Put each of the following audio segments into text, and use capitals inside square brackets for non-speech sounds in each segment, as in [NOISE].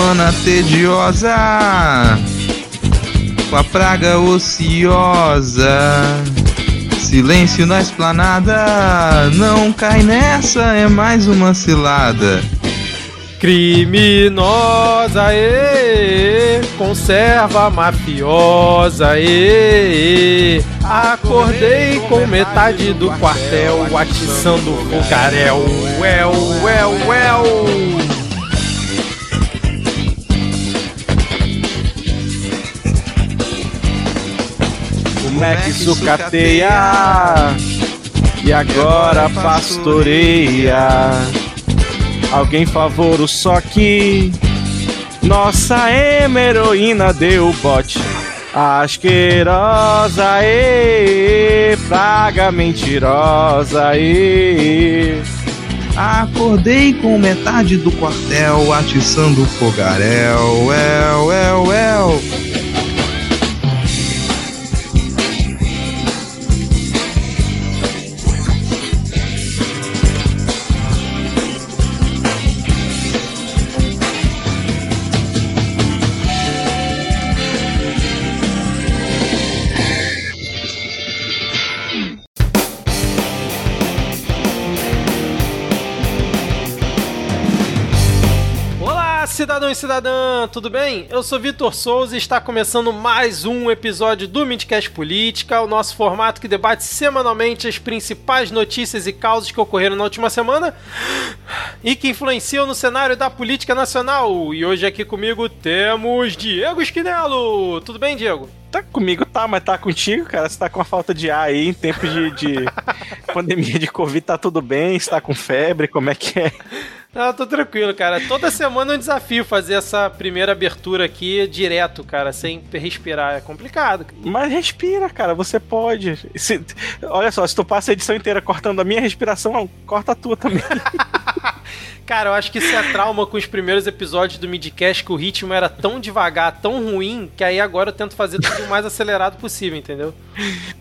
semana tediosa, com a praga ociosa. Silêncio na esplanada, não cai nessa, é mais uma cilada. Criminosa, e conserva mafiosa, e acordei com metade do quartel atiçando o fogaréu. Well, well, well. Mac sucateia e agora pastoreia. Alguém favor o soque. Nossa heroína deu bote. Asquerosa, e praga mentirosa, e Acordei com metade do quartel atiçando o fogaréu. Well, well, well. Cidadã, tudo bem? Eu sou Vitor Souza e está começando mais um episódio do Midcast Política, o nosso formato que debate semanalmente as principais notícias e causas que ocorreram na última semana e que influenciam no cenário da política nacional. E hoje aqui comigo temos Diego Esquinelo. Tudo bem, Diego? Tá comigo, tá, mas tá contigo, cara. Você tá com a falta de ar aí em tempo de, de [LAUGHS] pandemia de Covid, tá tudo bem? Você tá com febre? Como é que é? Ah, tô tranquilo, cara. Toda semana é um desafio fazer essa primeira abertura aqui direto, cara, sem respirar. É complicado. Mas respira, cara, você pode. Se- olha só, se tu passa a edição inteira cortando a minha respiração, corta a tua também. [LAUGHS] Cara, eu acho que isso é trauma com os primeiros episódios do Midcast, que o ritmo era tão devagar, tão ruim, que aí agora eu tento fazer tudo o mais acelerado possível, entendeu?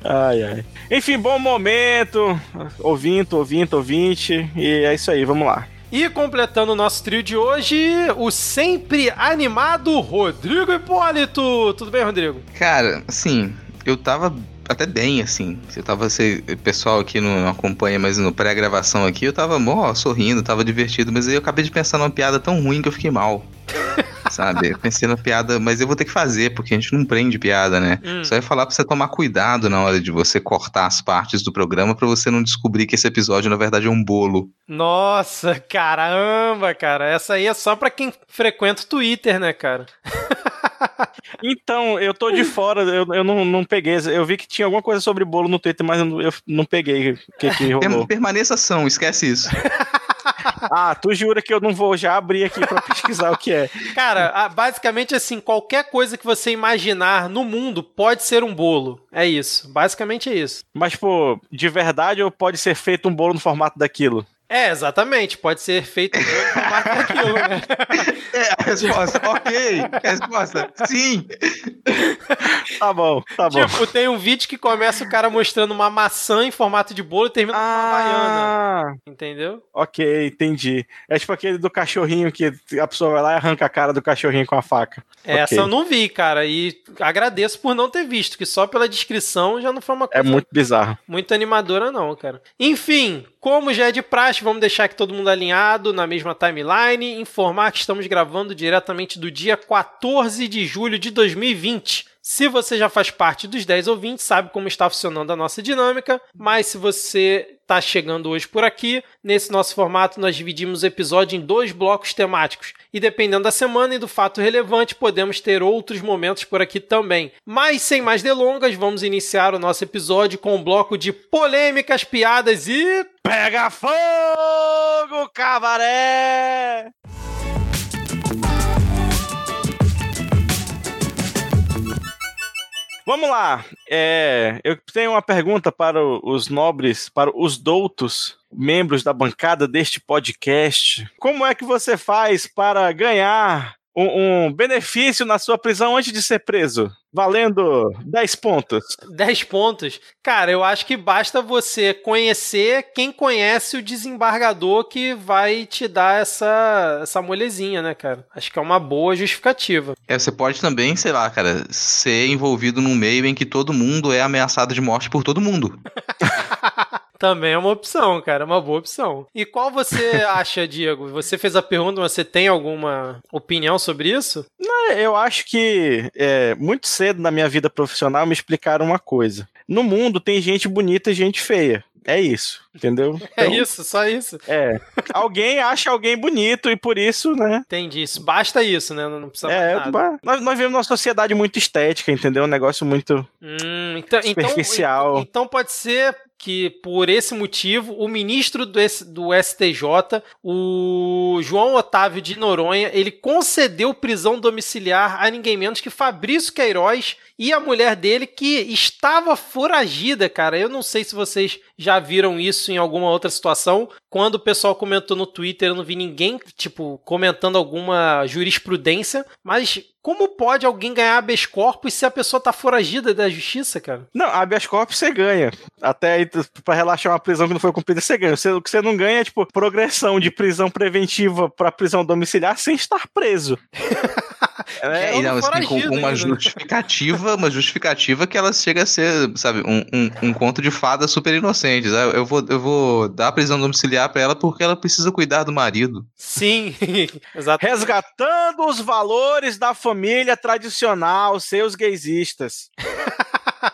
Ai, ai. Enfim, bom momento. Ouvinto, ouvinte, ouvinte. E é isso aí, vamos lá. E completando o nosso trio de hoje, o sempre animado Rodrigo Hipólito. Tudo bem, Rodrigo? Cara, assim, eu tava até bem, assim. Eu tava, se o pessoal aqui não acompanha, mas no pré-gravação aqui, eu tava mó sorrindo, tava divertido, mas aí eu acabei de pensar numa piada tão ruim que eu fiquei mal. [LAUGHS] Sabe? Eu pensei na piada, mas eu vou ter que fazer, porque a gente não prende piada, né? Hum. Só ia falar pra você tomar cuidado na hora de você cortar as partes do programa pra você não descobrir que esse episódio, na verdade, é um bolo. Nossa, caramba, cara. Essa aí é só pra quem frequenta o Twitter, né, cara? [LAUGHS] Então, eu tô de fora, eu, eu não, não peguei. Eu vi que tinha alguma coisa sobre bolo no Twitter, mas eu não, eu não peguei o que, que rolou. Perma- Permaneça ação, esquece isso. [LAUGHS] Ah, tu jura que eu não vou já abrir aqui pra pesquisar o que é? Cara, basicamente assim, qualquer coisa que você imaginar no mundo pode ser um bolo. É isso. Basicamente é isso. Mas, pô, de verdade ou pode ser feito um bolo no formato daquilo? É, exatamente. Pode ser feito um né? [LAUGHS] É, a resposta, ok. A resposta, sim. Tá bom, tá bom. Tipo, tem um vídeo que começa o cara mostrando uma maçã em formato de bolo e termina com uma. Ah, Entendeu? ok, entendi. É tipo aquele do cachorrinho que a pessoa vai lá e arranca a cara do cachorrinho com a faca. Essa Ok. eu não vi, cara. E agradeço por não ter visto, que só pela descrição já não foi uma É coisa muito bizarro. muito animadora, não, cara. Enfim, como já é de vamos deixar aqui todo mundo alinhado na mesma timeline. Informar que estamos gravando diretamente do dia 14 de julho de 2020. Se você já faz parte dos 10 ouvintes, sabe como está funcionando a nossa dinâmica, mas se você está chegando hoje por aqui, nesse nosso formato nós dividimos o episódio em dois blocos temáticos. E dependendo da semana e do fato relevante, podemos ter outros momentos por aqui também. Mas sem mais delongas, vamos iniciar o nosso episódio com um bloco de polêmicas, piadas e Pega fogo, cabaré! Vamos lá. É, eu tenho uma pergunta para os nobres, para os doutos, membros da bancada deste podcast. Como é que você faz para ganhar um, um benefício na sua prisão antes de ser preso? Valendo 10 pontos. 10 pontos. Cara, eu acho que basta você conhecer quem conhece o desembargador que vai te dar essa, essa molezinha, né, cara? Acho que é uma boa justificativa. É, você pode também, sei lá, cara, ser envolvido num meio em que todo mundo é ameaçado de morte por todo mundo. [LAUGHS] Também é uma opção, cara, é uma boa opção. E qual você [LAUGHS] acha, Diego? Você fez a pergunta, você tem alguma opinião sobre isso? Não, eu acho que é, muito cedo na minha vida profissional me explicaram uma coisa. No mundo tem gente bonita e gente feia. É isso, entendeu? [LAUGHS] É então, é isso, só isso. É. Alguém acha alguém bonito e por isso, né? Entendi. Isso. Basta isso, né? Não precisa é, nada. Nós, nós vivemos uma sociedade muito estética, entendeu? Um negócio muito hum, então, então superficial. Então, então pode ser que por esse motivo o ministro do, do STJ, o João Otávio de Noronha, ele concedeu prisão domiciliar a ninguém menos que Fabrício Queiroz e a mulher dele que estava foragida, cara. Eu não sei se vocês já viram isso em alguma outra situação. Quando o pessoal comentou no Twitter, eu não vi ninguém, tipo, comentando alguma jurisprudência, mas como pode alguém ganhar habeas corpus se a pessoa tá foragida da justiça, cara? Não, habeas corpus você ganha. Até aí, pra relaxar uma prisão que não foi cumprida, você ganha. Você, o que você não ganha é, tipo, progressão de prisão preventiva para prisão domiciliar sem estar preso. [LAUGHS] É, e não, assim, com uma justificativa, uma justificativa que ela chega a ser, sabe, um, um, um conto de fadas super inocentes. Eu vou, eu vou dar a prisão domiciliar para ela porque ela precisa cuidar do marido. Sim, [LAUGHS] exato. Resgatando os valores da família tradicional, seus gaysistas. [LAUGHS]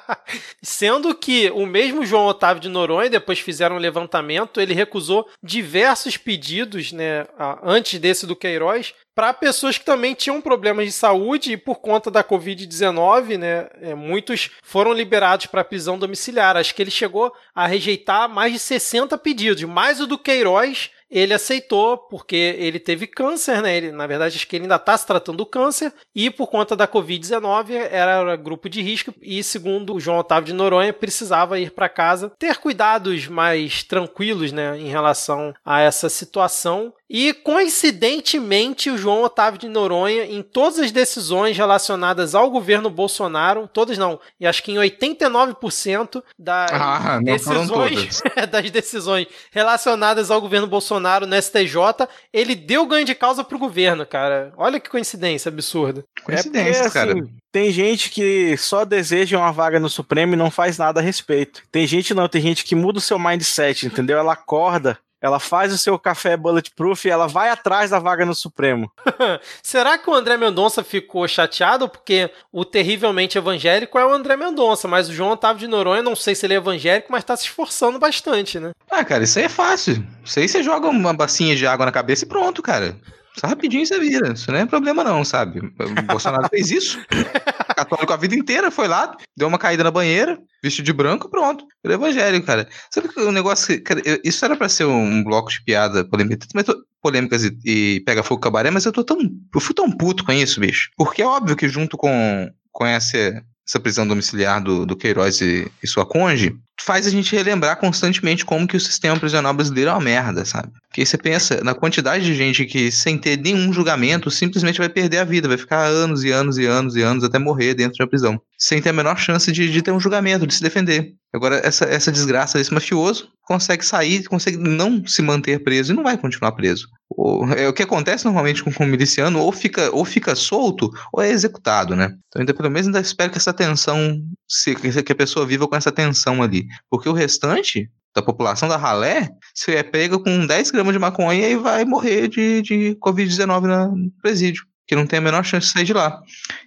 [LAUGHS] Sendo que o mesmo João Otávio de Noronha, depois fizeram um levantamento, ele recusou diversos pedidos, né, antes desse do Queiroz, para pessoas que também tinham problemas de saúde e por conta da Covid-19, né, é, muitos foram liberados para prisão domiciliar. Acho que ele chegou a rejeitar mais de 60 pedidos, mais o do Queiroz ele aceitou porque ele teve câncer, né? Ele, na verdade, acho que ele ainda está se tratando do câncer e por conta da Covid-19 era grupo de risco e, segundo o João Otávio de Noronha, precisava ir para casa, ter cuidados mais tranquilos, né, em relação a essa situação e, coincidentemente, o João Otávio de Noronha, em todas as decisões relacionadas ao governo Bolsonaro, todas não, e acho que em 89% das, ah, decisões, [LAUGHS] das decisões relacionadas ao governo Bolsonaro no STJ, ele deu ganho de causa pro governo, cara. Olha que coincidência absurda. Coincidência, é porque, cara. Assim, tem gente que só deseja uma vaga no Supremo e não faz nada a respeito. Tem gente não, tem gente que muda o seu mindset, entendeu? Ela acorda ela faz o seu café bulletproof e ela vai atrás da vaga no Supremo. [LAUGHS] Será que o André Mendonça ficou chateado? Porque o terrivelmente evangélico é o André Mendonça, mas o João Otávio de Noronha, não sei se ele é evangélico, mas tá se esforçando bastante, né? Ah, cara, isso aí é fácil. Isso aí você joga uma bacinha de água na cabeça e pronto, cara. Só rapidinho você vira. Isso não é problema, não, sabe? O Bolsonaro fez isso. [LAUGHS] Católico a vida inteira, foi lá, deu uma caída na banheira, vestido de branco, pronto. Ele é evangélico, cara. Sabe que o negócio. Cara, isso era pra ser um bloco de piada polêmica, tô, polêmicas e, e pega fogo cabaré, mas eu tô tão. Eu fui tão puto com isso, bicho. Porque é óbvio que junto com, com essa, essa prisão domiciliar do, do Queiroz e, e sua conge, faz a gente relembrar constantemente como que o sistema prisional brasileiro é uma merda, sabe? Porque você pensa na quantidade de gente que, sem ter nenhum julgamento, simplesmente vai perder a vida, vai ficar anos e anos e anos e anos até morrer dentro da prisão, sem ter a menor chance de, de ter um julgamento, de se defender. Agora, essa, essa desgraça desse mafioso consegue sair, consegue não se manter preso e não vai continuar preso. O, é o que acontece normalmente com, com o miliciano, ou fica, ou fica solto, ou é executado, né? Então, ainda pelo menos ainda espero que essa tensão, se, que a pessoa viva com essa tensão ali. Porque o restante da população da ralé, se é pega com 10 gramas de maconha e vai morrer de, de Covid-19 no presídio que não tem a menor chance de sair de lá.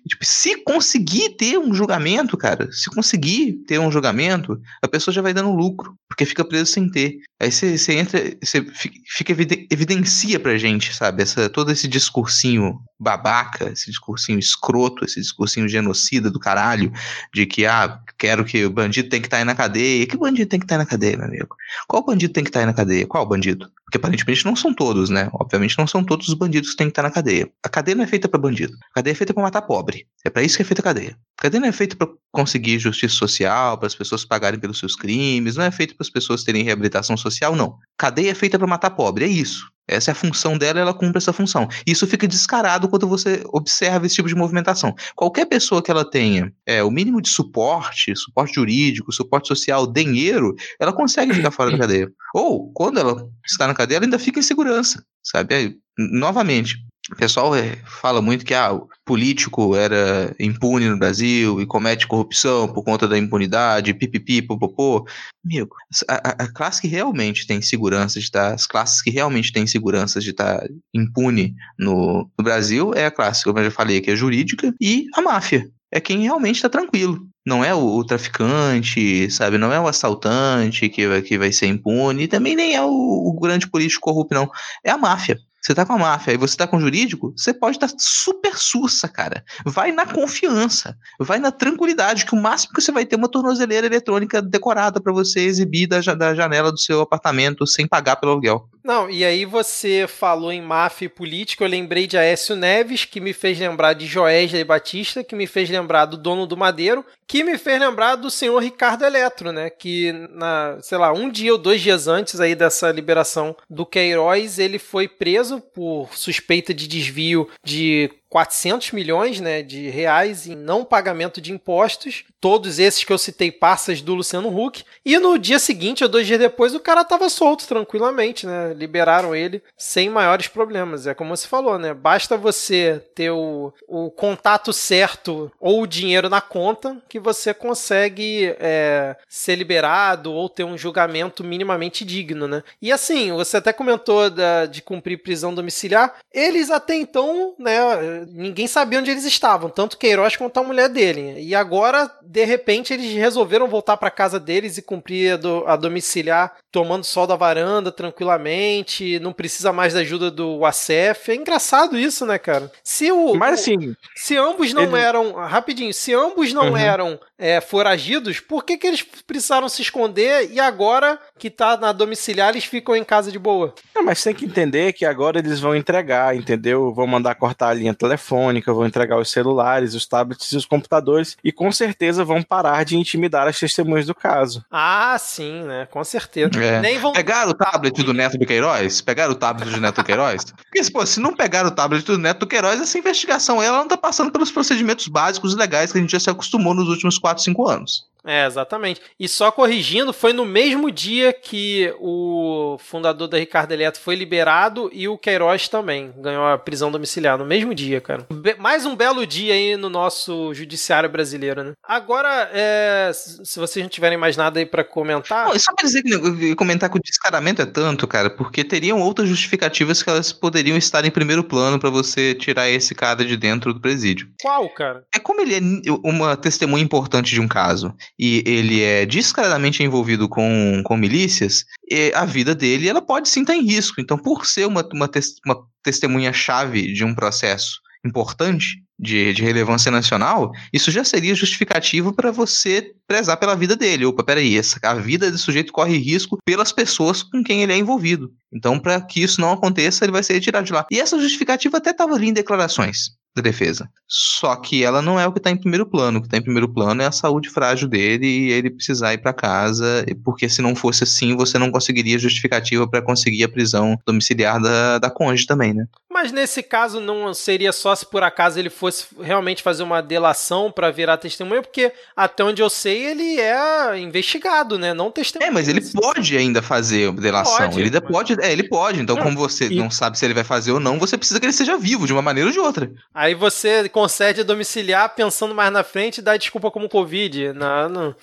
E, tipo, se conseguir ter um julgamento, cara, se conseguir ter um julgamento, a pessoa já vai dando lucro, porque fica preso sem ter. Aí você entra, você fica evidencia pra gente, sabe, essa, todo esse discursinho babaca, esse discursinho escroto, esse discursinho genocida do caralho, de que, ah, quero que o bandido tem que estar tá aí na cadeia. Que bandido tem que estar tá aí na cadeia, meu amigo? Qual bandido tem que estar tá aí na cadeia? Qual bandido? Porque aparentemente não são todos, né? Obviamente não são todos os bandidos que têm que estar na cadeia. A cadeia não é feita para bandido. A cadeia é feita para matar pobre. É para isso que é feita a cadeia. A cadeia não é feita para conseguir justiça social, para as pessoas pagarem pelos seus crimes, não é feita para as pessoas terem reabilitação social, não. A cadeia é feita para matar pobre, é isso. Essa é a função dela, ela cumpre essa função. Isso fica descarado quando você observa esse tipo de movimentação. Qualquer pessoa que ela tenha é, o mínimo de suporte, suporte jurídico, suporte social, dinheiro, ela consegue ficar fora da cadeia. Ou, quando ela está na cadeia, ela ainda fica em segurança, sabe? Aí, novamente, o pessoal é, fala muito que ah, o político era impune no Brasil e comete corrupção por conta da impunidade, pipipi, popopô. Amigo, a, a, classe que realmente tem segurança de estar, as classes que realmente têm segurança de estar impune no, no Brasil é a classe, como eu já falei, que é jurídica, e a máfia. É quem realmente está tranquilo. Não é o, o, traficante, sabe? Não é o assaltante que, que vai ser impune, e também nem é o, o grande político corrupto, não. É a máfia. Você tá com a máfia e você tá com o jurídico, você pode estar tá super sussa, cara. Vai na confiança, vai na tranquilidade, que o máximo que você vai ter é uma tornozeleira eletrônica decorada para você exibir da, da janela do seu apartamento sem pagar pelo aluguel. Não, e aí você falou em máfia e política, eu lembrei de Aécio Neves, que me fez lembrar de Joesley Batista, que me fez lembrar do dono do Madeiro, que me fez lembrar do senhor Ricardo Eletro, né? Que, na, sei lá, um dia ou dois dias antes aí dessa liberação do Queiroz, ele foi preso por suspeita de desvio de 400 milhões né, de reais em não pagamento de impostos. Todos esses que eu citei, passas do Luciano Huck. E no dia seguinte, ou dois dias depois, o cara estava solto tranquilamente, né? Liberaram ele sem maiores problemas. É como você falou, né? Basta você ter o, o contato certo ou o dinheiro na conta que você consegue é, ser liberado ou ter um julgamento minimamente digno, né? E assim, você até comentou da, de cumprir prisão domiciliar. Eles até então, né? Ninguém sabia onde eles estavam, tanto Queiroz quanto a mulher dele. E agora, de repente, eles resolveram voltar para casa deles e cumprir a, do, a, domiciliar, tomando sol da varanda tranquilamente, não precisa mais da ajuda do ACF. É engraçado isso, né, cara? Se o Mas assim, se ambos não ele... eram, rapidinho, se ambos não uhum. eram é, foragidos, por que que eles precisaram se esconder e agora que tá na domiciliar eles ficam em casa de boa? Não, mas tem que entender que agora eles vão entregar, entendeu? Vão mandar cortar a linha telefônica, vão entregar os celulares, os tablets e os computadores e com certeza vão parar de intimidar as testemunhas do caso. Ah, sim, né? Com certeza. É. Nem vão... Pegaram o tablet do Neto do Queiroz? Pegaram o tablet do Neto do Queiroz? Porque, pô, se não pegaram o tablet do Neto do Queiroz, essa investigação ela não tá passando pelos procedimentos básicos e legais que a gente já se acostumou nos últimos 4, 5 anos. É, exatamente. E só corrigindo, foi no mesmo dia que o fundador da Ricardo Eletro foi liberado e o Queiroz também ganhou a prisão domiciliar no mesmo dia, cara. Be mais um belo dia aí no nosso judiciário brasileiro, né? Agora, é, se vocês não tiverem mais nada aí para comentar. Não, só pra dizer que comentar que o descaramento é tanto, cara, porque teriam outras justificativas que elas poderiam estar em primeiro plano para você tirar esse cara de dentro do presídio. Qual, cara? É como ele é uma testemunha importante de um caso e ele é descaradamente envolvido com, com milícias, a vida dele ela pode sim estar em risco. Então, por ser uma, uma, uma testemunha-chave de um processo importante, de, de, relevância nacional, isso já seria justificativo para você prezar pela vida dele. Opa, peraí, essa, a vida desse sujeito corre risco pelas pessoas com quem ele é envolvido. Então, para que isso não aconteça, ele vai ser retirado de lá. E essa justificativa até estava ali em declarações da defesa. Só que ela não é o que está em primeiro plano. O que está em primeiro plano é a saúde frágil dele e ele precisar ir para casa, porque se não fosse assim, você não conseguiria justificativa para conseguir a prisão domiciliar da, da cônjuge também, né? Mas nesse caso não seria só se por acaso ele fosse realmente fazer uma delação para virar testemunha, porque até onde eu sei ele é investigado, né? Não testemunha. É, mas ele pode ainda fazer delação. Pode, ele ainda pode, é, ele pode. Então, como você e... não sabe se ele vai fazer ou não, você precisa que ele seja vivo de uma maneira ou de outra. Aí você concede domiciliar pensando mais na frente e dá desculpa como Covid. Não, não.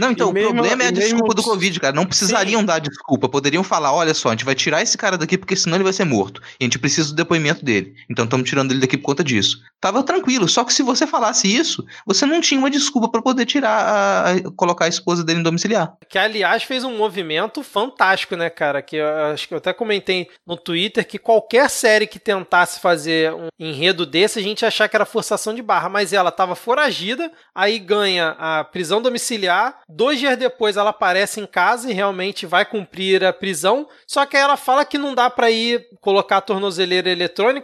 não então, e o mesmo, problema é a desculpa do Covid, cara. Não precisariam Sim. dar desculpa. Poderiam falar: olha só, a gente vai tirar esse cara daqui porque senão ele vai ser morto. E a gente precisa do depoimento dele. Então estamos tirando ele daqui por conta disso. Tava tranquilo. Só que se você falasse isso, você não tinha uma desculpa para poder tirar, a, a, colocar a esposa dele em domiciliar. Que, aliás, fez um movimento fantástico, né, cara? Que eu acho que eu até comentei no Twitter que qualquer série que tentasse fazer um enredo desse a gente achar que era forçação de barra, mas ela estava foragida, aí ganha a prisão domiciliar. Dois dias depois ela aparece em casa e realmente vai cumprir a prisão. Só que aí ela fala que não dá para ir colocar a tornozeleira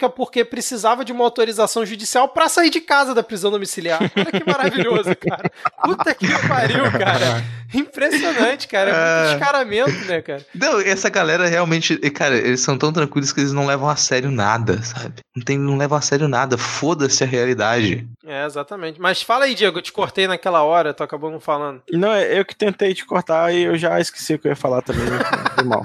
porque precisava de uma autorização judicial para sair de casa da prisão domiciliar. Olha que maravilhoso, cara. Puta que pariu, cara. Impressionante, cara. É muito é. descaramento, né, cara? Não, essa galera realmente, cara, eles são tão tranquilos que eles não levam a sério nada, sabe? Não, tem, não levam a sério nada. Foda-se a realidade. É, exatamente. Mas fala aí, Diego, eu te cortei naquela hora, tu acabou não falando. Não, é eu que tentei te cortar e eu já esqueci o que eu ia falar também. [LAUGHS] Foi mal.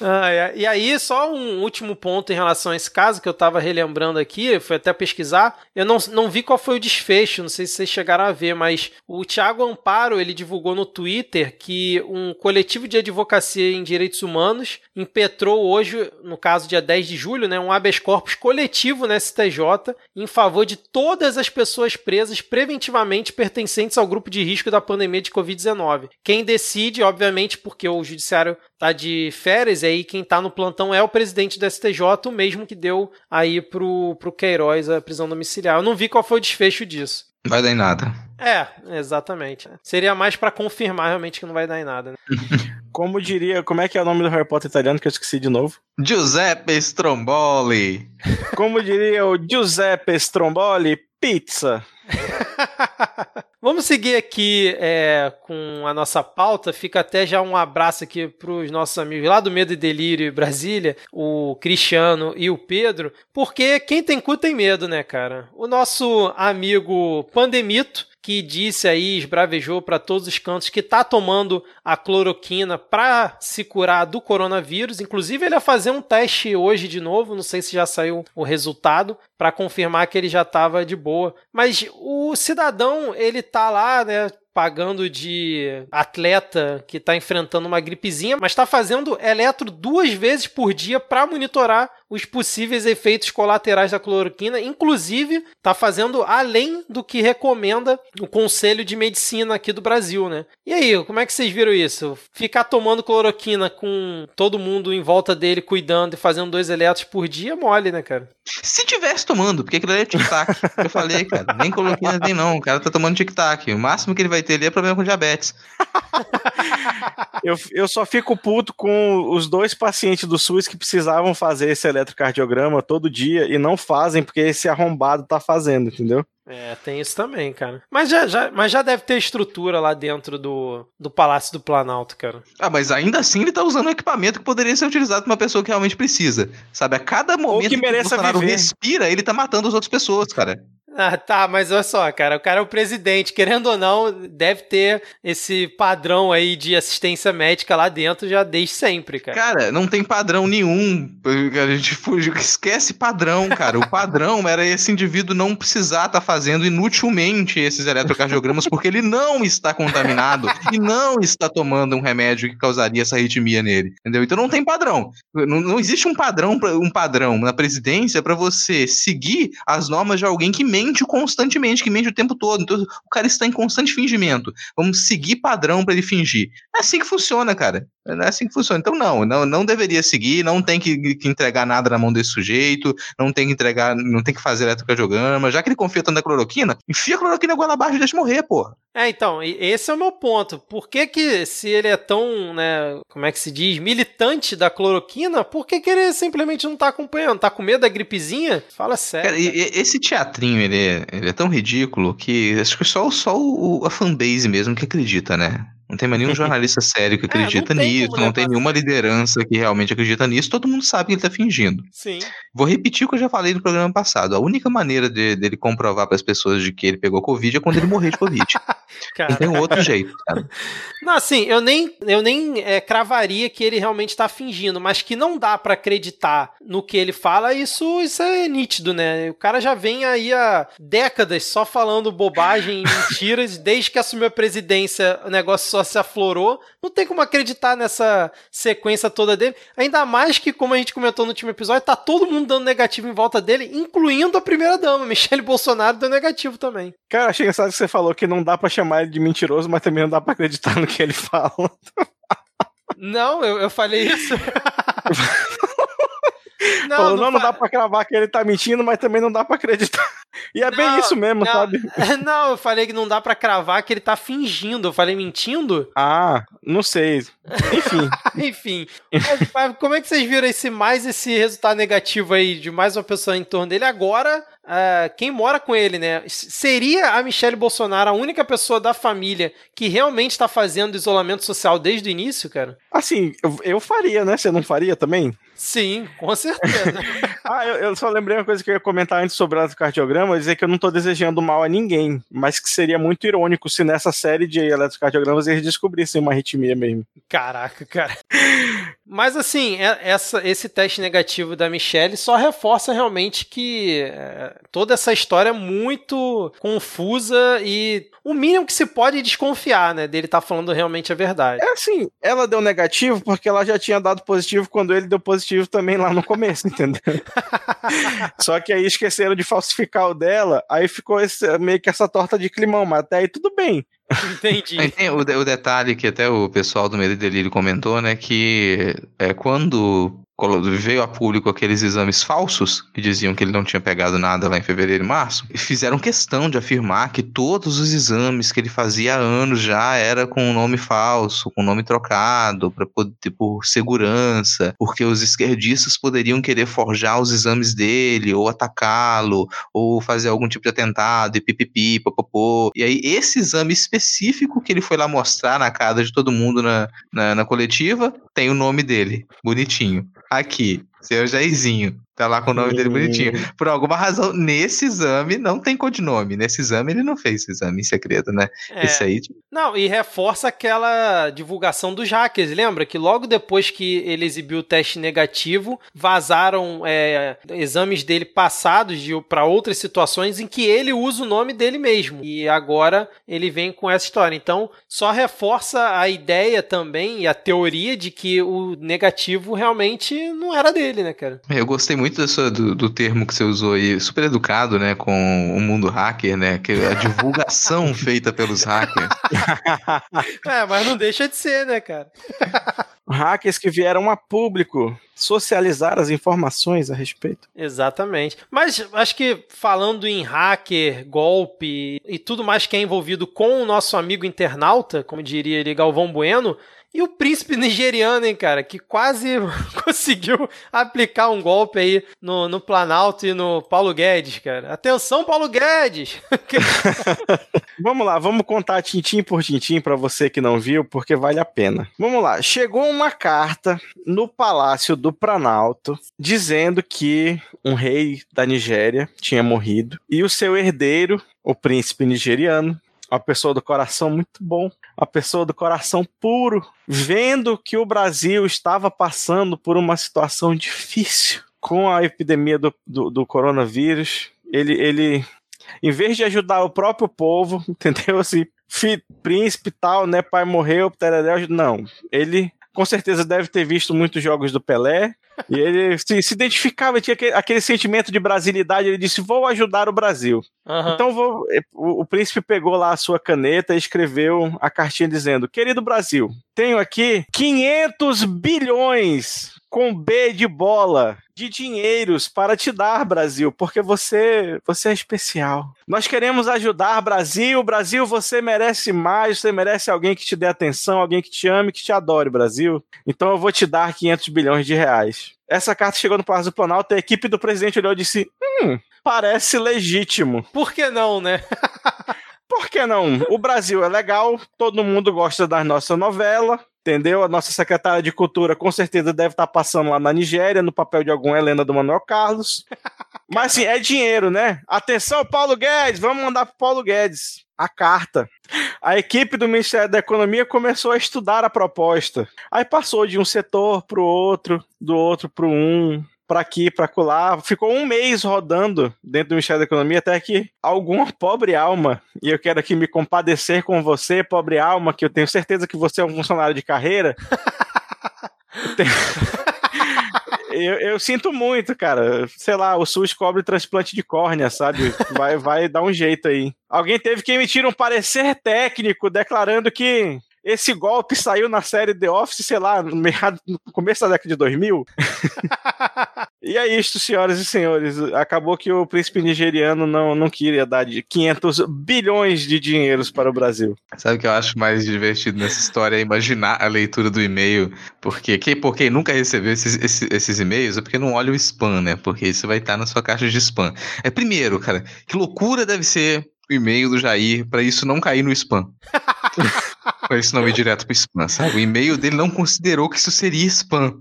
Ah, é. E aí, só um último ponto em relação a esse caso que eu tava relembrando aqui, foi até pesquisar. Eu não, não vi qual foi o desfecho, não sei se vocês chegaram a ver, mas o Thiago Amparo ele divulgou no Twitter que um coletivo de advocacia em direitos humanos impetrou hoje, no caso dia 10 de julho, né, um habeas corpus coletivo na STJ em favor de todas as pessoas presas preventivamente pertencentes ao grupo de risco da pandemia de Covid-19. Quem decide, obviamente, porque o judiciário tá de férias, e aí quem tá no plantão é o presidente do STJ, o mesmo que deu aí pro, pro Queiroz a prisão domiciliar. Eu não vi qual foi o desfecho disso. Não vai dar em nada. É, exatamente. Seria mais para confirmar realmente que não vai dar em nada. Né? [LAUGHS] Como diria, como é que é o nome do Harry Potter italiano que eu esqueci de novo? Giuseppe Stromboli. [LAUGHS] Como diria o Giuseppe Stromboli, pizza. [LAUGHS] Vamos seguir aqui é, com a nossa pauta. Fica até já um abraço aqui para os nossos amigos lá do Medo e Delírio Brasília, o Cristiano e o Pedro, porque quem tem cu tem medo, né, cara? O nosso amigo Pandemito que disse aí, esbravejou para todos os cantos que tá tomando a cloroquina para se curar do coronavírus. Inclusive, ele ia fazer um teste hoje de novo, não sei se já saiu o resultado, para confirmar que ele já estava de boa. Mas o cidadão, ele tá lá, né, pagando de atleta que está enfrentando uma gripezinha, mas está fazendo eletro duas vezes por dia para monitorar os possíveis efeitos colaterais da cloroquina, inclusive está fazendo além do que recomenda o Conselho de Medicina aqui do Brasil, né? E aí, como é que vocês viram isso? Ficar tomando cloroquina com todo mundo em volta dele cuidando e fazendo dois eletros por dia, é mole, né, cara? Se tivesse tomando, porque aquilo ali é tic-tac. eu falei, cara, nem cloroquina tem não, o cara tá tomando tic-tac. O máximo que ele vai ter ali é problema com diabetes. [LAUGHS] eu, eu só fico puto com os dois pacientes do SUS que precisavam fazer esse eletrocardiograma todo dia e não fazem porque esse arrombado tá fazendo, entendeu? É, tem isso também, cara. Mas já, já, mas já deve ter estrutura lá dentro do, do Palácio do Planalto, cara. Ah, mas ainda assim ele tá usando um equipamento que poderia ser utilizado por uma pessoa que realmente precisa. Sabe, a cada momento que, que o Bolsonaro viver. respira, ele tá matando as outras pessoas, cara. Ah, tá, mas olha só, cara, o cara é o presidente, querendo ou não, deve ter esse padrão aí de assistência médica lá dentro já desde sempre, cara. Cara, não tem padrão nenhum. A gente fugiu, esquece padrão, cara. O padrão [LAUGHS] era esse indivíduo não precisar estar tá fazendo inutilmente esses eletrocardiogramas porque ele não está contaminado e não está tomando um remédio que causaria essa arritmia nele, entendeu? Então não tem padrão. Não, não existe um padrão, um padrão na presidência para você seguir as normas de alguém que mente constantemente, que mente o tempo todo. Então o cara está em constante fingimento. Vamos seguir padrão para ele fingir. É assim que funciona, cara. É assim que funciona. Então, não, não, não deveria seguir, não tem que, que, entregar nada na mão desse sujeito, não tem que entregar, não tem que fazer eletrocardiograma. Já que ele confia tanto na cloroquina, enfia a cloroquina goela abaixo e deixa morrer, porra. É, então, esse é o meu ponto. Por que que, se ele é tão, né, como é que se diz, militante da cloroquina, por que que ele simplesmente não tá acompanhando? Tá com medo da gripezinha? Fala sério. Cara, esse teatrinho, ele é, ele é tão ridículo que acho que só, só o, a fanbase mesmo que acredita, né? Não tem mais nenhum jornalista [LAUGHS] sério que acredita é, não nisso, não tem nenhuma liderança que realmente acredita nisso, todo mundo sabe que ele tá fingindo. Sim. Vou repetir o que eu já falei no programa passado. A única maneira de, dele comprovar para as pessoas de que ele pegou Covid é quando ele morrer de Covid. [LAUGHS] não tem outro jeito, cara. [LAUGHS] Não, assim, eu nem, eu nem é, cravaria que ele realmente tá fingindo, mas que não dá para acreditar no que ele fala, isso, isso é nítido, né? O cara já vem aí há décadas só falando bobagem e mentiras, desde que assumiu a presidência, o negócio só se aflorou. Não tem como acreditar nessa sequência toda dele. Ainda mais que, como a gente comentou no último episódio, tá todo mundo dando negativo em volta dele, incluindo a primeira dama, [LAUGHS] Michele Bolsonaro, deu negativo também. Cara, achei engraçado que você falou que não dá para chamar ele de mentiroso, mas também não dá para acreditar no que ele fala. Não, eu, eu falei isso. [LAUGHS] Não, Falou, não, não, não dá pra cravar que ele tá mentindo, mas também não dá pra acreditar. E é bem isso mesmo, não, sabe? [LAUGHS] Não, eu falei que não dá para cravar que ele tá fingindo. Eu falei mentindo? Ah, não sei. Enfim. [LAUGHS] Enfim. Mas, mas como é que vocês viram esse mais esse resultado negativo aí de mais uma pessoa em torno dele? Agora, uh, quem mora com ele, né? Seria a Michelle Bolsonaro a única pessoa da família que realmente está fazendo isolamento social desde o início, cara? Assim, eu, eu faria, né? Você não faria também? Sim, com certeza. [LAUGHS] ah, eu, eu, só lembrei uma coisa que eu ia comentar antes sobre o cardiograma, dizer que eu não estou desejando mal a ninguém, mas que seria muito irônico se nessa série de eletrocardiogramas eles descobrissem uma arritmia mesmo. Caraca, cara. Mas assim, é, essa, esse teste negativo da Michelle só reforça realmente que é, toda essa história é muito confusa e o mínimo que se pode é desconfiar, né? Dele estar tá falando realmente a verdade. É assim, ela deu negativo porque ela já tinha dado positivo quando ele deu positivo também lá no começo, [LAUGHS] entendeu? Só que aí esqueceram de falsificar o dela, aí ficou esse, meio que essa torta de climão, mas até aí tudo bem. Entendi. tem o, o, detalhe que até o pessoal do Medo e Delírio comentou, né? Que é, quando veio a público aqueles exames falsos que diziam que ele não tinha pegado nada lá em fevereiro e março, e fizeram questão de afirmar que todos os exames que ele fazia há anos já era com um nome falso, com um nome trocado, para poder por segurança, porque os esquerdistas poderiam querer forjar os exames dele ou atacá-lo ou fazer algum tipo de atentado e pipipi, popopô. E aí esse exame específico que ele foi lá mostrar na casa de todo mundo na, na, na coletiva tem o nome dele, bonitinho. Aqui, seu Jairzinho. Tá lá com o nome dele bonitinho. Por alguma razão, nesse exame não tem codinome. Nesse exame ele não fez esse exame em segredo, né? É. Isso aí. Tipo... Não, e reforça aquela divulgação dos hackers. Lembra que logo depois que ele exibiu o teste negativo, vazaram é, exames dele passados para outras situações em que ele usa o nome dele mesmo. E agora ele vem com essa história. Então, só reforça a ideia também e a teoria de que o negativo realmente não era dele, né, cara? Eu gostei muito muito dessa, do, do, termo que você usou aí, super educado, né, com o mundo hacker, né, que a divulgação [LAUGHS] feita pelos hackers. [LAUGHS] É, mas não deixa de ser, né, cara? [LAUGHS] Hackers que vieram a público socializar as informações a respeito. Exatamente. Mas acho que falando em hacker, golpe e tudo mais que é envolvido com o nosso amigo internauta, como diria ele, Galvão Bueno, e o príncipe nigeriano, hein, cara, que quase [LAUGHS] conseguiu aplicar um golpe aí no, no Planalto e no Paulo Guedes, cara. Atenção, Paulo Guedes! [LAUGHS] vamos lá, vamos contar tintim por tintim para você que não viu, porque vale a pena. Vamos lá, chegou uma carta no Palácio do Planalto dizendo que um rei da Nigéria tinha morrido e o seu herdeiro, o príncipe nigeriano, uma pessoa do coração muito bom, uma pessoa do coração puro, vendo que o Brasil estava passando por uma situação difícil com a epidemia do, do, do coronavírus. Ele, ele, em vez de ajudar o próprio povo, [LAUGHS] entendeu? Assim, filho, príncipe tal, né? Pai morreu, tereré, não. Ele com certeza deve ter visto muitos jogos do Pelé, e ele se, se identificava, tinha aquele, aquele, sentimento de brasilidade. Ele disse: Vou ajudar o Brasil. Uhum. Então vou, o, o, príncipe pegou lá a sua caneta e escreveu a cartinha dizendo: Querido Brasil, tenho aqui 500 bilhões com B de bola de dinheiros para te dar, Brasil, porque você, você é especial. Nós queremos ajudar, Brasil. Brasil, você merece mais, você merece alguém que te dê atenção, alguém que te ame, que te adore, Brasil. Então eu vou te dar 500 bilhões de reais. Essa carta chegou no Palácio do Planalto, a equipe do presidente olhou e disse: Hum, parece legítimo. Por que não, né? [LAUGHS] Por que não? O Brasil é legal, todo mundo gosta da nossa novela, entendeu? A nossa secretária de Cultura com certeza deve estar passando lá na Nigéria, no papel de alguma Helena do Manuel Carlos. [LAUGHS] Mas assim, é dinheiro, né? Atenção, Paulo Guedes, vamos mandar pro Paulo Guedes a carta. A equipe do Ministério da Economia começou a estudar a proposta. Aí passou de um setor para o outro, do outro para um, para aqui, para colar. Ficou um mês rodando dentro do Ministério da Economia até que alguma pobre alma, e eu quero aqui me compadecer com você, pobre alma, que eu tenho certeza que você é um funcionário de carreira. [LAUGHS] [LAUGHS] eu, eu, sinto muito, cara. Sei lá, o SUS cobre transplante de córnea, sabe? Vai, vai dar um jeito aí. Alguém teve que emitir um parecer técnico declarando que esse golpe saiu na série The Office, sei lá, no, meado, no começo da década de 2000. [LAUGHS] e é isto, senhoras e senhores. Acabou que o príncipe nigeriano não, não queria dar de 500 bilhões de dinheiros para o Brasil. Sabe o que eu acho mais divertido nessa história? É imaginar a leitura do e-mail. Porque quem, por quem nunca recebeu esses, esses, esses e-mails é porque não olha o spam, né? Porque isso vai estar na sua caixa de spam. É primeiro, cara, que loucura deve ser o e-mail do Jair para isso não cair no spam. [LAUGHS] isso não ir direto pro spam, sabe? O e-mail dele não considerou que isso seria spam.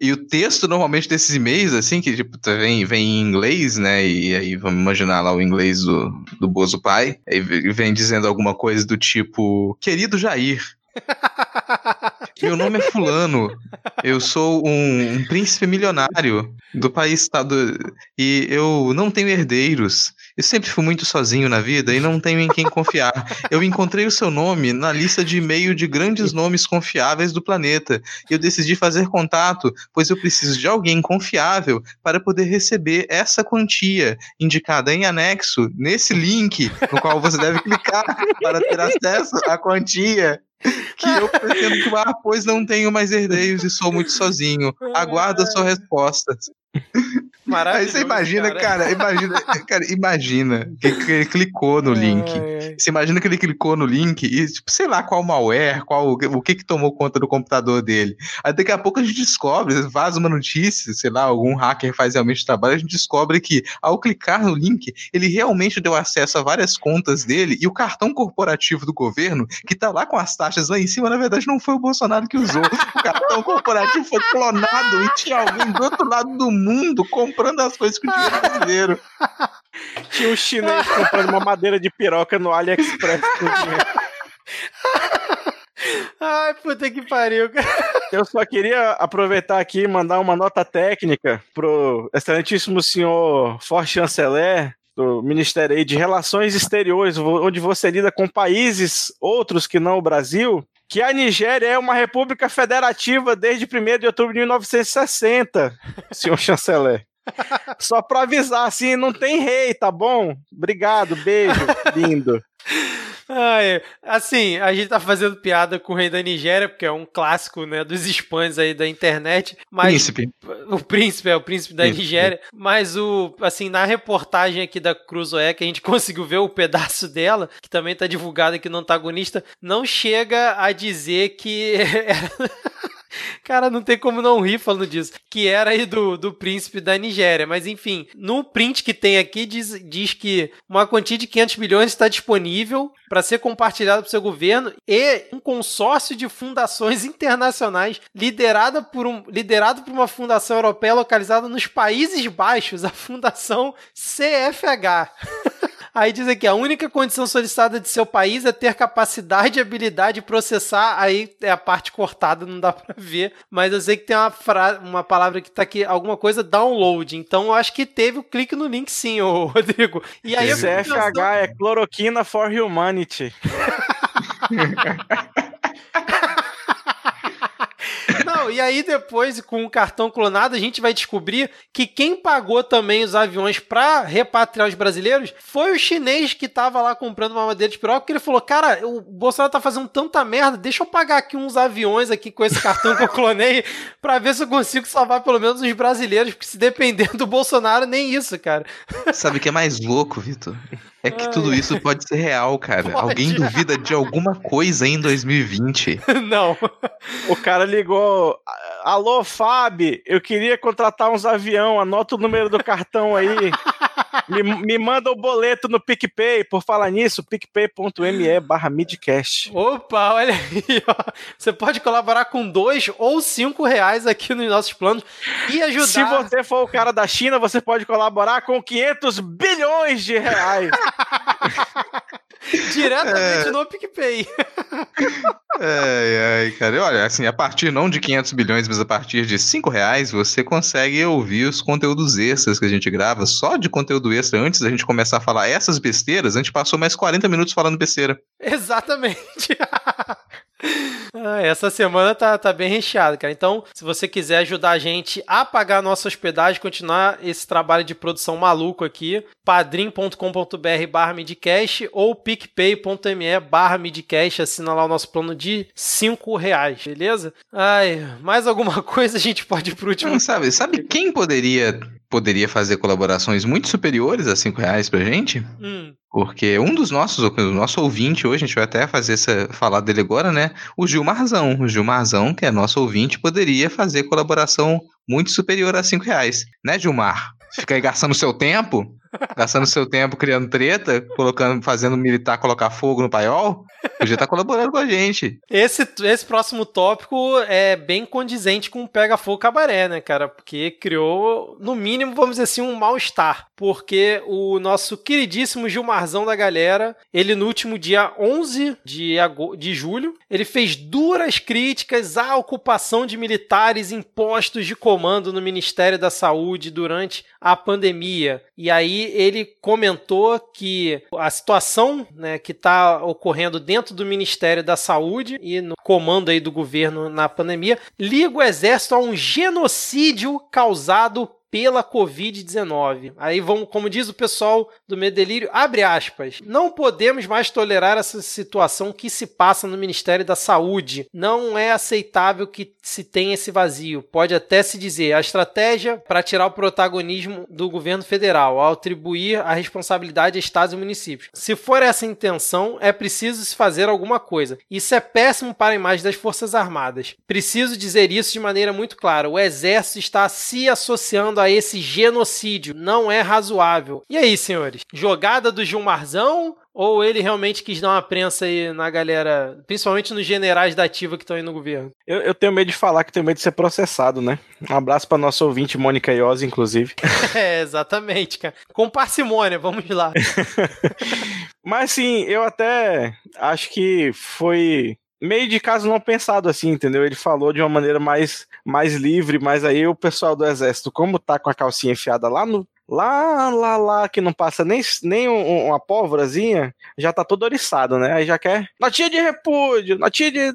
E o texto, normalmente, desses e-mails, assim, que tipo, tá, vem, vem em inglês, né? E aí vamos imaginar lá o inglês do, do Bozo Pai. Aí vem dizendo alguma coisa do tipo: Querido Jair. [LAUGHS] Meu nome é Fulano. Eu sou um, um príncipe milionário do país estado e eu não tenho herdeiros. Eu sempre fui muito sozinho na vida e não tenho em quem confiar. Eu encontrei o seu nome na lista de e-mail de grandes nomes confiáveis do planeta e eu decidi fazer contato, pois eu preciso de alguém confiável para poder receber essa quantia indicada em anexo nesse link no qual você deve clicar para ter acesso à quantia que eu pretendo tomar, pois não tenho mais herdeiros e sou muito sozinho. Aguardo a sua resposta. [LAUGHS] Aí você imagina, cara. cara, imagina, cara, imagina que, que ele clicou no link. Você imagina que ele clicou no link e, tipo, sei lá qual malware, qual, o que que tomou conta do computador dele. Aí daqui a pouco a gente descobre, vaza uma notícia, sei lá, algum hacker faz realmente trabalho, a gente descobre que ao clicar no link, ele realmente deu acesso a várias contas dele e o cartão corporativo do governo, que tá lá com as taxas lá em cima, na verdade não foi o Bolsonaro que usou. O cartão corporativo foi clonado e tinha alguém do outro lado do mundo comprando as coisas com dinheiro brasileiro. [LAUGHS] Tinha um chinês comprando uma madeira de piroca no AliExpress com dinheiro. Ai, puta que pariu, cara. Eu só queria aproveitar aqui e mandar uma nota técnica pro excelentíssimo senhor Forte Chanceler do Ministério de Relações Exteriores, onde você lida com países outros que não o Brasil, que a Nigéria é uma república federativa desde 1 de outubro de 1960, [LAUGHS] senhor chanceler. Só para avisar, assim, não tem rei, tá bom? Obrigado, beijo, lindo. [LAUGHS] Ai, assim, a gente tá fazendo piada com o rei da Nigéria, porque é um clássico, né, dos spams aí da internet. Mas príncipe. O príncipe, é o príncipe da príncipe. Nigéria. Mas o, assim, na reportagem aqui da Cruzoé, que a gente [LAUGHS] conseguiu ver o pedaço dela, que também tá divulgado aqui no antagonista, não chega a dizer que [LAUGHS] Cara, não tem como não rir falando disso. Que era aí do, do príncipe da Nigéria. Mas enfim, no print que tem aqui diz, diz que uma quantia de 500 bilhões está disponível para ser compartilhada para o seu governo e um consórcio de fundações internacionais liderada por um, liderado por uma fundação europeia localizada nos Países Baixos, a Fundação CFH. [LAUGHS] Aí diz aqui, a única condição solicitada de seu país é ter capacidade e habilidade de processar, aí é a parte cortada, não dá [LAUGHS] pra ver, mas eu sei que tem uma, fra uma palavra que tá aqui, alguma coisa download, então eu acho que teve o clique no link sim, ô [LAUGHS] Rodrigo. E aí CFH é Cloroquina for Humanity. [LAUGHS] Não, e aí depois, com o cartão clonado, a gente vai descobrir que quem pagou também os aviões para repatriar os brasileiros foi o chinês que tava lá comprando uma madeira de piroca, porque ele falou, cara, o Bolsonaro tá fazendo tanta merda, deixa eu pagar aqui uns aviões aqui com esse cartão que eu clonei [LAUGHS] pra ver se eu consigo salvar pelo menos os brasileiros, porque se depender do Bolsonaro, nem isso, cara. Sabe o que é mais louco, Vitor? É que tudo isso pode ser real, cara. Pode. Alguém duvida de alguma coisa em 2020? [LAUGHS] Não. O cara ligou. Alô, Fábio, eu queria contratar uns avião, anota o número do cartão aí. me, me manda o boleto no PicPay. Por falar nisso, picpay.me barra midcast. Opa, olha aí, ó. Você pode colaborar com dois ou cinco reais aqui nos nossos planos e ajudar. Se você for o cara da China, você pode colaborar com 500 bilhões de reais. [LAUGHS] [LAUGHS] Diretamente é... no PicPay. Ai, ai, cara. Olha, assim, a partir não de 500 bilhões, mas a partir de 5 reais, você consegue ouvir os conteúdos extras que a gente grava. Só de conteúdo extra, antes da gente começar a falar essas besteiras, a gente passou mais 40 minutos falando besteira. Exatamente. [LAUGHS] Ah, essa semana tá, tá bem recheada, cara. Então, se você quiser ajudar a gente a pagar a nossa hospedagem, continuar esse trabalho de produção maluco aqui, padrim.com.br barra midcast ou picpay.me barra midcast, assina lá o nosso plano de 5 reais, beleza? Ai, mais alguma [LAUGHS] coisa a gente pode ir pro último? Não, sabe, sabe quem poderia poderia fazer colaborações muito superiores a 5 reais pra gente? Hum. Porque um dos nossos, o nosso ouvinte hoje, a gente vai até fazer essa, falar dele agora, né? O Gilmarzão. O Gilmarzão, que é nosso ouvinte, poderia fazer colaboração muito superior a 5 reais. Né, Gilmar? Fica aí gastando seu tempo, gastando seu tempo criando treta, colocando, fazendo militar colocar fogo no paiol, podia estar colaborando com a gente. Esse, esse próximo tópico é bem condizente com o Pega Fogo Cabaré, né, cara? Porque criou, no mínimo, vamos dizer assim, um mal-estar. Porque o nosso queridíssimo Gilmarzão da galera, ele no último dia 11 de, de julho, ele fez duras críticas à ocupação de militares em postos de comando no Ministério da Saúde durante a pandemia. E aí ele comentou que a situação né, que está ocorrendo dentro do Ministério da Saúde e no comando aí do governo na pandemia liga o exército a um genocídio causado pela Covid-19. Aí vamos, como diz o pessoal do Medelírio, abre aspas. Não podemos mais tolerar essa situação que se passa no Ministério da Saúde. Não é aceitável que se tenha esse vazio. Pode até se dizer a estratégia para tirar o protagonismo do governo federal, ao atribuir a responsabilidade a estados e municípios. Se for essa a intenção, é preciso se fazer alguma coisa. Isso é péssimo para a imagem das Forças Armadas. Preciso dizer isso de maneira muito clara. O Exército está se associando a esse genocídio. Não é razoável. E aí, senhores? Jogada do Gilmarzão ou ele realmente quis dar uma prensa aí na galera, principalmente nos generais da ativa que estão aí no governo? Eu, eu, tenho medo de falar que tenho medo de ser processado, né? Um abraço para nosso ouvinte, Mônica Iose, inclusive. [LAUGHS] é, exatamente, cara. Com parcimônia, vamos lá. [LAUGHS] Mas sim, eu até acho que foi meio de caso não pensado assim, entendeu? Ele falou de uma maneira mais, mais livre, mas aí o pessoal do exército, como tá com a calcinha enfiada lá no lá, lá, lá, que não passa nem, nem um, uma pólvorazinha, já tá todo oriçado, né? Aí já quer notinha de repúdio, notinha de...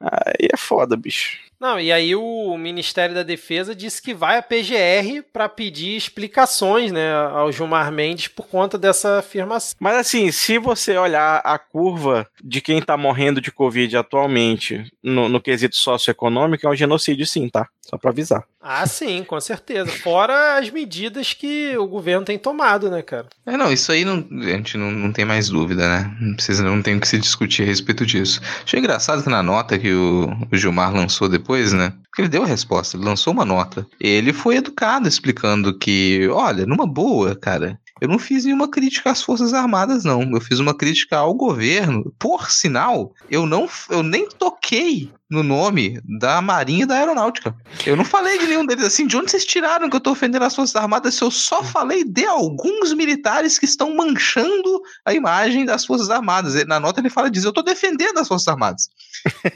Aí é foda, bicho. Não, e aí o Ministério da Defesa disse que vai à PGR para pedir explicações, né, ao Gilmar Mendes por conta dessa afirmação. Mas assim, se você olhar a curva de quem está morrendo de Covid atualmente no, no quesito socioeconômico, é um genocídio sim, tá? Só para avisar. Ah, sim, com certeza. Fora as medidas que o governo tem tomado, né, cara? É, não, isso aí não, a gente não, não tem mais dúvida, né? Não precisa, não tem o que se discutir a respeito disso. Achei engraçado que na nota que o, o Gilmar lançou depois, né? Porque ele deu a resposta, ele lançou uma nota. Ele foi educado explicando que, olha, numa boa, cara, eu não fiz nenhuma crítica às Forças Armadas, não. Eu fiz uma crítica ao governo. Por sinal, eu não eu nem toquei no nome da Marinha e da Aeronáutica. Eu não falei de nenhum deles assim. De onde vocês tiraram que eu tô ofendendo as Forças Armadas se eu só falei de alguns militares que estão manchando a imagem das Forças Armadas? Na nota ele fala diz: eu tô defendendo as Forças Armadas.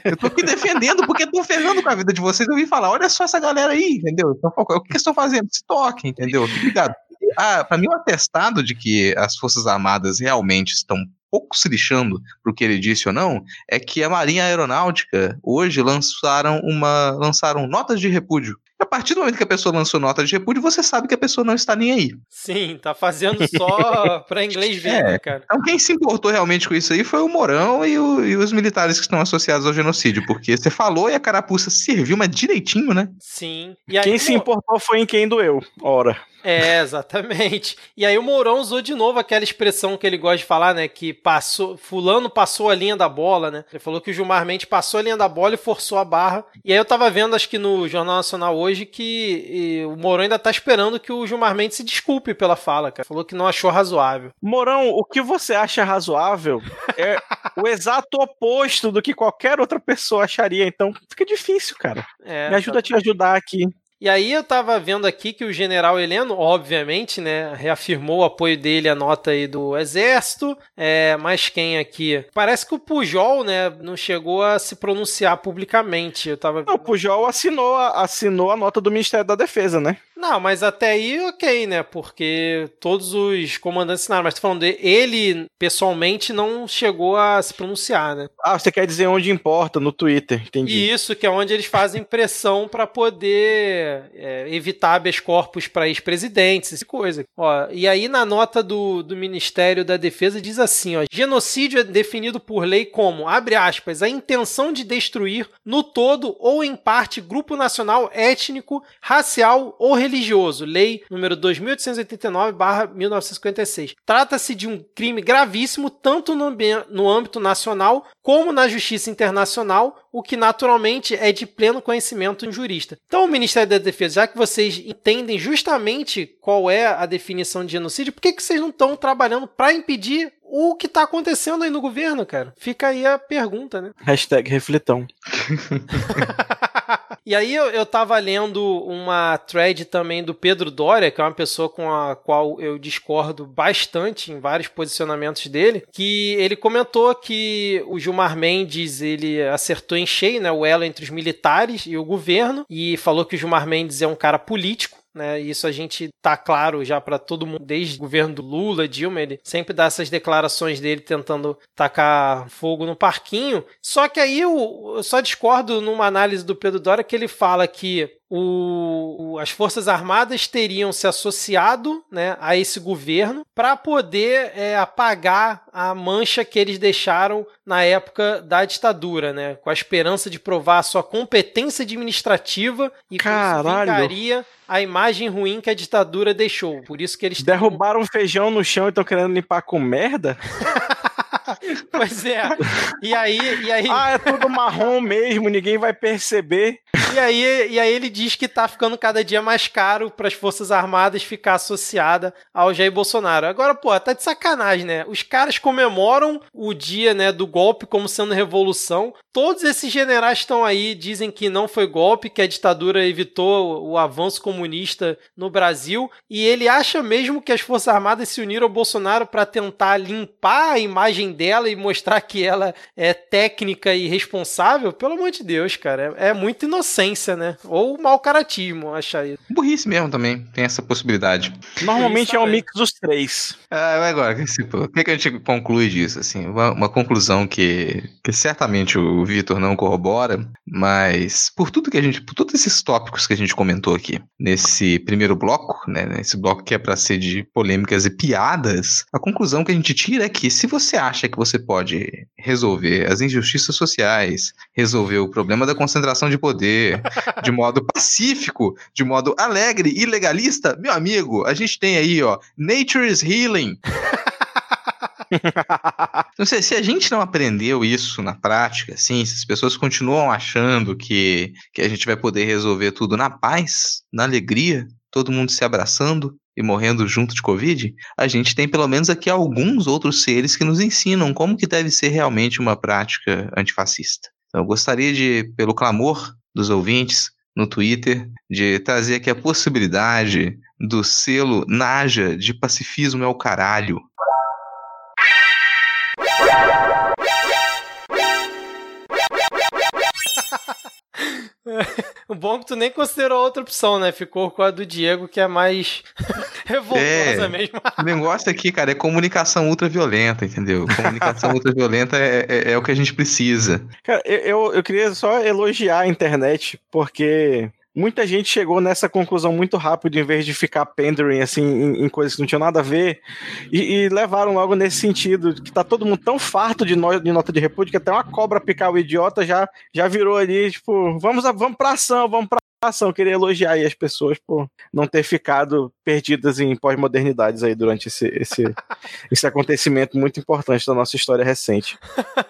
Eu tô aqui defendendo porque tô ferrando com a vida de vocês. Eu vim falar: olha só essa galera aí, entendeu? Então, o que eles estão fazendo? Se toquem, entendeu? Obrigado. Ah, para mim, o atestado de que as Forças Armadas realmente estão pouco se lixando pro que ele disse ou não, é que a Marinha Aeronáutica hoje lançaram uma lançaram notas de repúdio. A partir do momento que a pessoa lançou nota de repúdio, você sabe que a pessoa não está nem aí. Sim, tá fazendo [LAUGHS] só pra inglês ver, né, é, cara. Então quem se importou realmente com isso aí foi o Morão e, o, e, os militares que estão associados ao genocídio, porque você falou e a carapuça serviu, mas direitinho, né? Sim. Aí, quem se importou foi em quem doeu, ora. É, exatamente. E aí o Mourão usou de novo aquela expressão que ele gosta de falar, né? Que passou, fulano passou a linha da bola, né? Ele falou que o Gilmar Mendes passou a linha da bola e forçou a barra. E aí eu tava vendo, acho que no Jornal Nacional hoje, que o Mourão ainda tá esperando que o Gilmar Mendes se desculpe pela fala, cara. Falou que não achou razoável. Mourão, o que você acha razoável é o exato oposto do que qualquer outra pessoa acharia. Então fica difícil, cara. É, Me ajuda tá... a te ajudar aqui. E aí eu tava vendo aqui que o general Heleno, obviamente, né, reafirmou o apoio dele à nota aí do exército, é, mas quem aqui? Parece que o Pujol, né, não chegou a se pronunciar publicamente. Eu tava... Não, o Pujol assinou, assinou a nota do Ministério da Defesa, né? Não, mas até aí ok, né? Porque todos os comandantes assinaram. Mas tô falando dele, ele pessoalmente não chegou a se pronunciar, né? Ah, você quer dizer onde importa, no Twitter, entendi. E isso, que é onde eles fazem pressão para poder é, evitar habeas corpus para ex-presidentes, essa coisa. Ó, e aí na nota do, do Ministério da Defesa diz assim, ó, genocídio é definido por lei como, abre aspas, a intenção de destruir no todo ou em parte grupo nacional, étnico, racial ou religioso religioso, lei número 2889/1956. Trata-se de um crime gravíssimo tanto no, no âmbito nacional como na justiça internacional, o que naturalmente é de pleno conhecimento de um jurista. Então, o Ministério da Defesa, já que vocês entendem justamente qual é a definição de genocídio, por que, que vocês não estão trabalhando para impedir o que está acontecendo aí no governo, cara? Fica aí a pergunta, né? Hashtag reflitão. [LAUGHS] E aí eu, eu tava lendo uma thread também do Pedro Doria, que é uma pessoa com a qual eu discordo bastante em vários posicionamentos dele, que ele comentou que o Gilmar Mendes ele acertou em cheio né, o elo entre os militares e o governo, e falou que o Gilmar Mendes é um cara político, né? Isso a gente tá claro já para todo mundo, desde o governo do Lula, Dilma, ele sempre dá essas declarações dele tentando tacar fogo no parquinho. Só que aí eu, eu só discordo numa análise do Pedro Dória que ele fala que o, as Forças Armadas teriam se associado né, a esse governo para poder é, apagar a mancha que eles deixaram na época da ditadura, né, com a esperança de provar a sua competência administrativa e Caralho. a imagem ruim que a ditadura deixou. Por isso que eles derrubaram teriam... feijão no chão e estão querendo limpar com merda. [LAUGHS] pois é. E aí, e aí. Ah, é tudo marrom mesmo, ninguém vai perceber. E aí, e aí ele diz que tá ficando cada dia mais caro para as Forças Armadas ficar associada ao Jair Bolsonaro. Agora, pô, tá de sacanagem, né? Os caras comemoram o dia, né, do golpe como sendo revolução. Todos esses generais estão aí, dizem que não foi golpe, que a ditadura evitou o avanço comunista no Brasil, e ele acha mesmo que as Forças Armadas se uniram ao Bolsonaro para tentar limpar a imagem dela e mostrar que ela é técnica e responsável. Pelo amor de Deus, cara, é, é muito inocência, né? Ou mau caratismo, achar isso. Burrice mesmo também, tem essa possibilidade. Normalmente é um mix dos três. É, agora, o que, que a gente conclui disso? Assim, uma, uma conclusão que, que certamente o Vitor não corrobora, mas por tudo que a gente, por todos esses tópicos que a gente comentou aqui nesse primeiro bloco, né, nesse bloco que é para ser de polêmicas e piadas, a conclusão que a gente tira é que se você acha que você pode resolver as injustiças sociais, resolver o problema da concentração de poder de modo pacífico, de modo alegre e legalista, meu amigo, a gente tem aí, ó, Nature is Healing. [LAUGHS] não sei, se a gente não aprendeu isso na prática, assim, se as pessoas continuam achando que, que a gente vai poder resolver tudo na paz, na alegria, todo mundo se abraçando e morrendo junto de Covid, a gente tem pelo menos aqui alguns outros seres que nos ensinam como que deve ser realmente uma prática antifascista. Então, eu gostaria de, pelo clamor dos ouvintes no Twitter, de trazer aqui a possibilidade do selo Naja de pacifismo é o caralho, [LAUGHS] o bom é que tu nem considerou outra opção, né? Ficou com a do Diego, que é mais revoltosa é, mesmo. o negócio aqui, cara, é comunicação ultraviolenta, entendeu? Comunicação [LAUGHS] ultraviolenta é, é, é, o que a gente precisa. Cara, eu, eu queria só elogiar a internet, porque muita gente chegou nessa conclusão muito rápido, em vez de ficar pendering assim, em, em coisas que não tinham nada a ver, e, e, levaram logo nesse sentido, que tá todo mundo tão farto de, no, de nota de repúdio que até uma cobra picar o idiota já, já virou ali, tipo, vamos, vamos pra ação, vamos pra ação. Eu queria elogiar aí as pessoas por não ter ficado perdidas em pós-modernidades aí durante esse, esse, [LAUGHS] esse acontecimento muito importante da nossa história recente.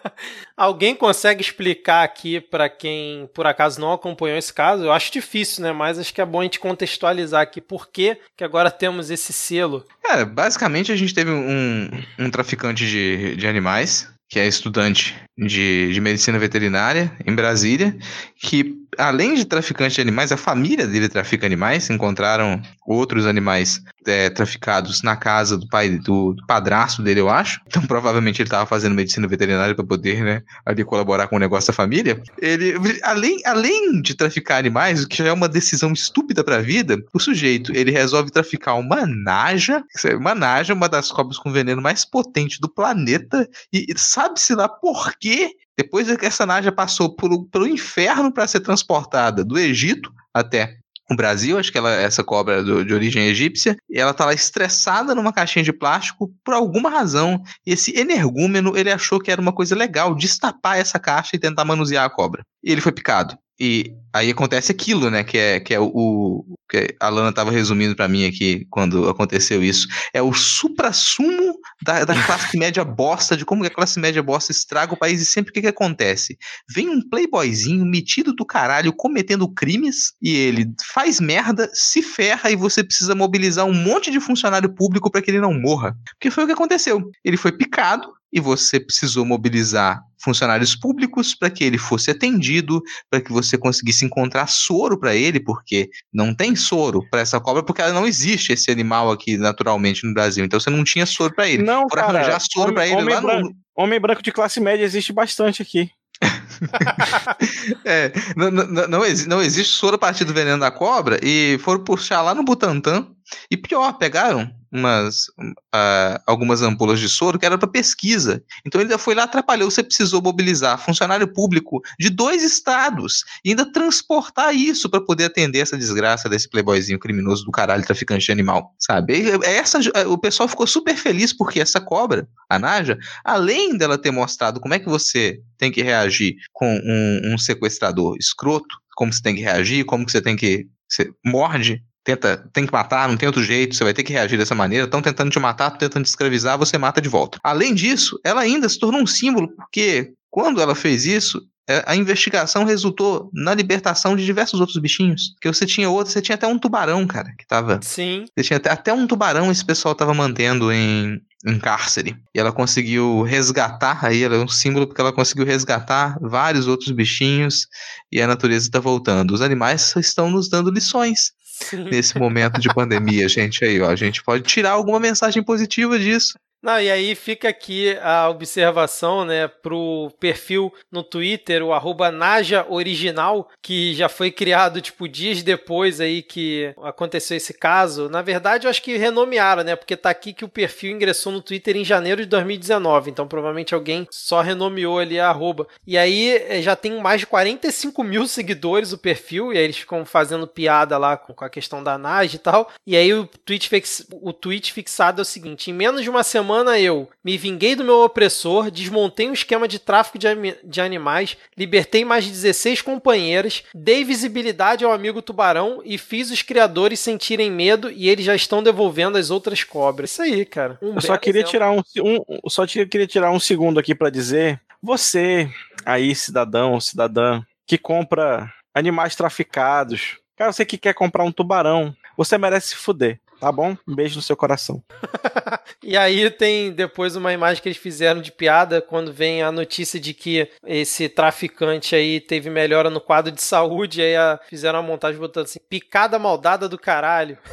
[LAUGHS] Alguém consegue explicar aqui para quem por acaso não acompanhou esse caso? Eu acho difícil, né? Mas acho que é bom a gente contextualizar aqui por que, que agora temos esse selo. É, basicamente a gente teve um, um traficante de, de animais que é estudante de, de medicina veterinária em Brasília, que além de traficante de animais, a família dele trafica animais, encontraram outros animais é, traficados na casa do pai do, do padrasto dele, eu acho. Então provavelmente ele estava fazendo medicina veterinária para poder, né, ali colaborar com o negócio da família. Ele, além, além de traficar animais, o que já é uma decisão estúpida para a vida, o sujeito ele resolve traficar uma naja, uma naja, uma das cobras com veneno mais potente do planeta, e sabe-se lá por quê depois que essa naja passou por, pelo inferno para ser transportada do Egito até o Brasil, acho que ela, essa cobra do, de origem egípcia, ela tá lá estressada numa caixinha de plástico por alguma razão. Esse energúmeno, ele achou que era uma coisa legal destapar essa caixa e tentar manusear a cobra. E ele foi picado. E aí acontece aquilo, né? Que é, que é o, o que a Lana estava resumindo para mim aqui quando aconteceu isso. É o supra-sumo da, da classe média bosta, de como a classe média bosta estraga o país. E sempre o que, que acontece? Vem um playboyzinho metido do caralho cometendo crimes e ele faz merda, se ferra e você precisa mobilizar um monte de funcionário público para que ele não morra. Porque foi o que aconteceu. Ele foi picado, e você precisou mobilizar funcionários públicos para que ele fosse atendido, para que você conseguisse encontrar soro para ele, porque não tem soro para essa cobra, porque ela não existe esse animal aqui naturalmente no Brasil. Então você não tinha soro para ele. Não, Por cara, arranjar soro para ele lá branco, no... Homem branco de classe média existe bastante aqui. [LAUGHS] é, não, não, não, não, existe soro a partir do veneno da cobra e foram puxar lá no Butantan e pior, pegaram umas, uh, algumas ampolas de soro que era para pesquisa. Então ele foi lá, atrapalhou. Você precisou mobilizar funcionário público de dois estados e ainda transportar isso para poder atender essa desgraça desse playboyzinho criminoso do caralho, traficante de animal, sabe? E essa, o pessoal ficou super feliz porque essa cobra, a Naja, além dela ter mostrado como é que você tem que reagir com um, um sequestrador escroto, como você tem que reagir, como que você tem que você morde tenta, tem que matar, não tem outro jeito, você vai ter que reagir dessa maneira, estão tentando te matar, estão tentando te escravizar, você mata de volta. Além disso, ela ainda se tornou um símbolo, porque quando ela fez isso, é, a investigação resultou na libertação de diversos outros bichinhos. Que você tinha outros, você tinha até um tubarão, cara, que tava. Sim. Você tinha até, até um tubarão esse pessoal tava mantendo em, em cárcere. E ela conseguiu resgatar, aí ela é um símbolo porque ela conseguiu resgatar vários outros bichinhos e a natureza está voltando. Os animais estão nos dando lições. Sim. nesse momento de pandemia, [LAUGHS] gente. Aí, ó, a gente pode tirar alguma mensagem positiva disso. Não, e aí fica aqui a observação, né, pro perfil no Twitter, o arroba Naja Original, que já foi criado, tipo, dias depois aí que aconteceu esse caso. Na verdade, eu acho que renomearam, né, porque tá aqui que o perfil ingressou no Twitter em janeiro de 2019, então provavelmente alguém só renomeou ali a arroba. E aí eh, já tem mais de 45 mil seguidores o perfil, e aí eles ficam fazendo piada lá com a questão da Naja e tal. E aí o tweet, fix... o tweet fixado é o seguinte, em menos de uma semana semana eu me vinguei do meu opressor, desmontei um esquema de tráfico de, de animais, libertei mais de 16 companheiras, dei visibilidade ao amigo tubarão e fiz os criadores sentirem medo e eles já estão devolvendo as outras cobras. Isso aí, cara. Um eu só queria tirar um, um, só queria tirar um segundo aqui para dizer, você aí cidadão, cidadã que compra animais traficados, cara, você que quer comprar um tubarão, você merece se fuder. Tá bom? Um beijo no seu coração. [LAUGHS] e aí tem depois uma imagem que eles fizeram de piada quando vem a notícia de que esse traficante aí teve melhora no quadro de saúde. Aí a, fizeram uma montagem botando assim: picada maldada do caralho. [LAUGHS]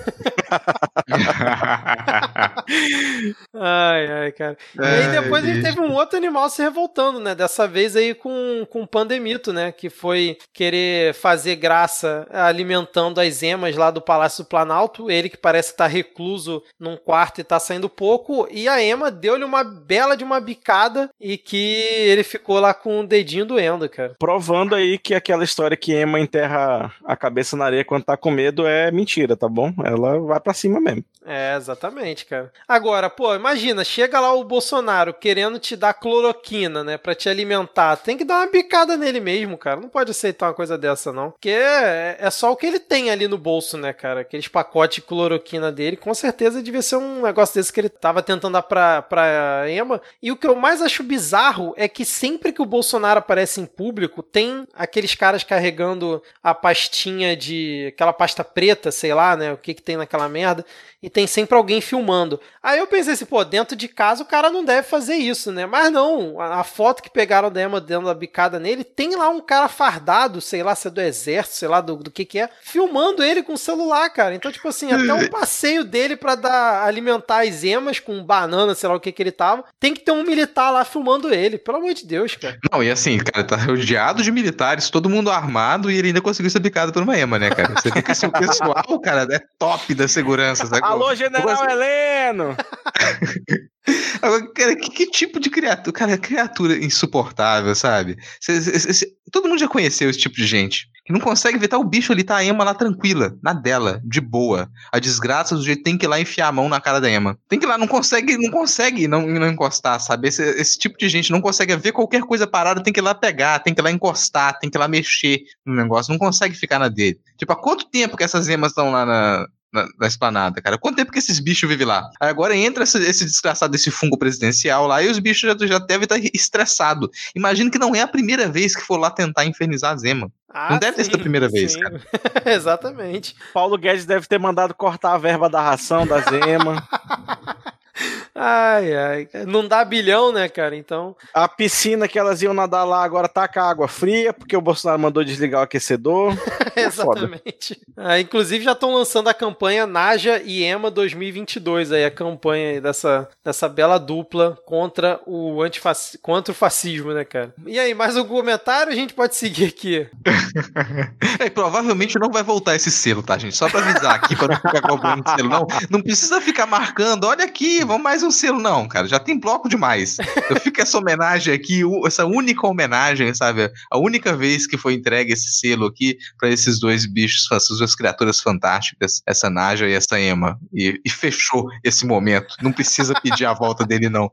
ai, ai, cara. E aí depois a gente teve um outro animal se revoltando, né? Dessa vez aí com, com o Pandemito, né? Que foi querer fazer graça alimentando as emas lá do Palácio do Planalto. Ele que parece está recluso num quarto e está saindo pouco, e a Emma deu-lhe uma bela de uma bicada e que ele ficou lá com o dedinho doendo, cara. Provando aí que aquela história que Emma enterra a cabeça na areia quando tá com medo é mentira, tá bom? Ela vai para cima mesmo. É, exatamente, cara. Agora, pô, imagina, chega lá o Bolsonaro querendo te dar cloroquina, né, para te alimentar. Tem que dar uma bicada nele mesmo, cara. Não pode aceitar uma coisa dessa, não. Porque é, é só o que ele tem ali no bolso, né, cara? Aqueles pacotes de cloroquina dele, com certeza devia ser um negócio desse que ele tava tentando dar pra, pra Emma. E o que eu mais acho bizarro é que sempre que o Bolsonaro aparece em público, tem aqueles caras carregando a pastinha de. aquela pasta preta, sei lá, né? O que que tem naquela merda e tem sempre alguém filmando. Aí eu pensei assim, pô, dentro de casa o cara não deve fazer isso, né? Mas não, a, a foto que pegaram da Emma dando a bicada nele, tem lá um cara fardado, sei lá se é do exército, sei lá do, do que que é, filmando ele com o celular, cara. Então, tipo assim, até um [LAUGHS] passeio dele para dar alimentar as emas com banana, sei lá o que que ele tava, tem que ter um militar lá filmando ele, pelo amor de Deus, cara. Não, e assim, cara, tá rodeado de militares, todo mundo armado e ele ainda conseguiu ser bicado por uma ema, né, cara? Você vê que assim, o pessoal, cara, é top da segurança, sabe? Alô, General Heleno! [LAUGHS] Agora, cara, que, que, tipo de criatura? Cara, criatura insuportável, sabe? Cê, cê, cê, todo mundo já conheceu esse tipo de gente. Que não consegue ver, tá o bicho ali, tá a Emma lá tranquila, na dela, de boa. A desgraça do jeito tem que ir lá enfiar a mão na cara da Emma. Tem que ir lá, não consegue, não consegue não, não encostar, sabe? Esse, esse tipo de gente não consegue ver qualquer coisa parada, tem que ir lá pegar, tem que ir lá encostar, tem que ir lá mexer no negócio, não consegue ficar na dele. Tipo, há quanto tempo que essas emas estão lá na, na, na esplanada, cara. Quanto tempo que esses bichos vivem lá? Aí agora entra esse, esse, desgraçado desse fungo presidencial lá e os bichos já, já devem estar estressados. Imagino que não é a primeira vez que for lá tentar infernizar a Zema. Ah, não deve sim, ter sido a primeira sim. vez, cara. [LAUGHS] Exatamente. Paulo Guedes deve ter mandado cortar a verba da ração da Zema. [LAUGHS] Ai, ai. Não dá bilhão, né, cara? Então. A piscina que elas iam nadar lá agora tá com a água fria, porque o Bolsonaro mandou desligar o aquecedor. [LAUGHS] Exatamente. Ah, inclusive já estão lançando a campanha Naja e Ema 2022, aí a campanha dessa, dessa bela dupla contra o antifac... contra o fascismo, né, cara? E aí, mais algum comentário? A gente pode seguir aqui. [LAUGHS] é, provavelmente não vai voltar esse selo, tá, gente? Só pra avisar aqui, pra não ficar cobrando selo, não. Não precisa ficar marcando, olha aqui, vamos mais um selo, não, cara. Já tem bloco demais. Eu fico essa homenagem aqui, essa única homenagem, sabe? A única vez que foi entregue esse selo aqui para esses dois bichos, essas duas criaturas fantásticas, essa Naja e essa Emma. E, e fechou esse momento. Não precisa pedir a volta dele, não.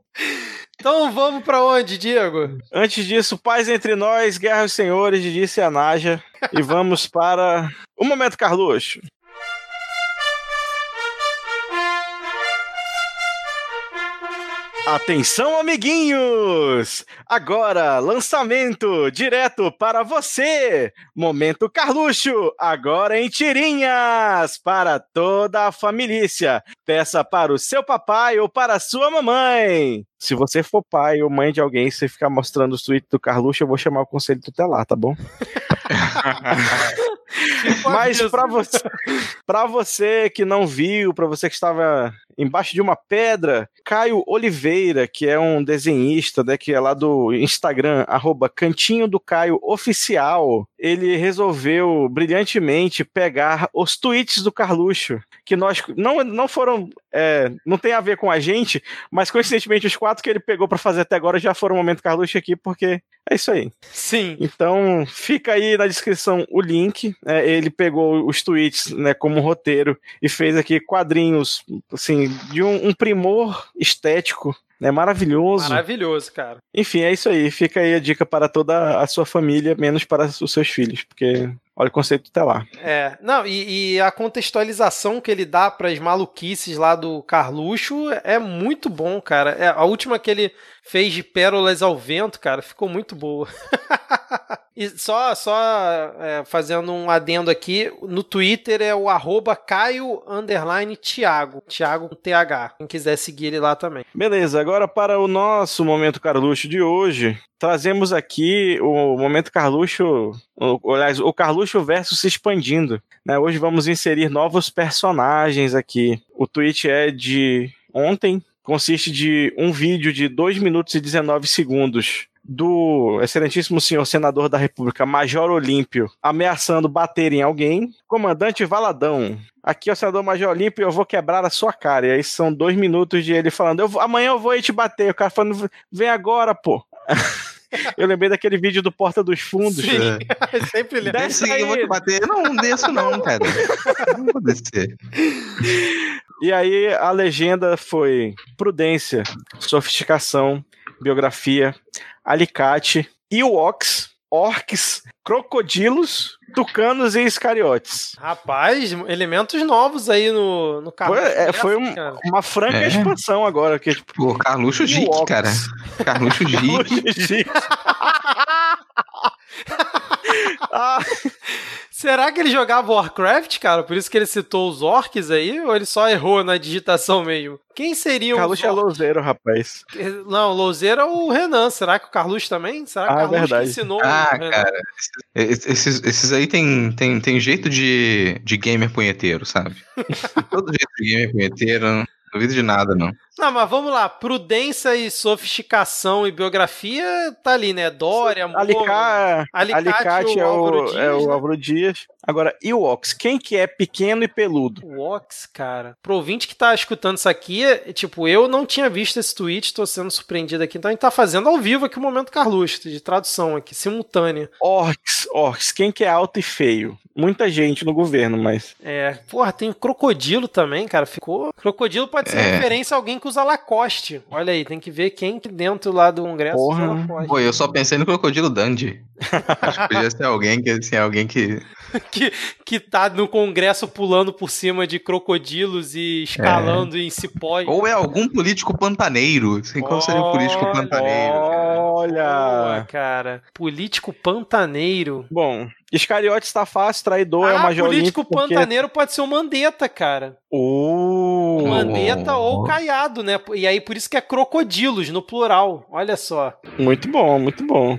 Então vamos para onde, Diego? Antes disso, paz entre nós, guerra aos senhores, disse a Naja. e vamos para o momento Carluxo. Atenção, amiguinhos! Agora, lançamento direto para você! Momento Carluxo, agora em tirinhas, para toda a família. Peça para o seu papai ou para a sua mamãe. Se você for pai ou mãe de alguém e você ficar mostrando os tweets do Carluxo, eu vou chamar o conselho tutelar, tá bom? [LAUGHS] Mas para você, para você que não viu, para você que estava embaixo de uma pedra, Caio Oliveira, que é um desenhista, né, que é lá do Instagram, arroba Cantinho do Caio Oficial, ele resolveu brilhantemente pegar os tweets do Carluxo, que nós não, não foram, é, não tem a ver com a gente, mas coincidentemente os quatro que ele pegou para fazer até agora já foram o momento Carluxo aqui, porque é isso aí. Sim. Então fica aí na descrição o link. É, ele pegou os tweets né, como roteiro e fez aqui quadrinhos assim de um, um primor estético é maravilhoso. Maravilhoso, cara. Enfim, é isso aí. Fica aí a dica para toda a sua família, menos para os seus filhos, porque olha o conceito tá lá. É, não, e, e a contextualização que ele dá para as maluquices lá do Carluxo é muito bom, cara. É, a última que ele fez de Pérolas ao Vento, cara, ficou muito boa. [LAUGHS] e só, só é, fazendo um adendo aqui, no Twitter é o arroba Caio Underline Thiago. Thiago TH. Quem quiser seguir ele lá também. Beleza, agora para o nosso Momento Carluxo de hoje, trazemos aqui o Momento Carluxo, aliás, o Carluxo verso se expandindo. Né? Hoje vamos inserir novos personagens aqui. O tweet é de ontem, consiste de um vídeo de 2 minutos e 19 segundos do excelentíssimo senhor senador da República, Major Olímpio, ameaçando bater em alguém. Comandante Valadão, aqui é o senador Major Olímpio, eu vou quebrar a sua cara. E aí são dois minutos de ele falando, eu, amanhã eu vou aí te bater. O cara falando, vem agora, pô. [LAUGHS] Eu lembrei daquele vídeo do Porta dos Fundos. Sim, é. [LAUGHS] sempre lembro. Desce aí. Eu vou te bater. Não, não desço não, cara. Não vou descer. E aí a legenda foi prudência, sofisticação, biografia, alicate e o Ox orcs, crocodilos, tucanos e escariotes. Rapaz, elementos novos aí no, no Carluxo. Foi, é, foi um, uma franca é. expansão agora. Que, tipo, Pô, Carluxo Gic, cara. Carluxo [LAUGHS] Gic. Ah, Será que ele jogava Warcraft, cara? Por isso que ele citou os orcs aí? Ou ele só errou na digitação mesmo? Quem seria o. Carluxo é louzeiro, rapaz. Não, louzeiro é o Renan. Será que o Carluxo também? Será que ah, o Carluxo verdade. ensinou ah, o Renan? cara. Esses, esses aí tem, tem, tem jeito de, de gamer punheteiro, sabe? [LAUGHS] Todo jeito de gamer punheteiro. Não duvido de nada, não. Não, mas vamos lá. Prudência e sofisticação e biografia tá ali, né? Dória, amor. Alica... Alicate, Alicate é, o, Dias, é o né? Álvaro Dias. Agora, e o Ox? Quem que é pequeno e peludo? O Ox, cara. Pro ouvinte que tá escutando isso aqui, tipo, eu não tinha visto esse tweet, tô sendo surpreendido aqui. Então a gente tá fazendo ao vivo aqui o Momento Carluxo, de tradução aqui, simultânea. Orcs, Orcs. Quem que é alto e feio? Muita gente no governo, mas... É, porra, tem o Crocodilo também, cara. Ficou... Crocodilo pode ser é. referência a alguém que usa Lacoste. Olha aí, tem que ver quem dentro lá do Congresso Porra. usa Lacoste. Pô, eu só pensei no Crocodilo Dandy. Acho que podia ser alguém que, assim, alguém que... [LAUGHS] que... Que tá no Congresso pulando por cima de crocodilos e escalando é. em cipó. Ou é algum político pantaneiro. Assim, qual seria o político pantaneiro? Olha! Boa, cara. Político pantaneiro. Bom, Iscariote está fácil, traidor ah, é o Major político porque... pantaneiro pode ser o Mandetta, cara. Oh. O Mandetta ou o Caiado, né? E aí por isso que é crocodilos no plural. Olha só. Muito bom, muito bom.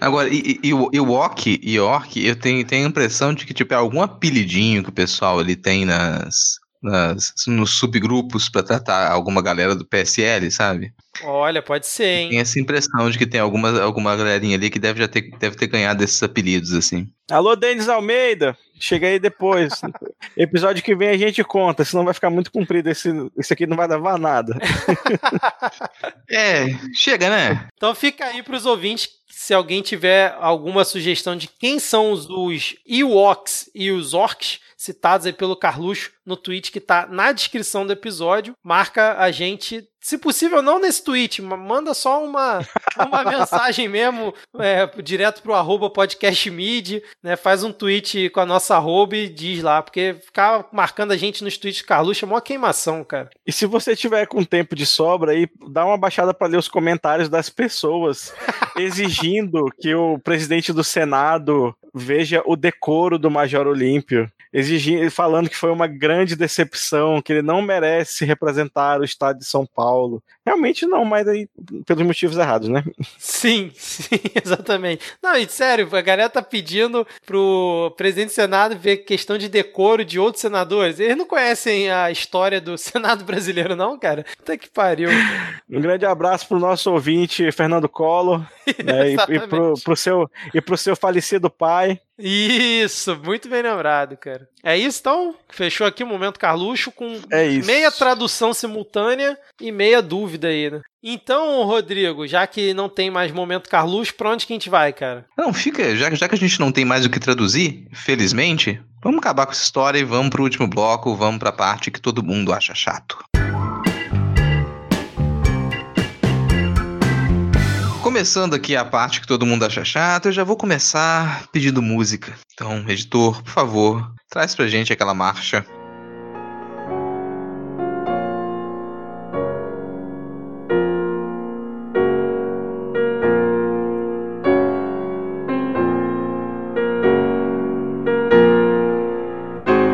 Agora, e, e, e o Orc, e Orc, eu tenho, tenho a impressão de que tipo, é algum apelidinho que o pessoal ele tem nas, nas, nos subgrupos para tratar alguma galera do PSL, sabe? Olha, pode ser, hein? Tem essa impressão de que tem alguma, alguma galerinha ali que deve já ter, deve ter ganhado esses apelidos, assim. Alô, Denis Almeida! Chega aí depois. [LAUGHS] Episódio que vem a gente conta, senão vai ficar muito comprido. Esse, esse aqui não vai levar nada. [LAUGHS] é, chega, né? Então fica aí pros ouvintes se alguém tiver alguma sugestão de quem são os, os Ewoks e os Orcs citados aí pelo Carluxo no tweet que tá na descrição do episódio, marca a gente se possível, não nesse tweet, manda só uma, uma [LAUGHS] mensagem mesmo, é, direto pro arroba podcastmid, né? Faz um tweet com a nossa arroba e diz lá, porque ficar marcando a gente nos tweets Carluxo é uma queimação, cara. E se você tiver com tempo de sobra aí, dá uma baixada para ler os comentários das pessoas [LAUGHS] exigindo que o presidente do Senado veja o decoro do Major Olímpio exigindo, falando que foi uma grande decepção, que ele não merece representar o estado de São Paulo. Realmente não, mas aí pelos motivos errados, né? Sim, [LAUGHS] sim, exatamente. Não, e sério, a galera tá pedindo pro presidente do Senado ver questão de decoro de outros senadores. Eles não conhecem a história do [LAUGHS] Senado brasileiro, não, cara? Até que pariu. Um grande abraço pro nosso ouvinte, Fernando Collor, [LAUGHS] né, e, e, pro, pro seu, e pro seu falecido pai. Isso, muito bem lembrado, cara. É isso então? Fechou aqui o momento Carluxo com é meia tradução simultânea e meia dúvida aí, né? Então, Rodrigo, já que não tem mais momento Carluxo, pra onde que a gente vai, cara? Não, fica, já, já que a gente não tem mais o que traduzir, felizmente, vamos acabar com essa história e vamos pro último bloco, vamos pra parte que todo mundo acha chato. Começando aqui a parte que todo mundo acha chata, eu já vou começar pedindo música. Então, editor, por favor, traz pra gente aquela marcha.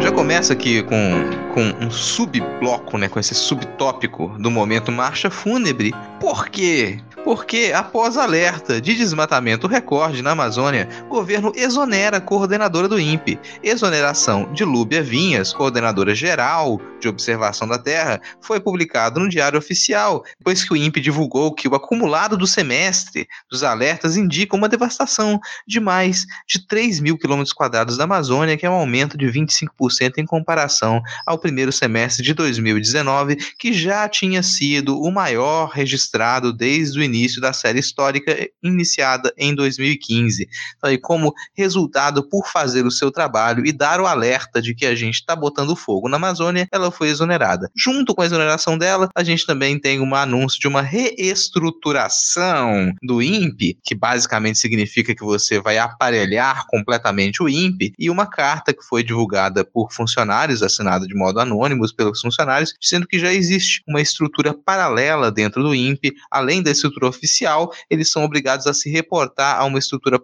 Já começa aqui com, com um subbloco, né, com esse subtópico do momento marcha fúnebre. Por quê? Porque, após alerta de desmatamento recorde na Amazônia, governo exonera a coordenadora do INPE. Exoneração de Lúbia Vinhas, coordenadora geral de observação da Terra, foi publicado no Diário Oficial, depois que o INPE divulgou que o acumulado do semestre dos alertas indica uma devastação de mais de 3 mil quilômetros quadrados da Amazônia, que é um aumento de 25% em comparação ao primeiro semestre de 2019, que já tinha sido o maior registrado desde o início início da série histórica iniciada em 2015. Então, aí, como resultado por fazer o seu trabalho e dar o alerta de que a gente está botando fogo na Amazônia, ela foi exonerada. Junto com a exoneração dela, a gente também tem um anúncio de uma reestruturação do INPE, que basicamente significa que você vai aparelhar completamente o INPE, e uma carta que foi divulgada por funcionários, assinada de modo anônimo pelos funcionários, dizendo que já existe uma estrutura paralela dentro do INPE, além da estrutura oficial, eles são obrigados a se reportar a uma estrutura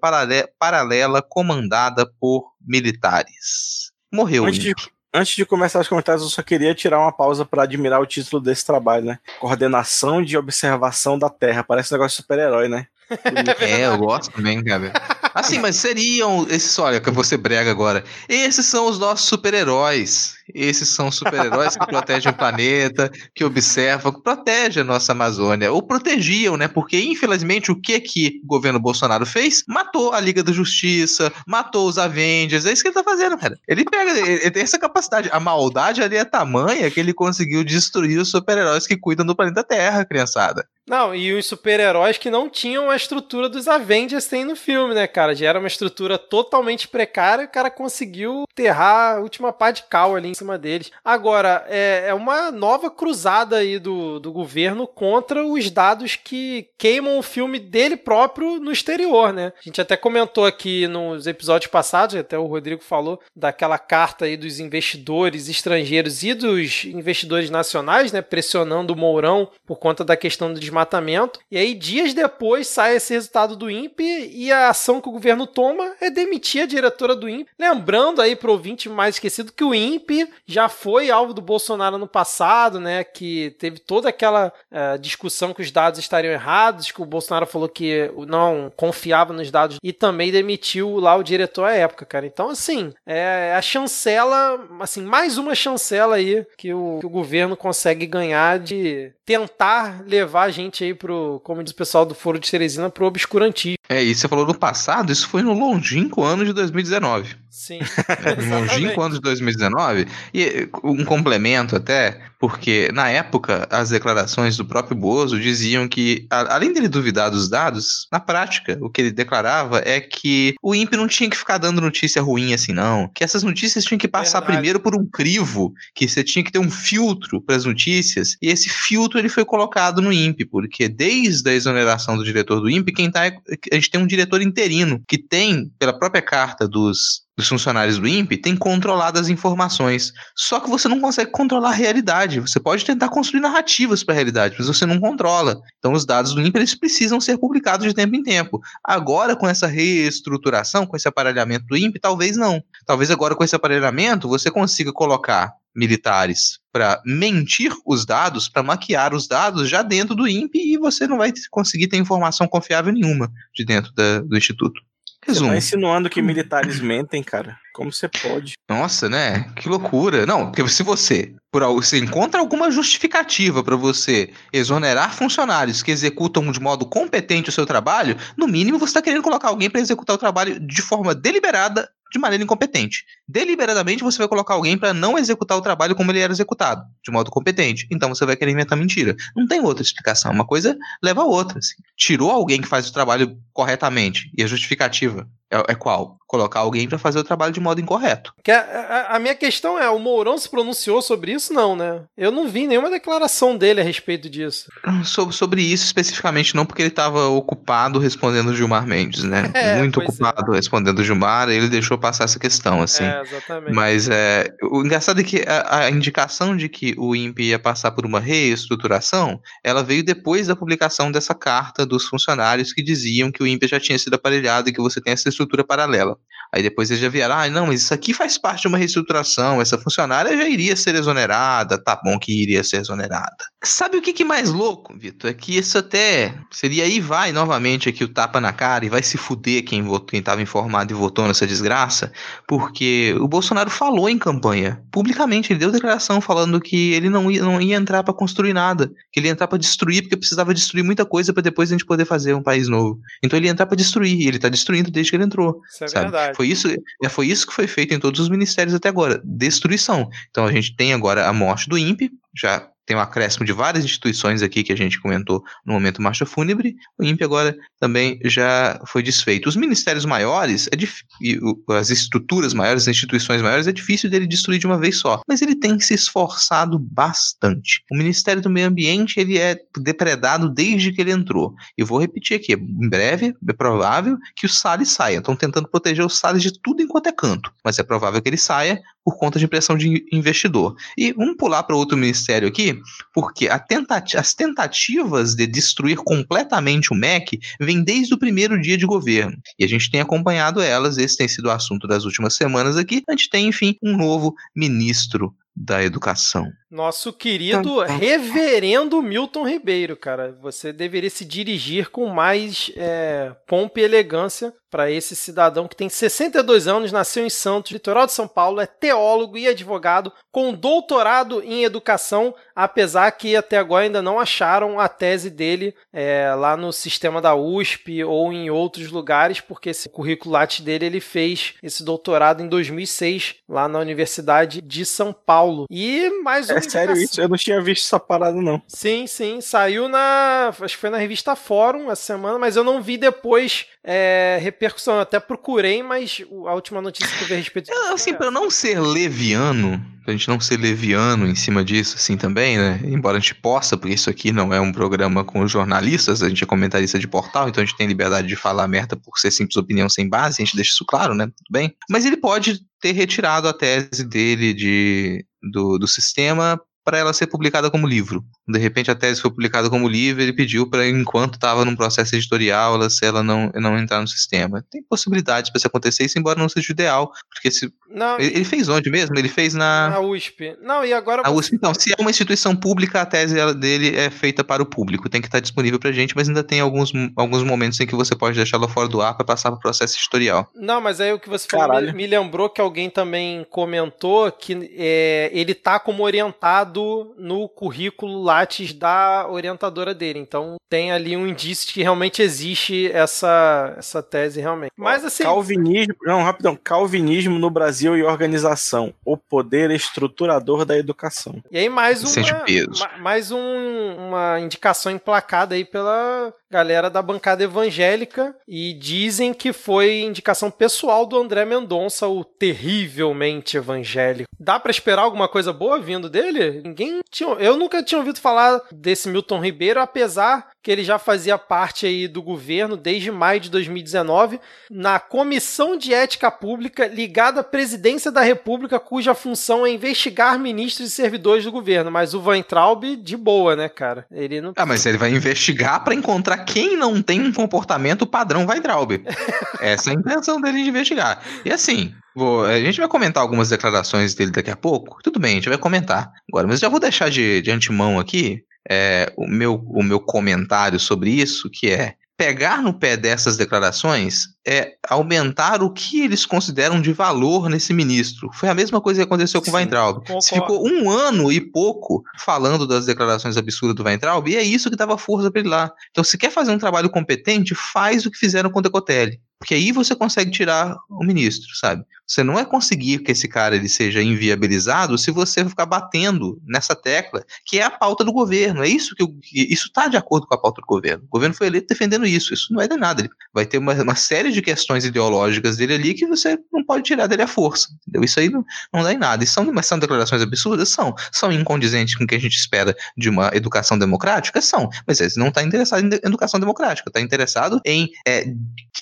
paralela comandada por militares. Morreu antes. De, antes de começar os comentários, eu só queria tirar uma pausa para admirar o título desse trabalho, né? Coordenação de Observação da Terra. Parece um negócio de super-herói, né? [LAUGHS] é, eu gosto também, cara. Assim, mas seriam esses, olha, que ser brega agora. Esses são os nossos super-heróis. Esses são super-heróis que protegem o planeta, que observam, que protegem a nossa Amazônia. Ou protegiam, né? Porque, infelizmente, o que que o governo Bolsonaro fez? Matou a Liga da Justiça, matou os Avengers. É isso que ele tá fazendo, cara. Ele pega, ele tem essa capacidade. A maldade ali é tamanha que ele conseguiu destruir os super-heróis que cuidam do planeta Terra, criançada. Não, e os super-heróis que não tinham a estrutura dos Avengers tem no filme, né, cara? Já era uma estrutura totalmente precária e o cara conseguiu enterrar a última pá de cal ali em cima deles. Agora, é, é uma nova cruzada aí do, do governo contra os dados que queimam o filme dele próprio no exterior, né? A gente até comentou aqui nos episódios passados, até o Rodrigo falou, daquela carta aí dos investidores estrangeiros e dos investidores nacionais, né? Pressionando o Mourão por conta da questão do desmatamento. E aí, dias depois, sai esse resultado do INPE e a ação que o governo toma é demitir a diretora do INPE. Lembrando aí pro ouvinte mais esquecido que o INPE já foi alvo do Bolsonaro no passado, né? Que teve toda aquela uh, discussão que os dados estariam errados, que o Bolsonaro falou que não confiava nos dados e também demitiu lá o diretor à época, cara. Então, assim, é a chancela, assim, mais uma chancela aí que o, que o governo consegue ganhar de tentar levar a gente aí pro, como diz o pessoal do Foro de Teresina, pro obscurantismo. É, e você falou do passado, isso foi no longínquo ano de 2019. Sim. [LAUGHS] no longínquo ano de 2019. E um complemento até, porque na época as declarações do próprio Bozo diziam que, além dele duvidar dos dados, na prática, o que ele declarava é que o INPE não tinha que ficar dando notícia ruim assim, não. Que essas notícias tinham que passar Verdade. primeiro por um crivo, que você tinha que ter um filtro para as notícias, e esse filtro ele foi colocado no INPE, porque desde a exoneração do diretor do INPE, quem tá. A gente tem um diretor interino que tem, pela própria carta dos dos funcionários do INPE tem controlado as informações. Só que você não consegue controlar a realidade. Você pode tentar construir narrativas para a realidade, mas você não controla. Então os dados do INPE eles precisam ser publicados de tempo em tempo. Agora com essa reestruturação, com esse aparelhamento do INPE, talvez não. Talvez agora com esse aparelhamento você consiga colocar militares para mentir os dados, para maquiar os dados já dentro do INPE e você não vai conseguir ter informação confiável nenhuma de dentro da, do instituto. Resumo. Você tá insinuando que militares mentem, cara? Como você pode? Nossa, né? Que loucura. Não, porque se você, por você encontra alguma justificativa para você exonerar funcionários que executam de modo competente o seu trabalho, no mínimo você está querendo colocar alguém para executar o trabalho de forma deliberada de maneira incompetente. Deliberadamente você vai colocar alguém para não executar o trabalho como ele era executado, de modo competente. Então você vai querer inventar mentira. Não tem outra explicação. Uma coisa leva a outra. Assim. Tirou alguém que faz o trabalho corretamente e a justificativa é, é qual? Colocar alguém para fazer o trabalho de modo incorreto. A, a, a, minha questão é: o Mourão se pronunciou sobre isso? Não, né? Eu não vi nenhuma declaração dele a respeito disso. Sobre, sobre isso especificamente, não, porque ele estava ocupado respondendo o Gilmar Mendes, né? [LAUGHS] É, Muito é. ocupado é. respondendo o Gilmar, ele deixou passar essa questão, assim. É, exatamente. Mas é, o engraçado é que a, a indicação de que o INPE ia passar por uma reestruturação, ela veio depois da publicação dessa carta dos funcionários que diziam que o INPE já tinha sido aparelhado e que você tem essa estrutura paralela. Aí depois eles já vieram, ah, não, mas isso aqui faz parte de uma reestruturação, essa funcionária já iria ser exonerada, tá bom que iria ser exonerada. Sabe o que, que é mais louco, Vitor? É que isso até seria aí vai novamente aqui o tapa na cara e vai se fuder quem votou, quem estava informado e votou nessa desgraça, porque o Bolsonaro falou em campanha, publicamente, ele deu declaração falando que ele não ia, não ia entrar para construir nada, que ele ia entrar para destruir, porque precisava destruir muita coisa para depois a gente poder fazer um país novo. Então ele ia entrar para destruir, e ele tá destruindo desde que ele entrou. Isso é sabe? verdade. Foi isso, é, foi isso que foi feito em todos os ministérios até agora, destruição. Então a gente tem agora a morte do INPE, já tem um acréscimo de várias instituições aqui que a gente comentou no momento marcha fúnebre. O INPE agora também já foi desfeito. Os ministérios maiores, é e as estruturas maiores, as instituições maiores, é difícil dele destruir de uma vez só. Mas ele tem se esforçado bastante. O Ministério do Meio Ambiente ele é depredado desde que ele entrou. E vou repetir aqui: em breve é provável que o Salles saia. Estão tentando proteger o Salles de tudo enquanto é canto. Mas é provável que ele saia por conta de pressão de investidor. E vamos pular para outro ministério aqui, porque tentati as tentativas de destruir completamente o MEC vêm desde o primeiro dia de governo. E a gente tem acompanhado elas, esse tem sido o assunto das últimas semanas aqui. A gente tem, enfim, um novo ministro da educação. Nosso querido reverendo Milton Ribeiro, cara. Você deveria se dirigir com mais é, pompa e elegância para esse cidadão que tem 62 anos, nasceu em Santos, litoral de São Paulo, é teólogo e advogado, com doutorado em educação, apesar que até agora ainda não acharam a tese dele é, lá no sistema da USP ou em outros lugares, porque esse currículo dele ele fez esse doutorado em 2006 lá na Universidade de São Paulo. E mais um. É sério isso? Eu não tinha visto essa parada, não. Sim, sim. Saiu na. Acho que foi na revista Fórum essa semana, mas eu não vi depois é, repercussão. Eu até procurei, mas a última notícia que eu vi a respeito disso. É, assim, para não ser leviano, pra gente não ser leviano em cima disso, assim também, né? Embora a gente possa, porque isso aqui não é um programa com jornalistas, a gente é comentarista de portal, então a gente tem liberdade de falar merda por ser simples opinião sem base, a gente deixa isso claro, né? Tudo bem. Mas ele pode ter retirado a tese dele de, do, do sistema para ela ser publicada como livro. De repente a tese foi publicada como livro, ele pediu para enquanto estava num processo editorial, ela, se ela não, não entrar no sistema. Tem possibilidades para isso acontecer, isso embora não seja ideal, porque se não, ele, ele, fez onde mesmo? Ele fez na na USP. Não, e agora a USP, então, se é uma instituição pública, a tese dele é feita para o público, tem que estar disponível para gente, mas ainda tem alguns, alguns momentos em que você pode deixá-la fora do ar para passar para o processo editorial. Não, mas aí o que você falou me, me, lembrou que alguém também comentou que é, ele tá como orientado no currículo Lattes da orientadora dele. Então tem ali um indício de que realmente existe essa, essa tese realmente. Mas assim. Calvinismo. Não, rapidão. Calvinismo no Brasil e organização. O poder estruturador da educação. E aí, mais uma, mais um, uma indicação emplacada aí pela galera da bancada evangélica e dizem que foi indicação pessoal do André Mendonça, o terrivelmente evangélico. Dá para esperar alguma coisa boa vindo dele? Ninguém tinha, eu nunca tinha ouvido falar desse Milton Ribeiro, apesar que ele já fazia parte aí do governo desde maio de 2019, na Comissão de Ética Pública ligada à Presidência da República, cuja função é investigar ministros e servidores do governo. Mas o Van Traub, de boa, né, cara? Ele não. Ah, mas ele vai investigar para encontrar quem não tem um comportamento padrão Weintraub. [LAUGHS] Essa é a intenção dele de investigar. E assim, Vou, a gente vai comentar algumas declarações dele daqui a pouco. Tudo bem, a gente vai comentar agora, mas já vou deixar de, de antemão aqui é, o, meu, o meu comentário sobre isso, que é pegar no pé dessas declarações é aumentar o que eles consideram de valor nesse ministro. Foi a mesma coisa que aconteceu com o Weintraub. Você ficou um ano e pouco falando das declarações absurdas do Weintraub, e é isso que dava força para ele lá. Então, se quer fazer um trabalho competente, faz o que fizeram com o Decotelli. Porque aí você consegue tirar o ministro, sabe? Você não é conseguir que esse cara ele seja inviabilizado se você ficar batendo nessa tecla, que é a pauta do governo. É isso que eu, isso está de acordo com a pauta do governo. O governo foi eleito defendendo isso. Isso não é de nada. Ele vai ter uma, uma série de questões ideológicas dele ali que você não pode tirar dele à força. Entendeu? Isso aí não, não dá em nada. E são, mas são declarações absurdas? São. São incondizentes com o que a gente espera de uma educação democrática? São. Mas ele não está interessado em educação democrática. Está interessado em é,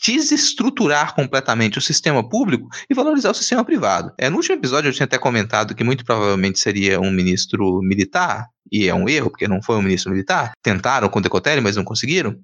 desestruturar completamente o sistema público e valorizar o sistema privado. É, no último episódio eu tinha até comentado que muito provavelmente seria um ministro militar, e é um erro, porque não foi um ministro militar. Tentaram com o Decotelli, mas não conseguiram.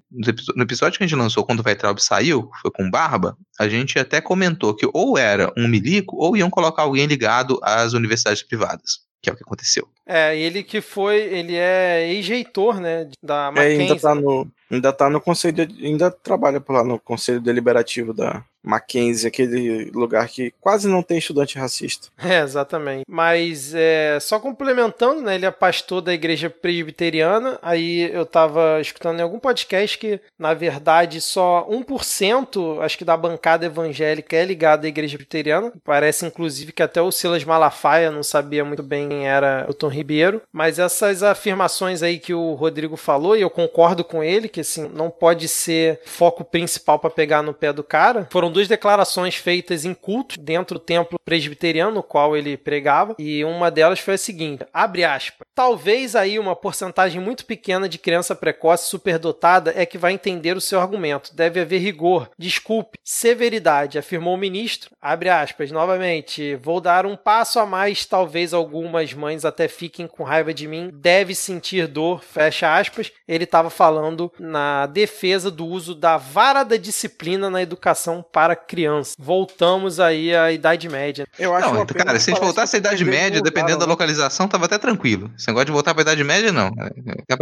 No episódio que a gente lançou, quando o Weitraub saiu, foi com Barba, a gente até comentou que ou era um milico, ou iam colocar alguém ligado às universidades privadas que é o que aconteceu. É, ele que foi, ele é ex-reitor, né, da Mackenzie. É, ainda tá no, Ainda tá no conselho, ainda trabalha por lá no conselho deliberativo da, Mackenzie, aquele lugar que quase não tem estudante racista. [LAUGHS] É, exatamente. Mas é, só complementando, né? Ele é pastor da igreja presbiteriana. Aí eu tava escutando em algum podcast que, na verdade, só 1% acho que da bancada evangélica é ligada à igreja presbiteriana. Parece, inclusive, que até o Silas Malafaia não sabia muito bem quem era o Tom Ribeiro. Mas essas afirmações aí que o Rodrigo falou, e eu concordo com ele, que assim, não pode ser foco principal para pegar no pé do cara, foram duas declarações feitas em culto dentro do templo presbiteriano no qual ele pregava, e uma delas foi a seguinte: abre aspas. Talvez aí uma porcentagem muito pequena de criança precoce superdotada é que vai entender o seu argumento. Deve haver rigor, desculpe, severidade, afirmou o ministro. Abre aspas, novamente, vou dar um passo a mais, talvez algumas mães até fiquem com raiva de mim, deve sentir dor, fecha aspas. Ele estava falando na defesa do uso da vara da disciplina na educação para para criança. Voltamos aí à Idade Média. Eu acho não, cara, se a gente voltasse à Idade Média, dependendo da localização, tava até tranquilo. Esse negócio de voltar pra Idade Média, não.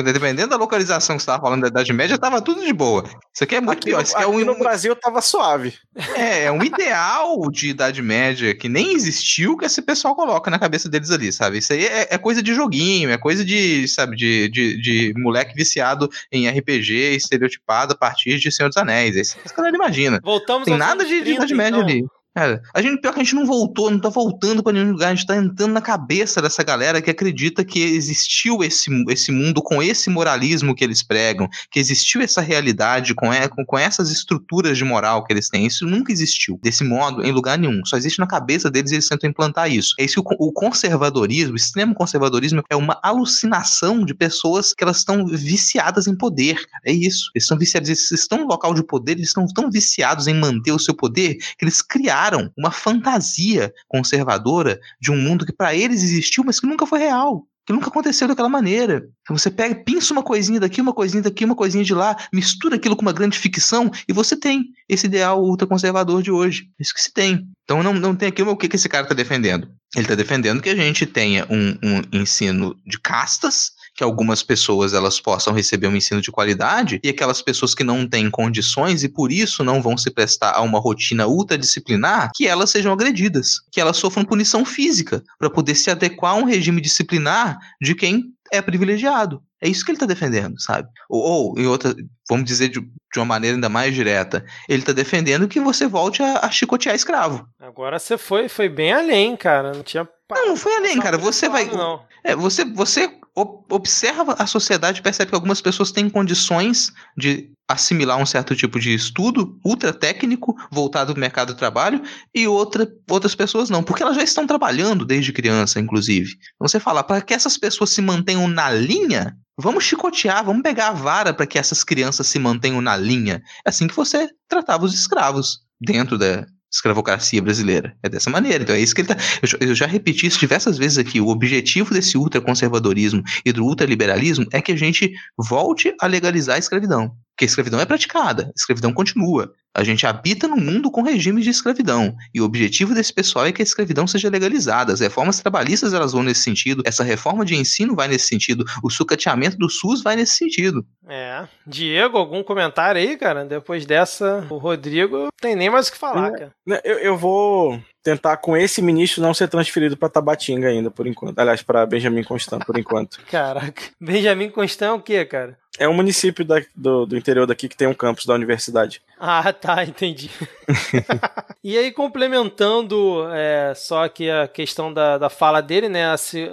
Dependendo da localização que você tava falando da Idade Média, tava tudo de boa. Isso aqui é muito aqui, pior. Isso aqui é um, no Brasil tava suave. É, é um ideal de Idade Média que nem existiu que esse pessoal coloca na cabeça deles ali, sabe? Isso aí é, é coisa de joguinho, é coisa de, sabe, de, de, de moleque viciado em RPG, estereotipado a partir de Senhor dos Anéis. É isso que a galera imagina. Voltamos Tem nada de, de Idade Média então. ali. Cara, a gente, pior que a gente não voltou, não tá voltando para nenhum lugar, a gente tá entrando na cabeça dessa galera que acredita que existiu esse, esse mundo com esse moralismo que eles pregam, que existiu essa realidade com, com, com essas estruturas de moral que eles têm. Isso nunca existiu desse modo em lugar nenhum. Só existe na cabeça deles e eles tentam implantar isso. É isso que o, o conservadorismo, o extremo conservadorismo, é uma alucinação de pessoas que elas estão viciadas em poder. É isso. Eles estão viciados, eles estão no local de poder, eles estão tão viciados em manter o seu poder que eles criaram criaram uma fantasia conservadora de um mundo que para eles existiu, mas que nunca foi real que nunca aconteceu daquela maneira. Então você pega, pinça uma coisinha daqui, uma coisinha daqui, uma coisinha de lá, mistura aquilo com uma grande ficção e você tem esse ideal ultraconservador de hoje. Isso que se tem. Então não, não tem aquilo, o que, que esse cara está defendendo? Ele está defendendo que a gente tenha um, um ensino de castas, que algumas pessoas elas possam receber um ensino de qualidade e aquelas pessoas que não têm condições e por isso não vão se prestar a uma rotina ultradisciplinar, que elas sejam agredidas, que elas sofram punição física para poder se adequar a um regime disciplinar de quem é privilegiado. É isso que ele está defendendo, sabe? Ou, ou, em outra, vamos dizer de, de, uma maneira ainda mais direta, ele está defendendo que você volte a, a, chicotear escravo. Agora você foi, foi bem além, cara. Não tinha. Não, não foi além, cara. Você vai. Não. É, você, você observa a sociedade percebe que algumas pessoas têm condições de assimilar um certo tipo de estudo ultra técnico voltado para o mercado do trabalho e outra, outras pessoas não, porque elas já estão trabalhando desde criança, inclusive. Então você fala, para que essas pessoas se mantenham na linha, vamos chicotear, vamos pegar a vara para que essas crianças se mantenham na linha. É assim que você tratava os escravos dentro da, escravocracia brasileira. É dessa maneira. Então é isso que ele tá. Eu, já repeti isso diversas vezes aqui. O objetivo desse ultraconservadorismo e do ultraliberalismo é que a gente volte a legalizar a escravidão. Porque a escravidão é praticada, a escravidão continua. A gente habita num mundo com regimes de escravidão. E o objetivo desse pessoal é que a escravidão seja legalizada. As reformas trabalhistas elas vão nesse sentido. Essa reforma de ensino vai nesse sentido. O sucateamento do SUS vai nesse sentido. É. Diego, algum comentário aí, cara? Depois dessa, o Rodrigo tem nem mais o que falar, cara. Eu, eu vou tentar com esse ministro não ser transferido para Tabatinga ainda, por enquanto. Aliás, para Benjamin Constant, por enquanto. [LAUGHS] Caraca. Benjamin Constant é o quê, cara? É um município da, do, do interior daqui que tem um campus da universidade. Ah, tá, entendi. [LAUGHS] e aí, complementando é, só aqui a questão da, da fala dele, né?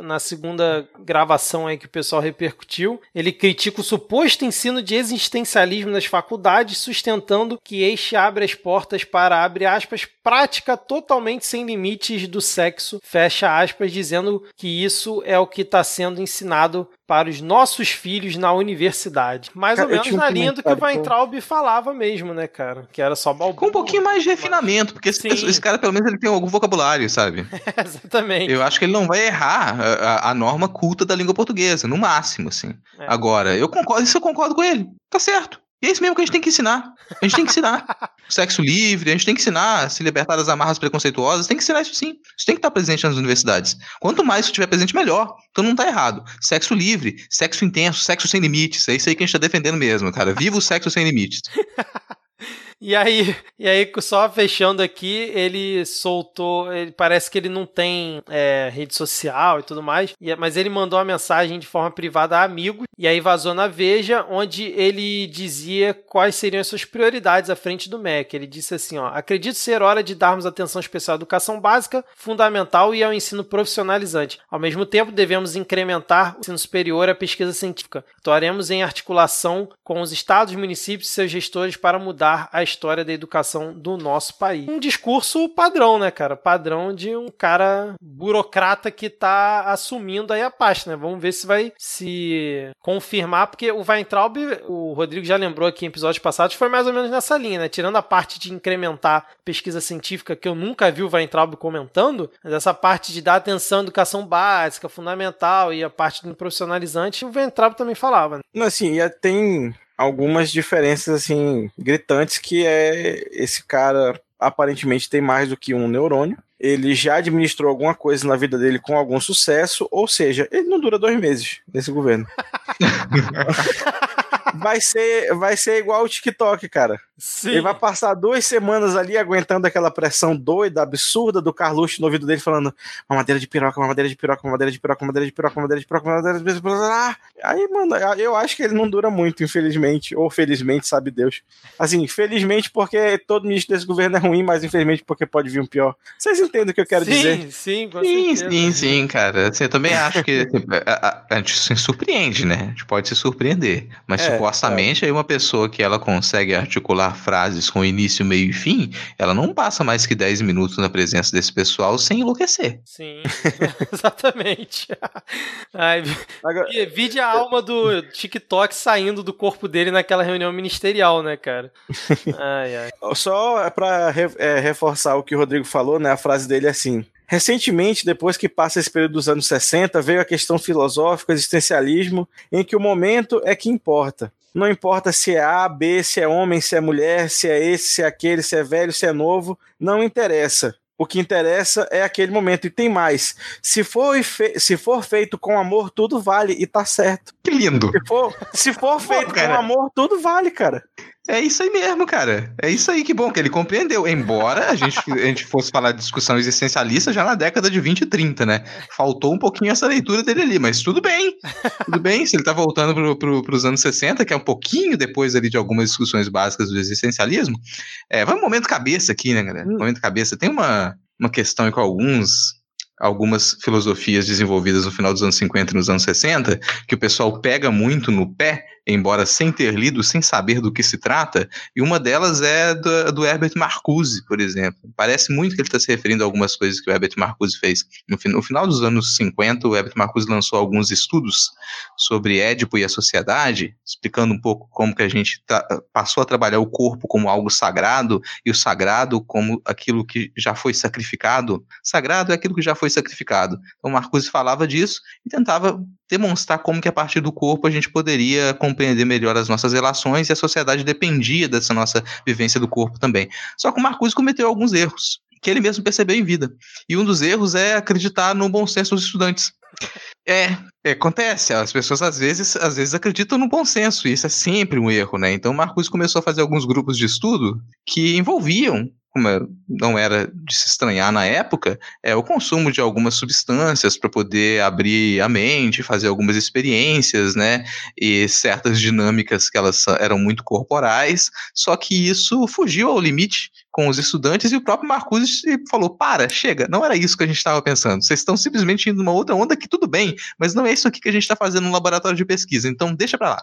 Na segunda gravação aí que o pessoal repercutiu, ele critica o suposto ensino de existencialismo nas faculdades, sustentando que este abre as portas para, abre aspas, prática totalmente sem limites do sexo, fecha aspas, dizendo que isso é o que está sendo ensinado para os nossos filhos na universidade. Mais cara, ou menos na linha do que o Weintraub falava mesmo, né, cara? Que era só balbúrdia. Com um pouquinho mais de refinamento, porque esse, esse, cara, pelo menos, ele tem algum vocabulário, sabe? [LAUGHS] exatamente. Eu acho que ele não vai errar a, a, norma culta da língua portuguesa, no máximo, assim. É. Agora, eu concordo, isso eu concordo com ele. Tá certo. E é isso mesmo que a gente tem que ensinar. A gente tem que ensinar. [LAUGHS] Sexo livre, a gente tem que ensinar a se libertar das amarras preconceituosas, tem que ensinar isso sim. Isso tem que estar presente nas universidades. Quanto mais isso estiver presente, melhor. Então não tá errado. Sexo livre, sexo intenso, sexo sem limites. É isso aí que a gente tá defendendo mesmo, cara. Viva o sexo sem limites. [LAUGHS] E aí, e aí, só fechando aqui, ele soltou. Ele, parece que ele não tem é, rede social e tudo mais, mas ele mandou uma mensagem de forma privada a amigos, e aí vazou na Veja, onde ele dizia quais seriam as suas prioridades à frente do MEC. Ele disse assim: ó, acredito ser hora de darmos atenção especial à educação básica, fundamental e ao ensino profissionalizante. Ao mesmo tempo, devemos incrementar o ensino superior à pesquisa científica. Atuaremos em articulação com os estados, municípios e seus gestores para mudar a história da educação do nosso país. Um discurso padrão, né, cara? Padrão de um cara burocrata que tá assumindo aí a pasta, né? Vamos ver se vai se confirmar, porque o Weintraub, o Rodrigo já lembrou aqui em episódios passados, foi mais ou menos nessa linha, né? Tirando a parte de incrementar pesquisa científica, que eu nunca vi o Weintraub comentando, mas essa parte de dar atenção à educação básica, fundamental e a parte do profissionalizante, o Weintraub também falava. Né? Assim, tem algumas diferenças assim gritantes que é esse cara aparentemente tem mais do que um neurônio. Ele já administrou alguma coisa na vida dele com algum sucesso, ou seja, ele não dura dois meses nesse governo. [LAUGHS] vai ser, vai ser igual o TikTok, cara. Sim. Ele vai passar duas semanas ali aguentando aquela pressão doida, absurda do Carluxo no ouvido dele, falando uma madeira de piroca, uma madeira de piroca, uma madeira de piroca, uma madeira de piroca, uma madeira de piroca, uma madeira de piroca. Aí, mano, eu acho que ele não dura muito, infelizmente. Ou felizmente, sabe Deus. Assim, felizmente porque todo ministro desse governo é ruim, mas infelizmente porque pode vir um pior. Vocês entendem o que eu quero sim, dizer? Sim, sim, sim, sim, cara. Assim, eu também acho que assim, a, a, a, gente se surpreende, né? A gente pode se surpreender. Mas é, supostamente é. aí uma pessoa que ela consegue articular frases com início, meio e fim, ela não passa mais que 10 minutos na presença desse pessoal sem enlouquecer. Sim, [LAUGHS] exatamente. [LAUGHS] Ai, Agora, vide a alma do TikTok saindo do corpo dele naquela reunião ministerial, né, cara? [LAUGHS] Ai, ai. Só para é, reforçar o que o Rodrigo falou, né? A frase dele é assim: Recentemente, depois que passa esse período dos anos 60, veio a questão filosófica, existencialismo, em que o momento é que importa. Não importa se é A, B, se é homem, se é mulher, se é esse, se é aquele, se é velho, se é novo, não interessa. O que interessa é aquele momento. E tem mais. Se for, se for feito com amor, tudo vale. E tá certo. Que lindo. Se for, se for feito Pô, com amor, tudo vale, cara. É isso aí mesmo, cara. É isso aí, que bom que ele compreendeu. Embora a gente, a gente fosse falar de discussão existencialista já na década de 20 e 30, né? Faltou um pouquinho essa leitura dele ali, mas tudo bem. Tudo bem, se ele tá voltando pro, pro, pros anos 60, que é um pouquinho depois ali de algumas discussões básicas do existencialismo. É, vai um momento cabeça aqui, né, galera? Hum. Momento cabeça. Tem uma, uma questão com alguns algumas filosofias desenvolvidas no final dos anos 50 e nos anos 60, que o pessoal pega muito no pé embora sem ter lido, sem saber do que se trata, e uma delas é do, do Herbert Marcuse, por exemplo. Parece muito que ele está se referindo a algumas coisas que o Herbert Marcuse fez. No, no, final dos anos 50, o Herbert Marcuse lançou alguns estudos sobre Édipo e a sociedade, explicando um pouco como que a gente passou a trabalhar o corpo como algo sagrado, e o sagrado como aquilo que já foi sacrificado. Sagrado é aquilo que já foi sacrificado. Então, Marcuse falava disso e tentava demonstrar como que a partir do corpo a gente poderia compreender melhor as nossas relações e a sociedade dependia dessa nossa vivência do corpo também. Só que o Marcuse cometeu alguns erros que ele mesmo percebeu em vida. E um dos erros é acreditar no bom senso dos estudantes. É, é, acontece, as pessoas às vezes, às vezes acreditam no bom senso, e isso é sempre um erro, né? Então o Marcuse começou a fazer alguns grupos de estudo que envolviam como é, não era de se estranhar na época, é o consumo de algumas substâncias para poder abrir a mente, fazer algumas experiências, né? E certas dinâmicas que elas eram muito corporais, só que isso fugiu ao limite com os estudantes e o próprio Marcuse falou: para, chega, não era isso que a gente estava pensando. Vocês estão simplesmente indo numa outra onda que tudo bem, mas não é isso aqui que a gente está fazendo no laboratório de pesquisa, então deixa para lá.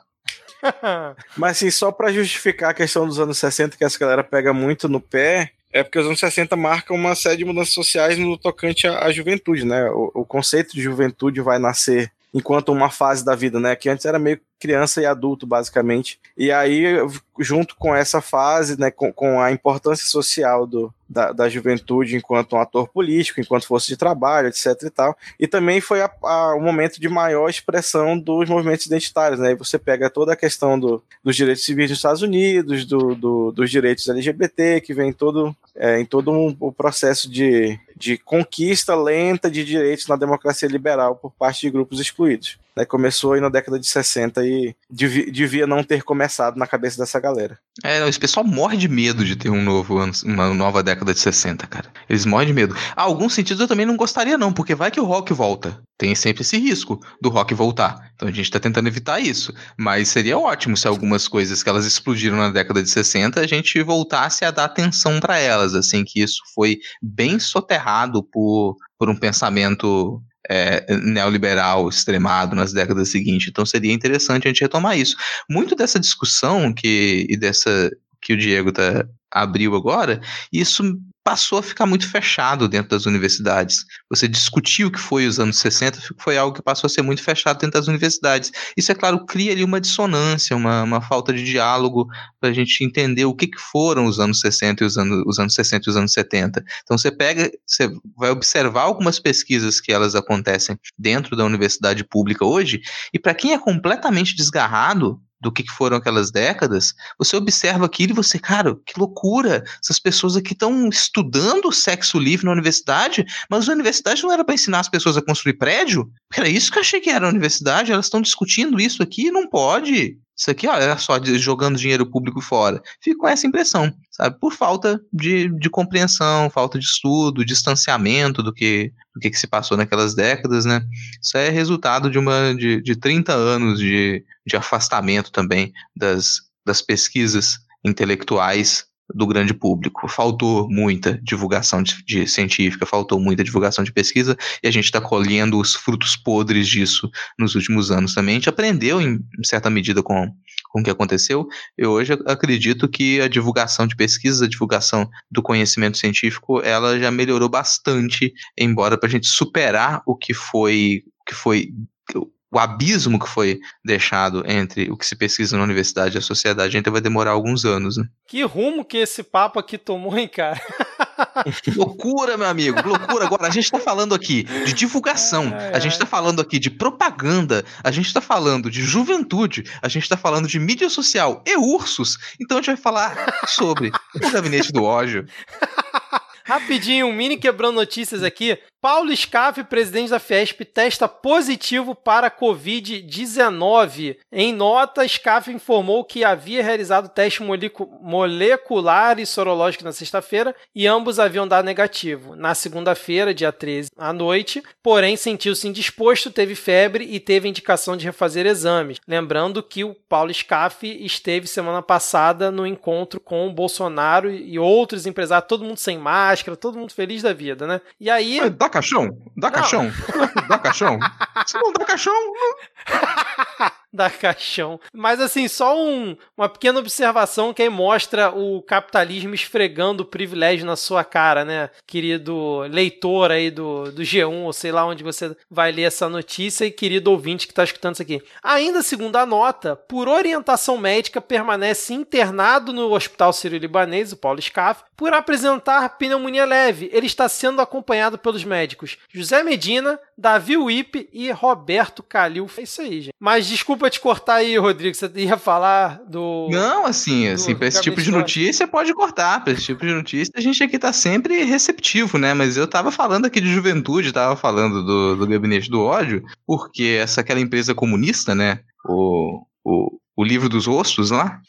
[LAUGHS] Mas assim, só para justificar a questão dos anos 60, que essa galera pega muito no pé, é porque os anos 60 marcam uma série de mudanças sociais no tocante à, à juventude, né? O, o, conceito de juventude vai nascer enquanto uma fase da vida, né? Que antes era meio criança e adulto, basicamente. E aí, junto com essa fase, né, com, com a importância social do, da, da, juventude enquanto um ator político, enquanto força de trabalho, etc e tal. E também foi a, a, o momento de maior expressão dos movimentos identitários, né? Você pega toda a questão do, dos direitos civis dos Estados Unidos, do, do, dos direitos LGBT, que vem todo, é, em todo um, o processo de, de conquista lenta de direitos na democracia liberal por parte de grupos excluídos. Né, começou aí na década de 60 e devia, devia não ter começado na cabeça dessa galera. É, esse pessoal morre de medo de ter um novo ano, uma nova década de 60, cara. Eles morrem de medo. Ah, alguns sentidos eu também não gostaria, não, porque vai que o rock volta. Tem sempre esse risco do rock voltar. Então a gente tá tentando evitar isso. Mas seria ótimo se algumas coisas que elas explodiram na década de 60 a gente voltasse a dar atenção para elas, assim, que isso foi bem soterrado por, por um pensamento é, neoliberal extremado nas décadas seguintes. Então seria interessante a gente retomar isso. Muito dessa discussão que e dessa que o Diego tá, abriu agora, isso passou a ficar muito fechado dentro das universidades. Você discutir o que foi os anos 60 foi algo que passou a ser muito fechado dentro das universidades. Isso, é claro, cria ali uma dissonância, uma, uma falta de diálogo para a gente entender o que, que foram os anos 60 e os anos, os anos 60 e os anos 70. Então você pega, você vai observar algumas pesquisas que elas acontecem dentro da universidade pública hoje, e para quem é completamente desgarrado do que foram aquelas décadas, você observa aquilo e você, cara, que loucura! Essas pessoas aqui estão estudando sexo livre na universidade, mas a universidade não era para ensinar as pessoas a construir prédio? Era isso que eu achei que era a universidade, elas estão discutindo isso aqui, não pode. Isso aqui, ó, era só jogando dinheiro público fora. Fico com essa impressão, sabe? Por falta de, de compreensão, falta de estudo, distanciamento do que, do que, que se passou naquelas décadas, né? Isso é resultado de uma de, de 30 anos de, de afastamento também das, das pesquisas intelectuais do grande público. Faltou muita divulgação de, de, científica, faltou muita divulgação de pesquisa e a gente está colhendo os frutos podres disso nos últimos anos também. A gente aprendeu em certa medida com, com o que aconteceu. Eu hoje acredito que a divulgação de pesquisas, a divulgação do conhecimento científico, ela já melhorou bastante, embora para a gente superar o que foi, o que foi o abismo que foi deixado entre o que se pesquisa na universidade e a sociedade ainda vai demorar alguns anos. Né? Que rumo que esse papo aqui tomou, hein, cara? loucura, meu amigo, loucura. Agora, a gente está falando aqui de divulgação, a gente está falando aqui de propaganda, a gente está falando de juventude, a gente está falando de mídia social e ursos. Então a gente vai falar sobre o gabinete do ódio. [LAUGHS] Rapidinho, um mini quebrando notícias aqui. Paulo Scaff, presidente da Fiesp, testa positivo para Covid-19. Em nota, Scaff informou que havia realizado teste molecular e sorológico na sexta-feira e ambos haviam dado negativo. Na segunda-feira, dia 13, à noite, porém sentiu-se indisposto, teve febre e teve indicação de refazer exames. Lembrando que o Paulo Scaff esteve semana passada no encontro com o Bolsonaro e outros empresários, todo mundo sem máscara, todo mundo feliz da vida, né? E aí caixão? Dá não. caixão? [LAUGHS] Dá caixão? Se não dá caixão. Não... [LAUGHS] [LAUGHS] da caixão. Mas assim, só um, uma pequena observação que aí mostra o capitalismo esfregando o privilégio na sua cara, né? Querido leitor aí do, do G1, ou sei lá onde você vai ler essa notícia, e querido ouvinte que está escutando isso aqui. Ainda segundo a nota, por orientação médica, permanece internado no Hospital Sírio-Libanês, o Paulo Scaff, por apresentar pneumonia leve. Ele está sendo acompanhado pelos médicos José Medina, Davi Wipe e Roberto Calil. É isso aí, gente. Mas desculpa desculpa te cortar aí, Rodrigo. Você ia falar do. Não, assim, do, assim, para esse tipo de notícia pode cortar. Para esse tipo de notícia a gente aqui tá sempre receptivo, né? Mas eu tava falando aqui de juventude, tava falando do, do gabinete do ódio, porque essa aquela empresa comunista, né? O, o, o livro dos ossos lá,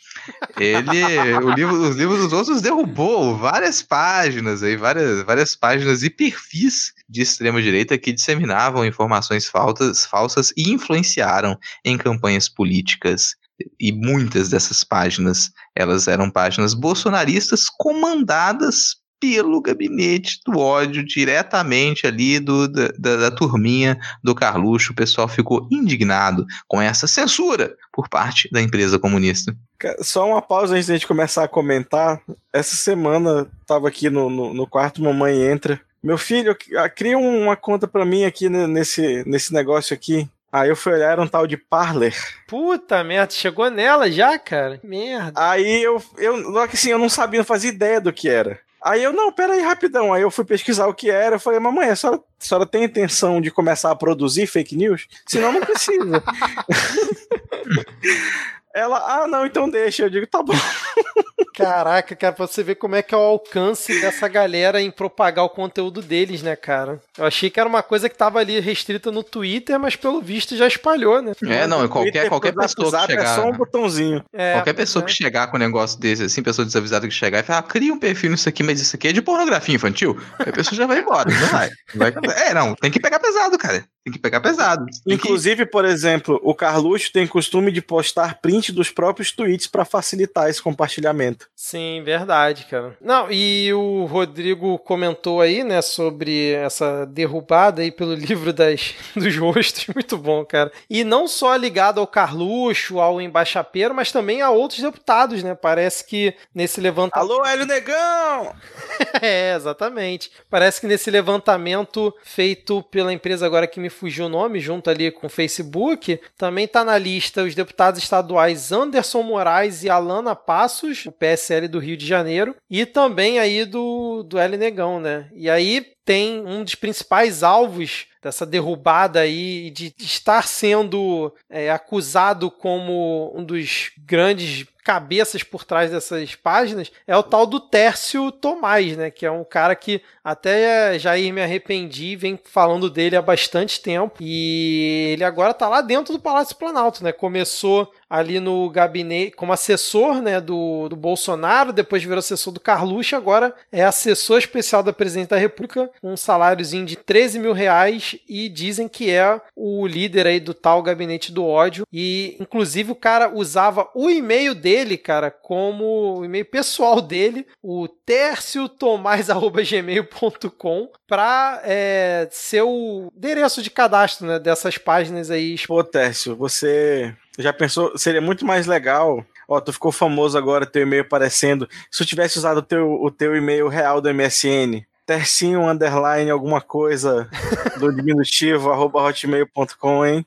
ele, o livro, os livros dos ossos derrubou várias páginas aí, várias, várias páginas e perfis de extrema direita que disseminavam informações faltas, falsas e influenciaram em campanhas políticas. E muitas dessas páginas, elas eram páginas bolsonaristas comandadas pelo gabinete do ódio diretamente ali do, da, da, da, turminha do Carluxo. O pessoal ficou indignado com essa censura por parte da empresa comunista. Só uma pausa antes de a gente começar a comentar. Essa semana estava aqui no, no, no, quarto Mamãe Entra. Meu filho, ah, cria uma conta para mim aqui nesse, nesse negócio aqui. Aí eu fui olhar, era um tal de Parler. Puta merda, chegou nela já, cara? Merda. Aí eu, eu, assim, eu não sabia, não fazia ideia do que era. Aí eu, não, pera aí, rapidão. Aí eu fui pesquisar o que era. Eu falei, mamãe, a senhora, a senhora tem intenção de começar a produzir fake news? Senão não precisa. [LAUGHS] Ela, ah, não, então deixa. Eu digo, tá bom. [LAUGHS] Caraca, cara, pra você ver como é que é o alcance dessa galera em propagar o conteúdo deles, né, cara? Eu achei que era uma coisa que tava ali restrita no Twitter, mas pelo visto já espalhou, né? É, não, qualquer, qualquer pessoa que chegar... É só um botãozinho. É, qualquer pessoa é. que chegar com um negócio desse, assim, pessoa desavisada que chegar e falar, ah, cria um perfil nisso aqui, mas isso aqui é de pornografia infantil. Aí a pessoa já vai embora, não vai. vai. [LAUGHS] É, não, tem que pegar pesado, cara. Tem que pegar pesado. Inclusive, que... por exemplo, o Carluxo tem costume de postar print dos próprios tweets para facilitar esse compartilhamento. Sim, verdade, cara. Não, e o Rodrigo comentou aí, né, sobre essa derrubada aí pelo [LAUGHS] livro das, dos rostos. Muito bom, cara. E não só ligado ao Carluxo, ao Embaixapeiro, mas também a outros deputados, né? Parece que nesse levantamento. Alô, Hélio Negão! [LAUGHS] é, exatamente. Parece que nesse levantamento feito pela empresa agora que me fugiu o nome, junto ali com o Facebook, também está na lista os deputados estaduais Anderson Moraes e Alana Passos, o PSL do Rio de Janeiro, e também aí do, do L Negão, né? E aí tem um dos principais alvos dessa derrubada aí de estar sendo é, acusado como um dos grandes cabeças por trás dessas páginas é o tal do Tércio Tomás, né? Que é um cara que até já me arrependi, vem falando dele há bastante tempo. E ele agora tá lá dentro do Palácio Planalto, né? Começou ali no gabinete como assessor né, do, do Bolsonaro, depois virou assessor do Carluxo, agora é assessor especial da presidente da República, um saláriozinho de 13 mil reais e dizem que é o líder aí do tal gabinete do ódio. E inclusive o cara usava o e-mail dele, cara, como o e-mail pessoal dele, o terciotomais.gmail.com para é, ser o endereço de cadastro né, dessas páginas aí. Pô, Tércio, você já pensou? Seria muito mais legal. Ó, tu ficou famoso agora, teu e-mail aparecendo. Se tu tivesse usado o teu, o teu e-mail real do MSN, tercinho underline alguma coisa [LAUGHS] do diminutivo arroba hotmail.com, hein?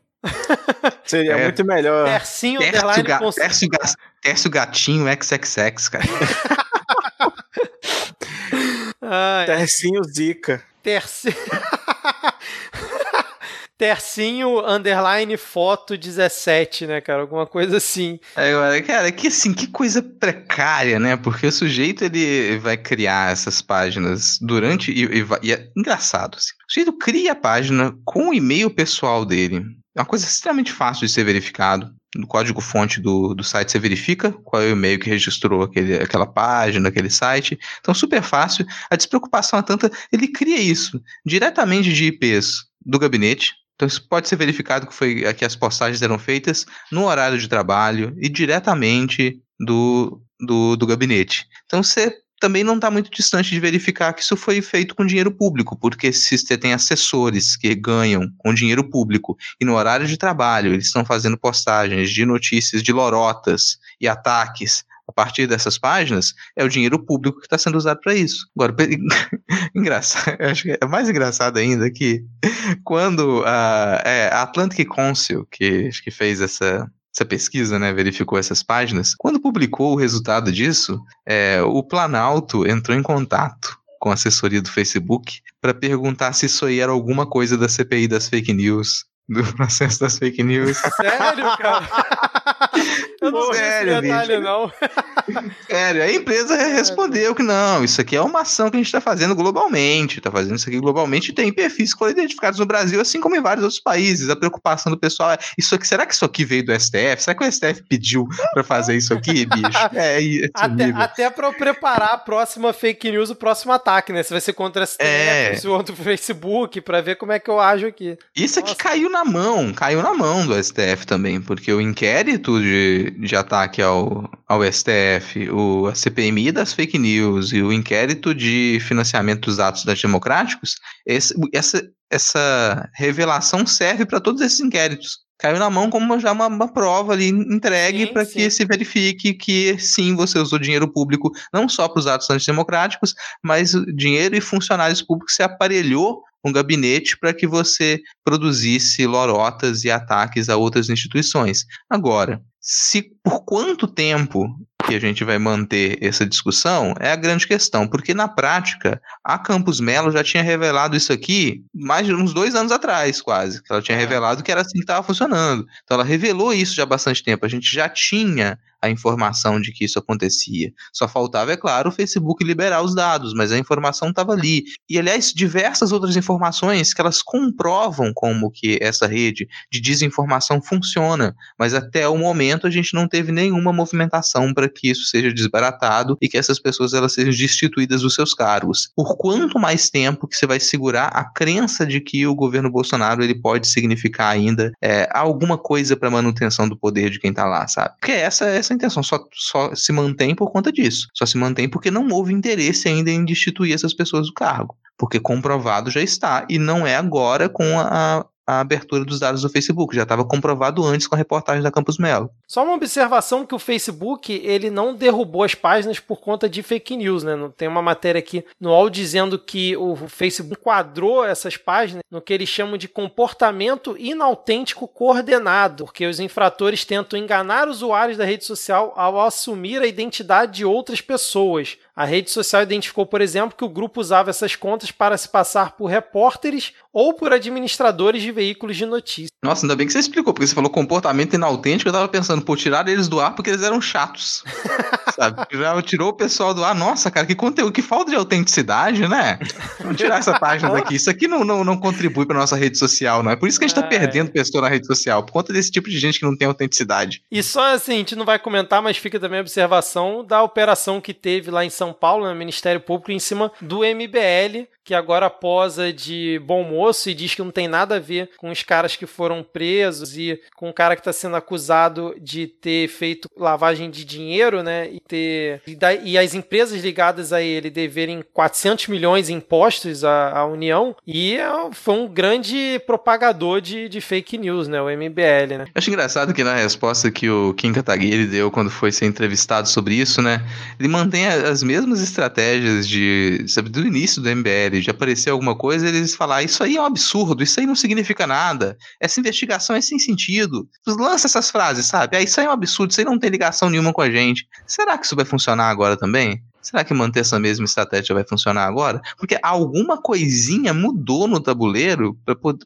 Seria é, muito melhor. Tercinho underline ga, tercio, tercio gatinho XXX, cara. [LAUGHS] tercinho zica. Tercinho. [LAUGHS] Tercinho underline foto 17, né, cara? Alguma coisa assim. Agora, cara, que assim, que coisa precária, né? Porque o sujeito ele vai criar essas páginas durante. E, e, e é engraçado, assim. O sujeito cria a página com o e-mail pessoal dele. É uma coisa extremamente fácil de ser verificado. No código-fonte do, do site você verifica qual é o e-mail que registrou aquele, aquela página, aquele site. Então, super fácil. A despreocupação é tanta. Ele cria isso diretamente de IPs do gabinete, então isso pode ser verificado que foi que as postagens eram feitas no horário de trabalho e diretamente do, do, do gabinete. Então você também não está muito distante de verificar que isso foi feito com dinheiro público, porque se você tem assessores que ganham com dinheiro público e no horário de trabalho eles estão fazendo postagens de notícias de lorotas e ataques a partir dessas páginas, é o dinheiro público que está sendo usado para isso. Agora, [LAUGHS] engraçado, [LAUGHS] acho que é mais engraçado ainda que quando a, é, a Atlantic Council, que, que fez essa, essa pesquisa, né, verificou essas páginas, quando publicou o resultado disso, é, o Planalto entrou em contato com a assessoria do Facebook para perguntar se isso aí era alguma coisa da CPI das fake news do processo das fake news. [LAUGHS] Sério, cara? [LAUGHS] Eu não Sério, sei detalhe, bicho. não. [LAUGHS] Sério, a empresa respondeu que não, isso aqui é uma ação que a gente está fazendo globalmente, está fazendo isso aqui globalmente e tem perfis que foram identificados no Brasil, assim como em vários outros países. A preocupação do pessoal é, isso aqui, será que isso aqui veio do STF? Será que o STF pediu para fazer isso aqui, bicho? É, é até, até para preparar a próxima fake news, o próximo ataque, né? Se vai ser contra o STF, é. contra o Facebook, para ver como é que eu ajo aqui. Isso Nossa. aqui caiu na mão, caiu na mão do STF também, porque o inquérito de, de ataque ao, ao STF, o, a CPMI das fake news e o inquérito de financiamento dos atos democráticos, esse, essa, essa revelação serve para todos esses inquéritos. Caiu na mão como já uma, uma prova ali entregue para que se verifique que sim, você usou dinheiro público não só para os atos antidemocráticos, mas dinheiro e funcionários públicos se aparelhou um gabinete para que você produzisse lorotas e ataques a outras instituições. Agora, se por quanto tempo que a gente vai manter essa discussão é a grande questão, porque na prática a Campus Melo já tinha revelado isso aqui mais de uns dois anos atrás, quase. Ela tinha é. revelado que era assim que estava funcionando. Então ela revelou isso já há bastante tempo. A gente já tinha a informação de que isso acontecia. Só faltava, é claro, o Facebook liberar os dados, mas a informação estava ali. E, aliás, diversas outras informações que elas comprovam como que essa rede de desinformação funciona, mas até o momento a gente não teve nenhuma movimentação para que isso seja desbaratado e que essas pessoas elas sejam destituídas dos seus cargos. Por quanto mais tempo que você vai segurar a crença de que o governo Bolsonaro ele pode significar ainda é, alguma coisa para manutenção do poder de quem está lá, sabe? Porque essa, essa intenção só, só se mantém por conta disso. Só se mantém porque não houve interesse ainda em destituir essas pessoas do cargo. Porque comprovado já está, e não é agora com a, a abertura dos dados do Facebook. Já estava comprovado antes com a reportagem da Campus Melo. Só uma observação que o Facebook ele não derrubou as páginas por conta de fake news, né? Tem uma matéria aqui no UOL dizendo que o Facebook enquadrou essas páginas no que eles chamam de comportamento inautêntico coordenado, porque os infratores tentam enganar usuários da rede social ao assumir a identidade de outras pessoas. A rede social identificou, por exemplo, que o grupo usava essas contas para se passar por repórteres ou por administradores de veículos de notícias. Nossa, ainda bem que você explicou, porque você falou comportamento inautêntico, eu tava pensando, pô, tirar eles do ar porque eles eram chatos. [LAUGHS] sabe? Já tirou o pessoal do ar. Nossa, cara, que conteúdo, que falta de autenticidade, né? Vamos tirar essa página daqui. Isso aqui não, não, não contribui para nossa rede social, não. É por isso que a gente tá é. perdendo pessoa na rede social, por conta desse tipo de gente que não tem autenticidade. E só assim, a gente não vai comentar, mas fica também a observação da operação que teve lá em São Paulo, no Ministério Público, em cima do MBL, que agora posa de bom moço e diz que não tem nada a ver com os caras que foram presos e com o cara que está sendo acusado de ter feito lavagem de dinheiro, né? E ter e, da, e as empresas ligadas a ele deverem 400 milhões em impostos à, à União e é, foi um grande propagador de, de fake news, né? O MBL, né? Acho engraçado que na resposta que o Kim Kataguiri deu quando foi ser entrevistado sobre isso, né? Ele mantém as mesmas estratégias de, sabe, do início do MBL de aparecer alguma coisa, eles falar isso aí é um absurdo, isso aí não significa nada, essa investigação é sem sentido. Lança essas frases, sabe? Ah, isso aí é um absurdo, isso aí não tem ligação nenhuma com a gente. Será que isso vai funcionar agora também? Será que manter essa mesma estratégia vai funcionar agora? Porque alguma coisinha mudou no tabuleiro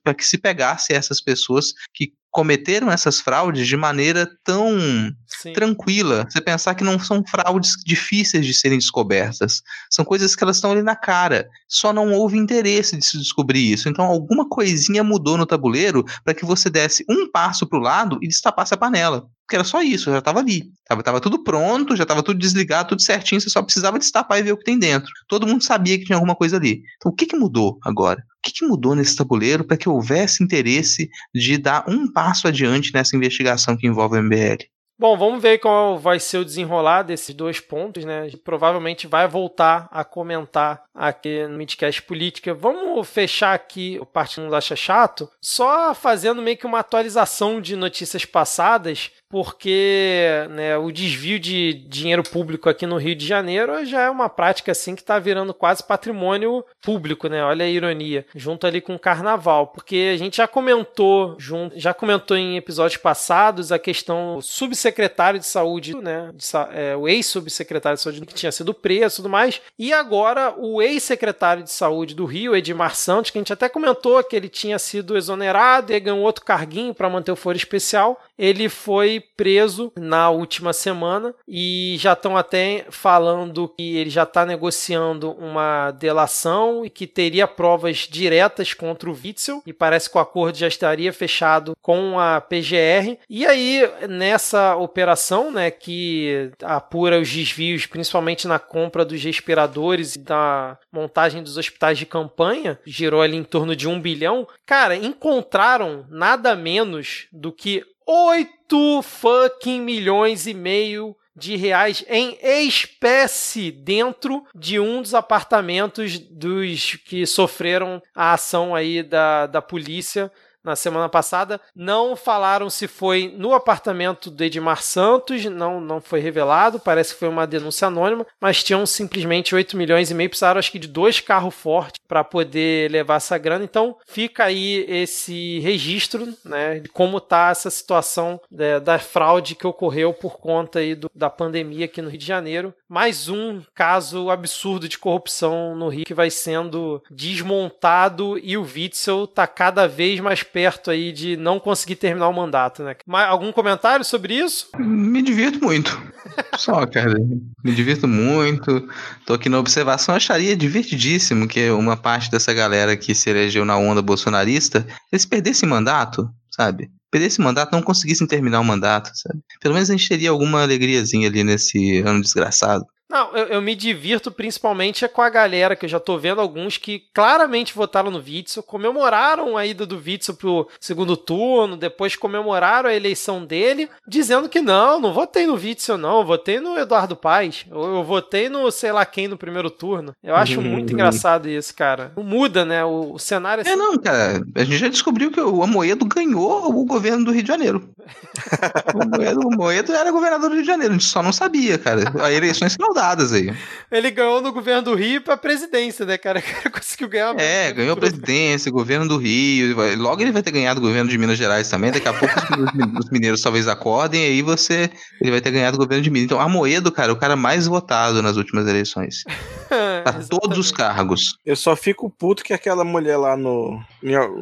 para que se pegasse essas pessoas que cometeram essas fraudes de maneira tão Sim. tranquila. Você pensar que não são fraudes difíceis de serem descobertas. São coisas que elas estão ali na cara. Só não houve interesse de se descobrir isso. Então alguma coisinha mudou no tabuleiro para que você desse um passo para o lado e destapasse a panela. Porque era só isso, já estava ali. Tava, tava tudo pronto, já estava tudo desligado, tudo certinho, você só precisava destapar e ver o que tem dentro. Todo mundo sabia que tinha alguma coisa ali. Então o que, que mudou agora? O que, que mudou nesse tabuleiro para que houvesse interesse de dar um passo adiante nessa investigação que envolve o MBL? Bom, vamos ver qual vai ser o desenrolar desses dois pontos, né? Provavelmente vai voltar a comentar aqui no Midcast Política. Vamos fechar aqui o Partido Não Acha Chato, só fazendo meio que uma atualização de notícias passadas porque né, o desvio de dinheiro público aqui no Rio de Janeiro já é uma prática assim que está virando quase patrimônio público, né? Olha a ironia, junto ali com o carnaval, porque a gente já comentou já comentou em episódios passados a questão do subsecretário de saúde, né? De, é, o ex-subsecretário de saúde que tinha sido preso tudo mais, e agora o ex-secretário de saúde do Rio, Edmar Santos, que a gente até comentou que ele tinha sido exonerado e ganhou outro carguinho para manter o foro especial, ele foi preso na última semana e já estão até falando que ele já está negociando uma delação e que teria provas diretas contra o Witzel e parece que o acordo já estaria fechado com a PGR. E aí, nessa operação, né, que apura os desvios, principalmente na compra dos respiradores e da montagem dos hospitais de campanha, girou ali em torno de um bilhão. Cara, encontraram nada menos do que 8 fucking milhões e meio de reais em espécie dentro de um dos apartamentos dos que sofreram a ação aí da, da polícia na semana passada. Não falaram se foi no apartamento do Edmar Santos, não, não foi revelado, parece que foi uma denúncia anônima, mas tinham simplesmente 8 milhões e meio, precisaram acho que de dois carros fortes para poder levar essa grana. Então fica aí esse registro né, de como está essa situação da, da, fraude que ocorreu por conta aí do, da pandemia aqui no Rio de Janeiro. Mais um caso absurdo de corrupção no Rio que vai sendo desmontado e o Witzel está cada vez mais perto aí de não conseguir terminar o mandato, né? Mas, algum comentário sobre isso? Me divirto muito. [LAUGHS] Só, cara. Me divirto muito. Tô aqui na observação. Acharia divertidíssimo que uma parte dessa galera que se elegeu na onda bolsonarista, eles perdessem mandato, sabe? Perdessem mandato, não conseguissem terminar o mandato, sabe? Pelo menos a gente teria alguma alegriazinha ali nesse ano desgraçado. Não, eu, eu, me divirto principalmente com a galera, que eu já tô vendo alguns que claramente votaram no Witzel, comemoraram a ida do Witzel pro segundo turno, depois comemoraram a eleição dele, dizendo que não, não votei no Witzel não, votei no Eduardo Paes, ou eu votei no sei lá quem no primeiro turno. Eu acho [LAUGHS] muito engraçado isso, cara. Muda, né, o, o cenário... É, não, cara, a gente já descobriu que o Amoedo ganhou o governo do Rio de Janeiro. [LAUGHS] o, Amoedo, o Amoedo era governador do Rio de Janeiro, a gente só não sabia, cara. A eleições não dadas aí. Ele ganhou no governo do Rio pra presidência, né, cara? [LAUGHS] O cara conseguiu ganhar. É, ganhou presidência, governo do Rio. Logo ele vai ter ganhado o governo de Minas Gerais também. Daqui a pouco os mineiros [LAUGHS] talvez acordem e aí você. Ele vai ter ganhado o governo de Minas. Então, Amoedo, cara, é o cara mais votado nas últimas eleições. [LAUGHS] pra todos os cargos. Eu só fico puto que aquela mulher lá no.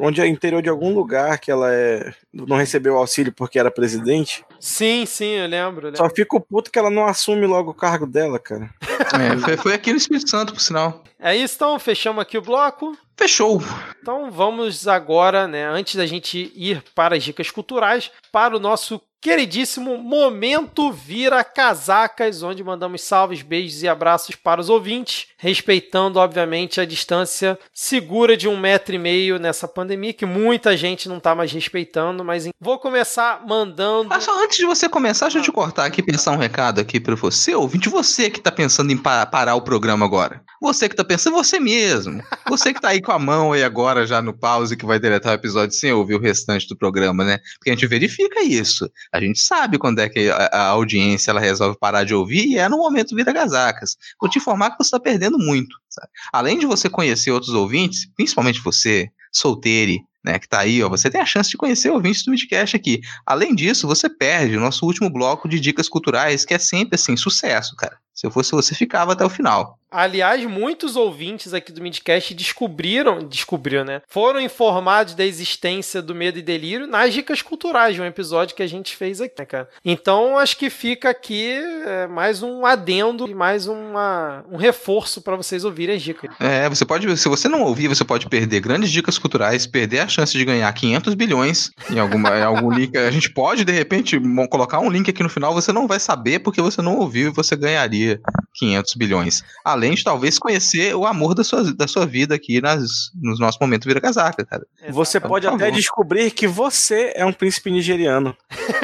Onde é interior de algum lugar que ela é. Não recebeu auxílio porque era presidente. Sim, sim, eu lembro. Eu lembro. Só fico puto que ela não assume logo o cargo dela, cara. É, foi, foi aqui no Espírito Santo, por sinal. É isso, então, fechamos aqui o bloco. Fechou. Então vamos agora, né, antes da gente ir para as dicas culturais, para o nosso queridíssimo Momento Vira Casacas, onde mandamos salves, beijos e abraços para os ouvintes, respeitando, obviamente, a distância segura de um metro e meio nessa pandemia, que muita gente não está mais respeitando, mas vou começar mandando... Ah, só antes de você começar, deixa eu te cortar aqui e pensar um recado aqui para você, ouvinte, você que está pensando em parar o programa agora. Você que está pensando, você mesmo. Você que está aí com a mão aí agora já no pause que vai deletar o episódio sem ouvir o restante do programa, né? Porque a gente verifica isso. A gente sabe quando é que a, audiência ela resolve parar de ouvir e é no momento vira gasacas. Vou te informar que você está perdendo muito. Sabe? Além de você conhecer outros ouvintes, principalmente você, solteire, né, que tá aí, ó, você tem a chance de conhecer ouvintes do Midcast aqui. Além disso, você perde o nosso último bloco de dicas culturais, que é sempre assim, sucesso, cara. Se eu fosse você, ficava até o final. Aliás, muitos ouvintes aqui do Midcast descobriram, descobriram, né? Foram informados da existência do Medo e Delírio nas dicas culturais, de um episódio que a gente fez aqui, né, cara? Então, acho que fica aqui é, mais um adendo e mais uma, um reforço para vocês ouvirem as dicas. É, você pode, se você não ouvir, você pode perder grandes dicas culturais, perder a chance de ganhar 500 bilhões em, alguma, em algum [LAUGHS] link. A gente pode, de repente, colocar um link aqui no final, você não vai saber porque você não ouviu e você ganharia 500 bilhões. Além de talvez conhecer o amor da sua, da sua vida aqui nas, nos nossos momentos vira casaca, cara. Você então, pode até descobrir que você é um príncipe nigeriano.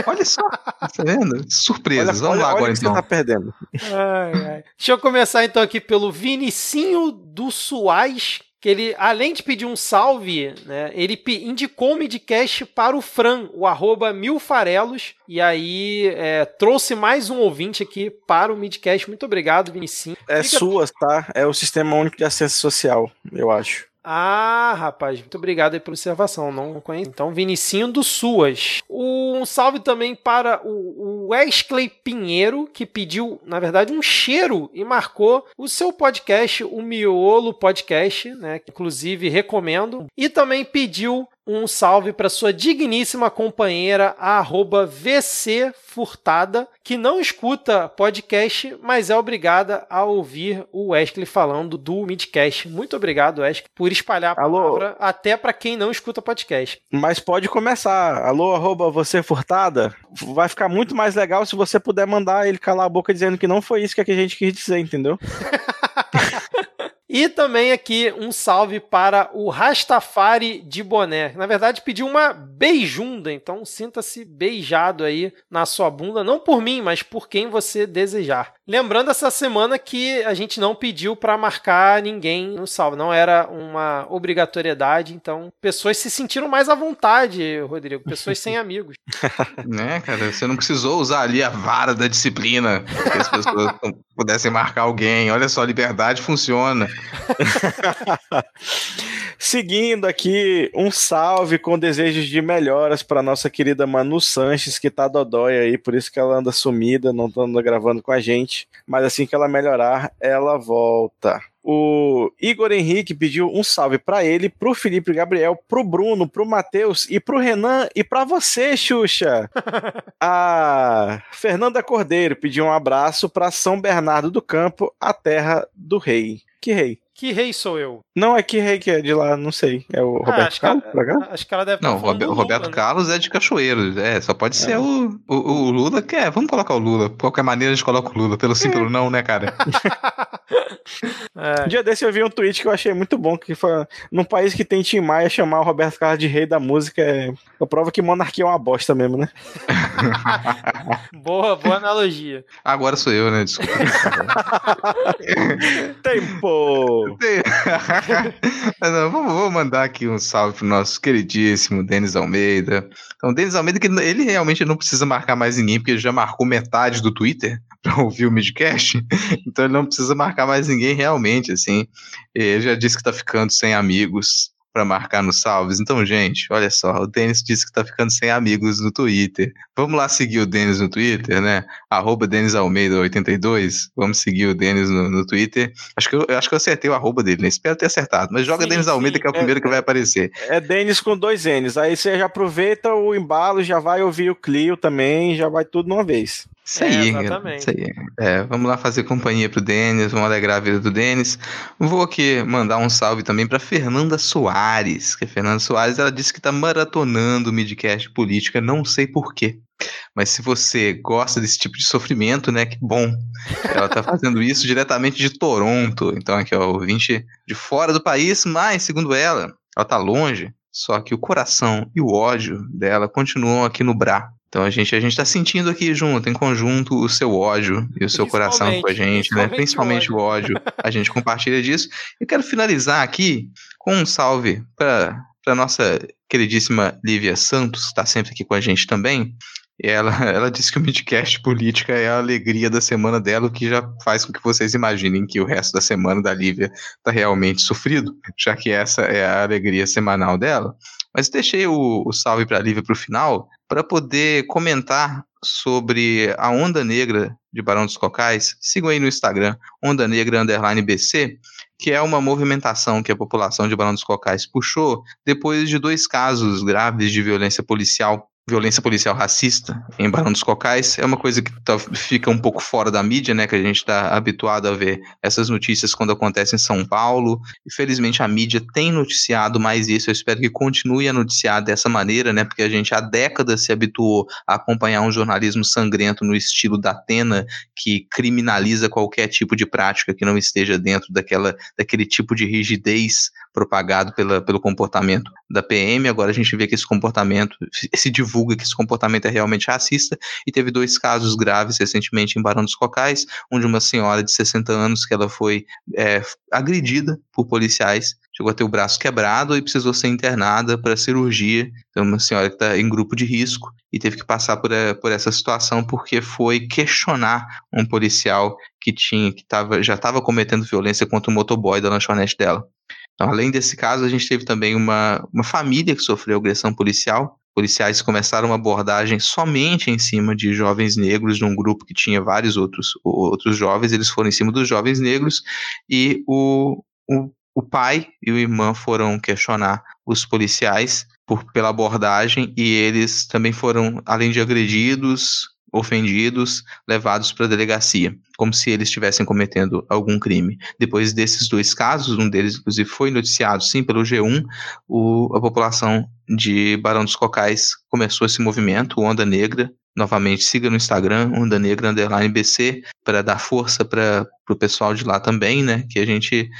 Olha só, tá vendo? Surpresas. Olha, Vamos olha, lá agora então. Você tá perdendo. Ai, ai. Deixa eu começar então aqui pelo Vinicinho do Suaz, que ele, além de pedir um salve, né, ele indicou o midcast para o Fran, o arroba milfarelos, e aí é, trouxe mais um ouvinte aqui para o midcast. Muito obrigado, Vinicinho. É Fica... suas, tá? É o Sistema Único de Acesso Social, eu acho. Ah, rapaz, muito obrigado aí pela observação. Não conheço. Então, Vinicinho do Suas. Um salve também para o Wesley Pinheiro, que pediu, na verdade, um cheiro e marcou o seu podcast, o Miolo Podcast, né? Que inclusive recomendo. E também pediu um salve para sua digníssima companheira, a arroba VC Furtada, que não escuta podcast, mas é obrigada a ouvir o Wesley falando do Midcast. Muito obrigado, Wesley, por espalhar a Alô. palavra até para quem não escuta podcast. Mas pode começar. Alô, arroba você Furtada. Vai ficar muito mais legal se você puder mandar ele calar a boca dizendo que não foi isso que a gente quis dizer, entendeu? [LAUGHS] E também aqui um salve para o Rastafari de Boné. Na verdade, pediu uma beijunda, então sinta-se beijado aí na sua bunda, não por mim, mas por quem você desejar. Lembrando essa semana que a gente não pediu para marcar ninguém no salve, não era uma obrigatoriedade, então pessoas se sentiram mais à vontade, Rodrigo, pessoas sem [LAUGHS] amigos. [LAUGHS] né, cara, você não precisou usar ali a vara da disciplina que as pessoas [LAUGHS] pudessem marcar alguém. Olha só, liberdade funciona. [LAUGHS] Seguindo aqui, um salve com desejos de melhoras para nossa querida Manu Sanches, que tá dodói aí, por isso que ela anda sumida, não anda gravando com a gente. Mas assim que ela melhorar, ela volta. O Igor Henrique pediu um salve para ele, pro Felipe Gabriel, pro Bruno, pro Matheus e pro Renan e para você, Xuxa. [LAUGHS] a Fernanda Cordeiro pediu um abraço para São Bernardo do Campo, a terra do rei. Que rei? Que rei sou eu? Não, é que rei que é de lá, não sei. É o ah, Roberto acho Carlos? Que ela, acho que ela deve Não, o Roberto, Roberto né? Carlos é de Cachoeiro. É, só pode é. ser o, o, o, Lula, que é. Vamos colocar o Lula. De qualquer maneira a gente coloca o Lula. Pelo sim, pelo não, né, cara? [LAUGHS] é. Um dia desse eu vi um tweet que eu achei muito bom, que foi num país que tem Tim Maia chamar o Roberto Carlos de rei da música é a prova que monarquia é uma bosta mesmo, né? [LAUGHS] boa, boa analogia. Agora sou eu, né? Desculpa. [LAUGHS] Tempo! Não, vou, [LAUGHS] vou, mandar aqui um salve pro nosso queridíssimo Denis Almeida. Então, Denis Almeida, que ele realmente não precisa marcar mais ninguém, porque ele já marcou metade do Twitter [LAUGHS] para ouvir o midcast, então ele não precisa marcar mais ninguém realmente, assim. Ele já disse que tá ficando sem amigos para marcar nos salves. Então, gente, olha só, o Denis disse que tá ficando sem amigos no Twitter. Vamos lá seguir o Denis no Twitter, né? Arroba Denis Almeida 82. Vamos seguir o Denis no, no Twitter. Acho que, eu, acho que eu acertei o arroba dele, né? Espero ter acertado. Mas joga sim, Denis Almeida, que é o primeiro é, que vai aparecer. É Denis com dois N's. Aí você já aproveita o embalo, já vai ouvir o Clio também, já vai tudo de uma vez. Isso aí, é, exatamente. Isso aí. É, vamos lá fazer companhia pro Denis, vamos alegrar a vida do Denis. Vou aqui mandar um salve também para Fernanda Soares, que a Fernanda Soares ela disse que tá maratonando o midcast política, não sei porquê. Mas se você gosta desse tipo de sofrimento, né, que bom. Ela tá fazendo isso diretamente de Toronto. Então aqui, ó, ouvinte de fora do país, mas segundo ela, ela tá longe, só que o coração e o ódio dela continuam aqui no Bra. Então a gente a gente está sentindo aqui junto, em conjunto, o seu ódio e o seu coração com a gente, né? Principalmente o ódio. A gente compartilha disso. Eu quero finalizar aqui com um salve para a nossa queridíssima Lívia Santos, que está sempre aqui com a gente também. E ela, [LAUGHS] ela disse que o Midcast Política é a alegria da semana dela, o que já faz com que vocês imaginem que o resto da semana da Lívia está realmente sofrido, já que essa é a alegria semanal dela. Mas deixei o, o salve para a Lívia para o final, para poder comentar sobre a Onda Negra de Barão dos Cocais. Sigam aí no Instagram, Onda Negra Underline BC, que é uma movimentação que a população de Barão dos Cocais puxou depois de dois casos graves de violência policial violência policial racista em Barão dos Cocais é uma coisa que tá, fica um pouco fora da mídia, né? Que a gente está habituado a ver essas notícias quando acontecem em São Paulo. Infelizmente a mídia tem noticiado mais isso. Eu espero que continue a noticiar dessa maneira, né? Porque a gente há décadas se habituou a acompanhar um jornalismo sangrento no estilo da Atena, que criminaliza qualquer tipo de prática que não esteja dentro daquela, daquele tipo de rigidez propagado pela, pelo comportamento da PM. Agora a gente vê que esse comportamento se divulga que esse comportamento é realmente racista e teve dois casos graves recentemente em Barão dos Cocais, onde uma senhora de 60 anos que ela foi é, agredida por policiais chegou a ter o braço quebrado e precisou ser internada para cirurgia. Então, uma senhora que está em grupo de risco e teve que passar por, eh, por essa situação porque foi questionar um policial que tinha que tava, já estava cometendo violência contra o motoboy da lanchonete dela. Então, além desse caso, a gente teve também uma, uma família que sofreu agressão policial. Policiais começaram uma abordagem somente em cima de jovens negros, de um grupo que tinha vários outros, outros jovens. Eles foram em cima dos jovens negros e o, o, o pai e o irmão foram questionar os policiais por, pela abordagem e eles também foram, além de agredidos, ofendidos, levados para a delegacia, como se eles estivessem cometendo algum crime. Depois desses dois casos, um deles inclusive foi noticiado sim pelo G1, o, a população de Barão dos Cocais começou esse movimento, Onda Negra, novamente siga no Instagram, Onda Negra Underline BC, para dar força para o pessoal de lá também, né? Que a gente,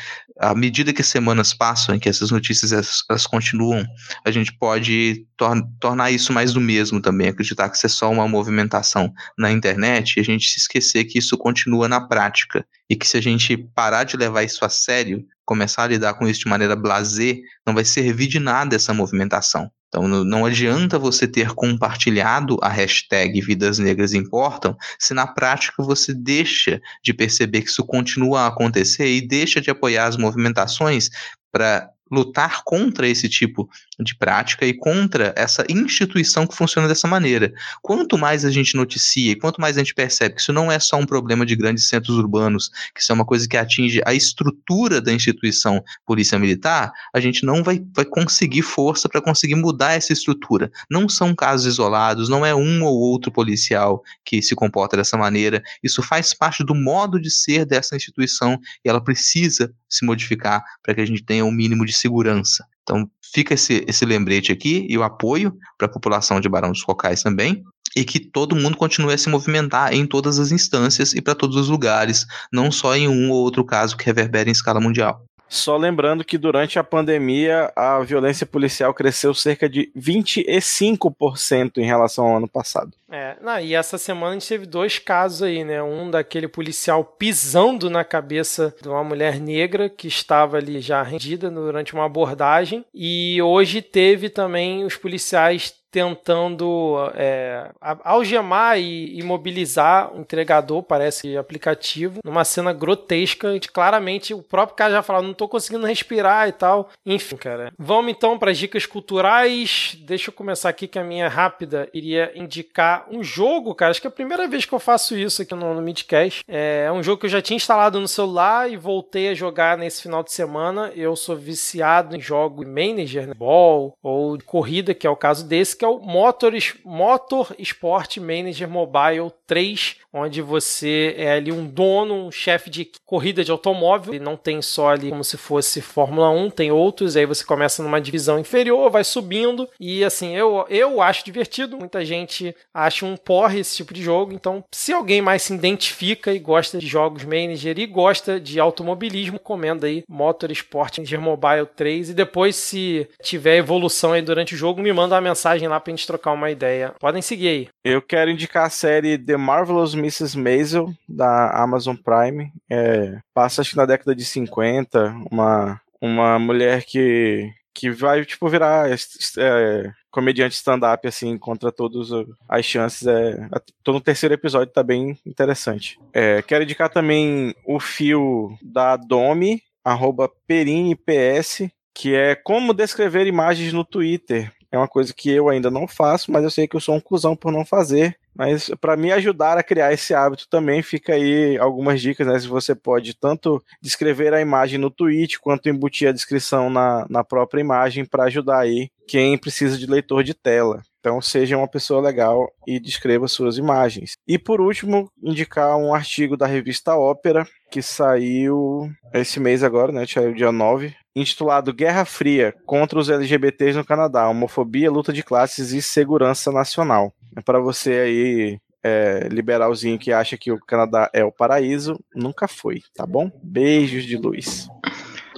à medida que as semanas passam e que essas notícias elas, elas continuam, a gente pode tor tornar isso mais do mesmo também, acreditar que isso é só uma movimentação na internet e a gente se esquecer que isso continua na prática e que se a gente parar de levar isso a sério, começar a lidar com isso de maneira blazer, não vai servir de nada essa movimentação. Então não adianta você ter compartilhado a hashtag Vidas Negras Importam se na prática você deixa de perceber que isso continua a acontecer e deixa de apoiar as movimentações para lutar contra esse tipo de prática e contra essa instituição que funciona dessa maneira. Quanto mais a gente noticia e quanto mais a gente percebe que isso não é só um problema de grandes centros urbanos, que isso é uma coisa que atinge a estrutura da instituição polícia militar, a gente não vai, vai conseguir força para conseguir mudar essa estrutura. Não são casos isolados, não é um ou outro policial que se comporta dessa maneira. Isso faz parte do modo de ser dessa instituição e ela precisa se modificar para que a gente tenha um mínimo de segurança. Então, fica esse, esse lembrete aqui e o apoio para a população de Barão dos Cocais também, e que todo mundo continue a se movimentar em todas as instâncias e para todos os lugares, não só em um ou outro caso que reverbera em escala mundial. Só lembrando que durante a pandemia a violência policial cresceu cerca de 25% em relação ao ano passado. É, não, e essa semana a gente teve dois casos aí, né? Um daquele policial pisando na cabeça de uma mulher negra que estava ali já rendida durante uma abordagem. E hoje teve também os policiais tentando é, algemar e imobilizar o entregador, parece aplicativo, numa cena grotesca. De, claramente o próprio cara já falou: não tô conseguindo respirar e tal. Enfim, cara. Vamos então para as dicas culturais. Deixa eu começar aqui que a minha rápida iria indicar um jogo, cara. Acho que é a primeira vez que eu faço isso aqui no, no Midcast. É um jogo que eu já tinha instalado no celular e voltei a jogar nesse final de semana. Eu sou viciado em jogos manager, né? ball ou corrida, que é o caso desse, que é o Motor, Motor Sport Manager Mobile 3, onde você é ali um dono, um chefe de corrida de automóvel, e não tem só ali como se fosse Fórmula 1, tem outros, aí você começa numa divisão inferior, vai subindo, e assim, eu, eu acho divertido, muita gente acha um porre esse tipo de jogo, então se alguém mais se identifica e gosta de jogos manager e gosta de automobilismo, comenda aí Motor Sport Manager Mobile 3, e depois se tiver evolução aí durante o jogo, me manda uma mensagem lá pra gente trocar uma ideia. Podem seguir aí. Eu quero indicar a série The Marvelous Mrs. Maisel, da Amazon Prime. É, passa, acho que na década de 50, uma, uma mulher que, que vai, tipo, virar é, comediante stand-up, assim, contra todas as chances. É, tô no terceiro episódio, tá bem interessante. É, quero indicar também o fio da Domi, arroba PeriniPS, que é como descrever imagens no Twitter. É uma coisa que eu ainda não faço, mas eu sei que eu sou um cuzão por não fazer. Mas para me ajudar a criar esse hábito também, fica aí algumas dicas, né? Se você pode tanto descrever a imagem no tweet, quanto embutir a descrição na, na própria imagem para ajudar aí quem precisa de leitor de tela. Então seja uma pessoa legal e descreva suas imagens. E por último, indicar um artigo da revista Ópera, que saiu esse mês agora, né? Saiu dia 9, intitulado Guerra Fria contra os LGBTs no Canadá, homofobia, luta de classes e segurança nacional. É para você aí é, liberalzinho que acha que o Canadá é o paraíso, nunca foi, tá bom? Beijos de luz.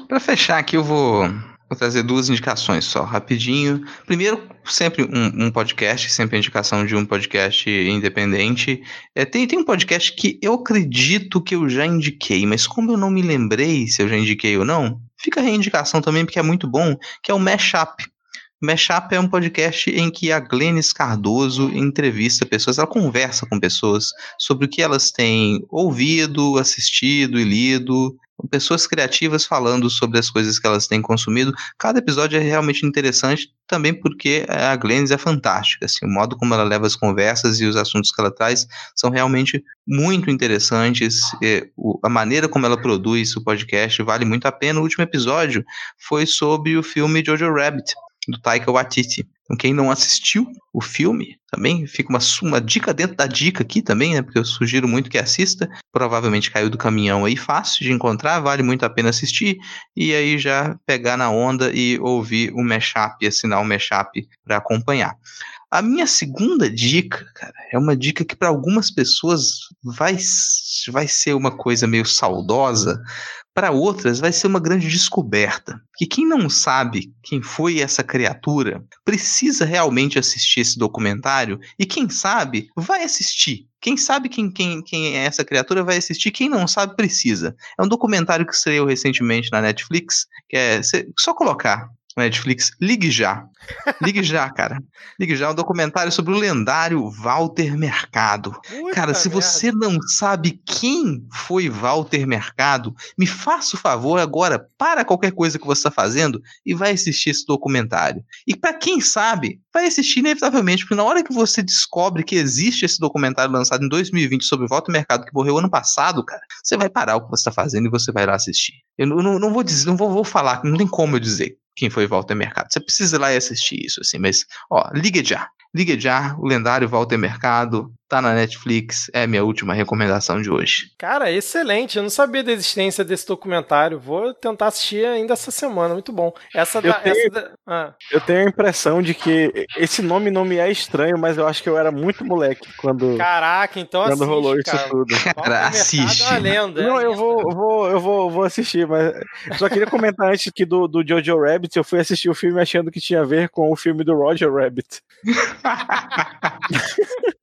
Para fechar aqui, eu vou, vou, trazer duas indicações só, rapidinho. Primeiro, sempre um, um, podcast, sempre indicação de um podcast independente. É, tem, tem um podcast que eu acredito que eu já indiquei, mas como eu não me lembrei se eu já indiquei ou não, fica a reindicação também, porque é muito bom, que é o Mashup. Mashup é um podcast em que a Glennis Cardoso entrevista pessoas, ela conversa com pessoas sobre o que elas têm ouvido, assistido e lido, pessoas criativas falando sobre as coisas que elas têm consumido. Cada episódio é realmente interessante, também porque a Glennis é fantástica, assim, o modo como ela leva as conversas e os assuntos que ela traz são realmente muito interessantes, a maneira como ela produz o podcast vale muito a pena. O último episódio foi sobre o filme Jojo Rabbit, do Taika Waititi. Então, quem não assistiu o filme, também fica uma, uma dica dentro da dica aqui também, né? Porque eu sugiro muito que assista. Provavelmente caiu do caminhão aí, fácil de encontrar, vale muito a pena assistir. E aí já pegar na onda e ouvir o mashup, assinar o mashup para acompanhar. A minha segunda dica, cara, é uma dica que para algumas pessoas vai, vai ser uma coisa meio saudosa, para outras vai ser uma grande descoberta. Que quem não sabe quem foi essa criatura precisa realmente assistir esse documentário e quem sabe vai assistir. Quem sabe quem, quem, quem é essa criatura vai assistir, quem não sabe precisa. É um documentário que estreou recentemente na Netflix, que é só colocar Netflix, ligue já. Ligue já, cara. Ligue já, um documentário sobre o lendário Walter Mercado. Puta Cara, se merda. você não sabe quem foi Walter Mercado, me faça o favor agora, para qualquer coisa que você está fazendo e vai assistir esse documentário. E para quem sabe, vai assistir inevitavelmente, porque na hora que você descobre que existe esse documentário lançado em 2020 sobre Walter Mercado, que morreu ano passado, cara, você vai parar o que você está fazendo e você vai lá assistir. Eu não, não- não vou dizer, não vou, vou falar, não tem como eu dizer quem foi Walter Mercado. Você precisa ir lá e assistir isso, assim, mas, ó, ligue já. Ligue já, o lendário Walter Mercado, tá na Netflix, é a minha última recomendação de hoje. Cara, excelente. Eu não sabia da existência desse documentário. Vou tentar assistir ainda essa semana. Muito bom. Essa Eu da. tenho- essa da- ah. Eu tenho a impressão de que esse nome não me é estranho, mas eu acho que eu era muito moleque quando, Caraca, então quando assiste, rolou isso cara. tudo. Walter Cara, Mercado assiste. É uma lenda. Não, é eu vou, eu vou, eu vou, vou assistir, mas só queria comentar antes que do, do Jojo Rabbit, eu fui assistir o filme achando que tinha a ver com o filme do Roger Rabbit. [LAUGHS]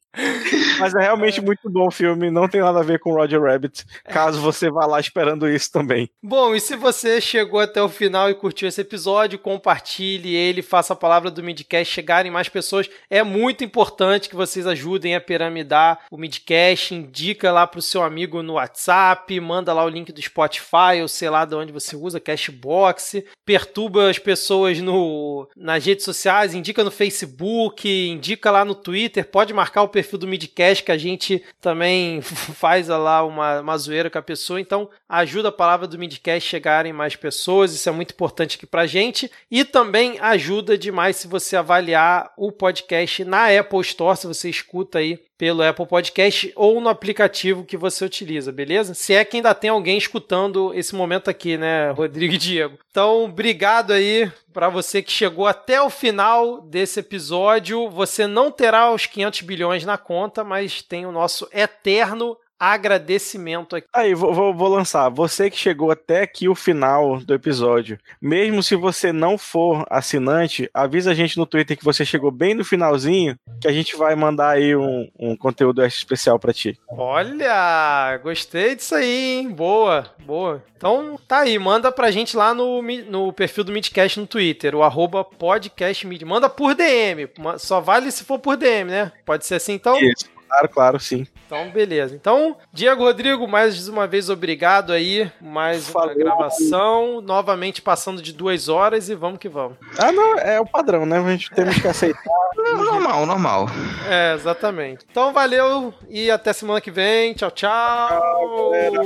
Mas é realmente muito bom o filme, não tem nada a ver com o Roger Rabbit, caso você vá lá esperando isso também. Bom, e se você chegou até o final e curtiu esse episódio, compartilhe ele, faça a palavra do Midcast chegar em mais pessoas. É muito importante que vocês ajudem a piramidar o Midcast, indica lá pro seu amigo no WhatsApp, manda lá o link do Spotify, ou sei lá de onde você usa, Cashbox, perturba as pessoas no, nas redes sociais, indica no Facebook, indica lá no Twitter, pode marcar o perfil do Midcast que a gente também [LAUGHS] faz lá uma, uma zoeira com a pessoa, então ajuda a palavra do Midcast chegar em mais pessoas, isso é muito importante aqui pra gente, e também ajuda demais se você avaliar o podcast na Apple Store, se você escuta aí pelo Apple Podcast ou no aplicativo que você utiliza, beleza? Se é que ainda tem alguém escutando esse momento aqui, né, [LAUGHS] Rodrigo e Diego. Então, obrigado aí para você que chegou até o final desse episódio. Você não terá os 500 bilhões na conta, mas tem o nosso eterno agradecimento aqui. Aí, vou, vou, vou lançar. Você que chegou até aqui o final do episódio, mesmo se você não for assinante, avisa a gente no Twitter que você chegou bem no finalzinho, que a gente vai mandar aí um, um conteúdo extra especial pra ti. Olha, gostei disso aí, hein? Boa, boa. Então tá aí, manda pra gente lá no, no perfil do Midcast no Twitter, o arroba podcastmid. Manda por DM, só vale se for por DM, né? Pode ser assim então? Isso. Claro, claro, sim. Então, beleza. Então, Diego Rodrigo, mais uma vez obrigado aí. Mais uma Falou. gravação. Novamente passando de duas horas e vamos que vamos. Ah, não, é o padrão, né? A gente temos que aceitar. [LAUGHS] Normal, normal. É, exatamente. Então, valeu e até semana que vem. Tchau, tchau. galera.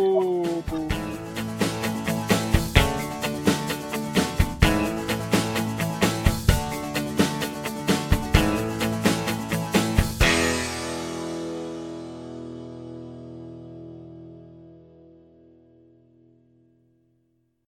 [LAUGHS]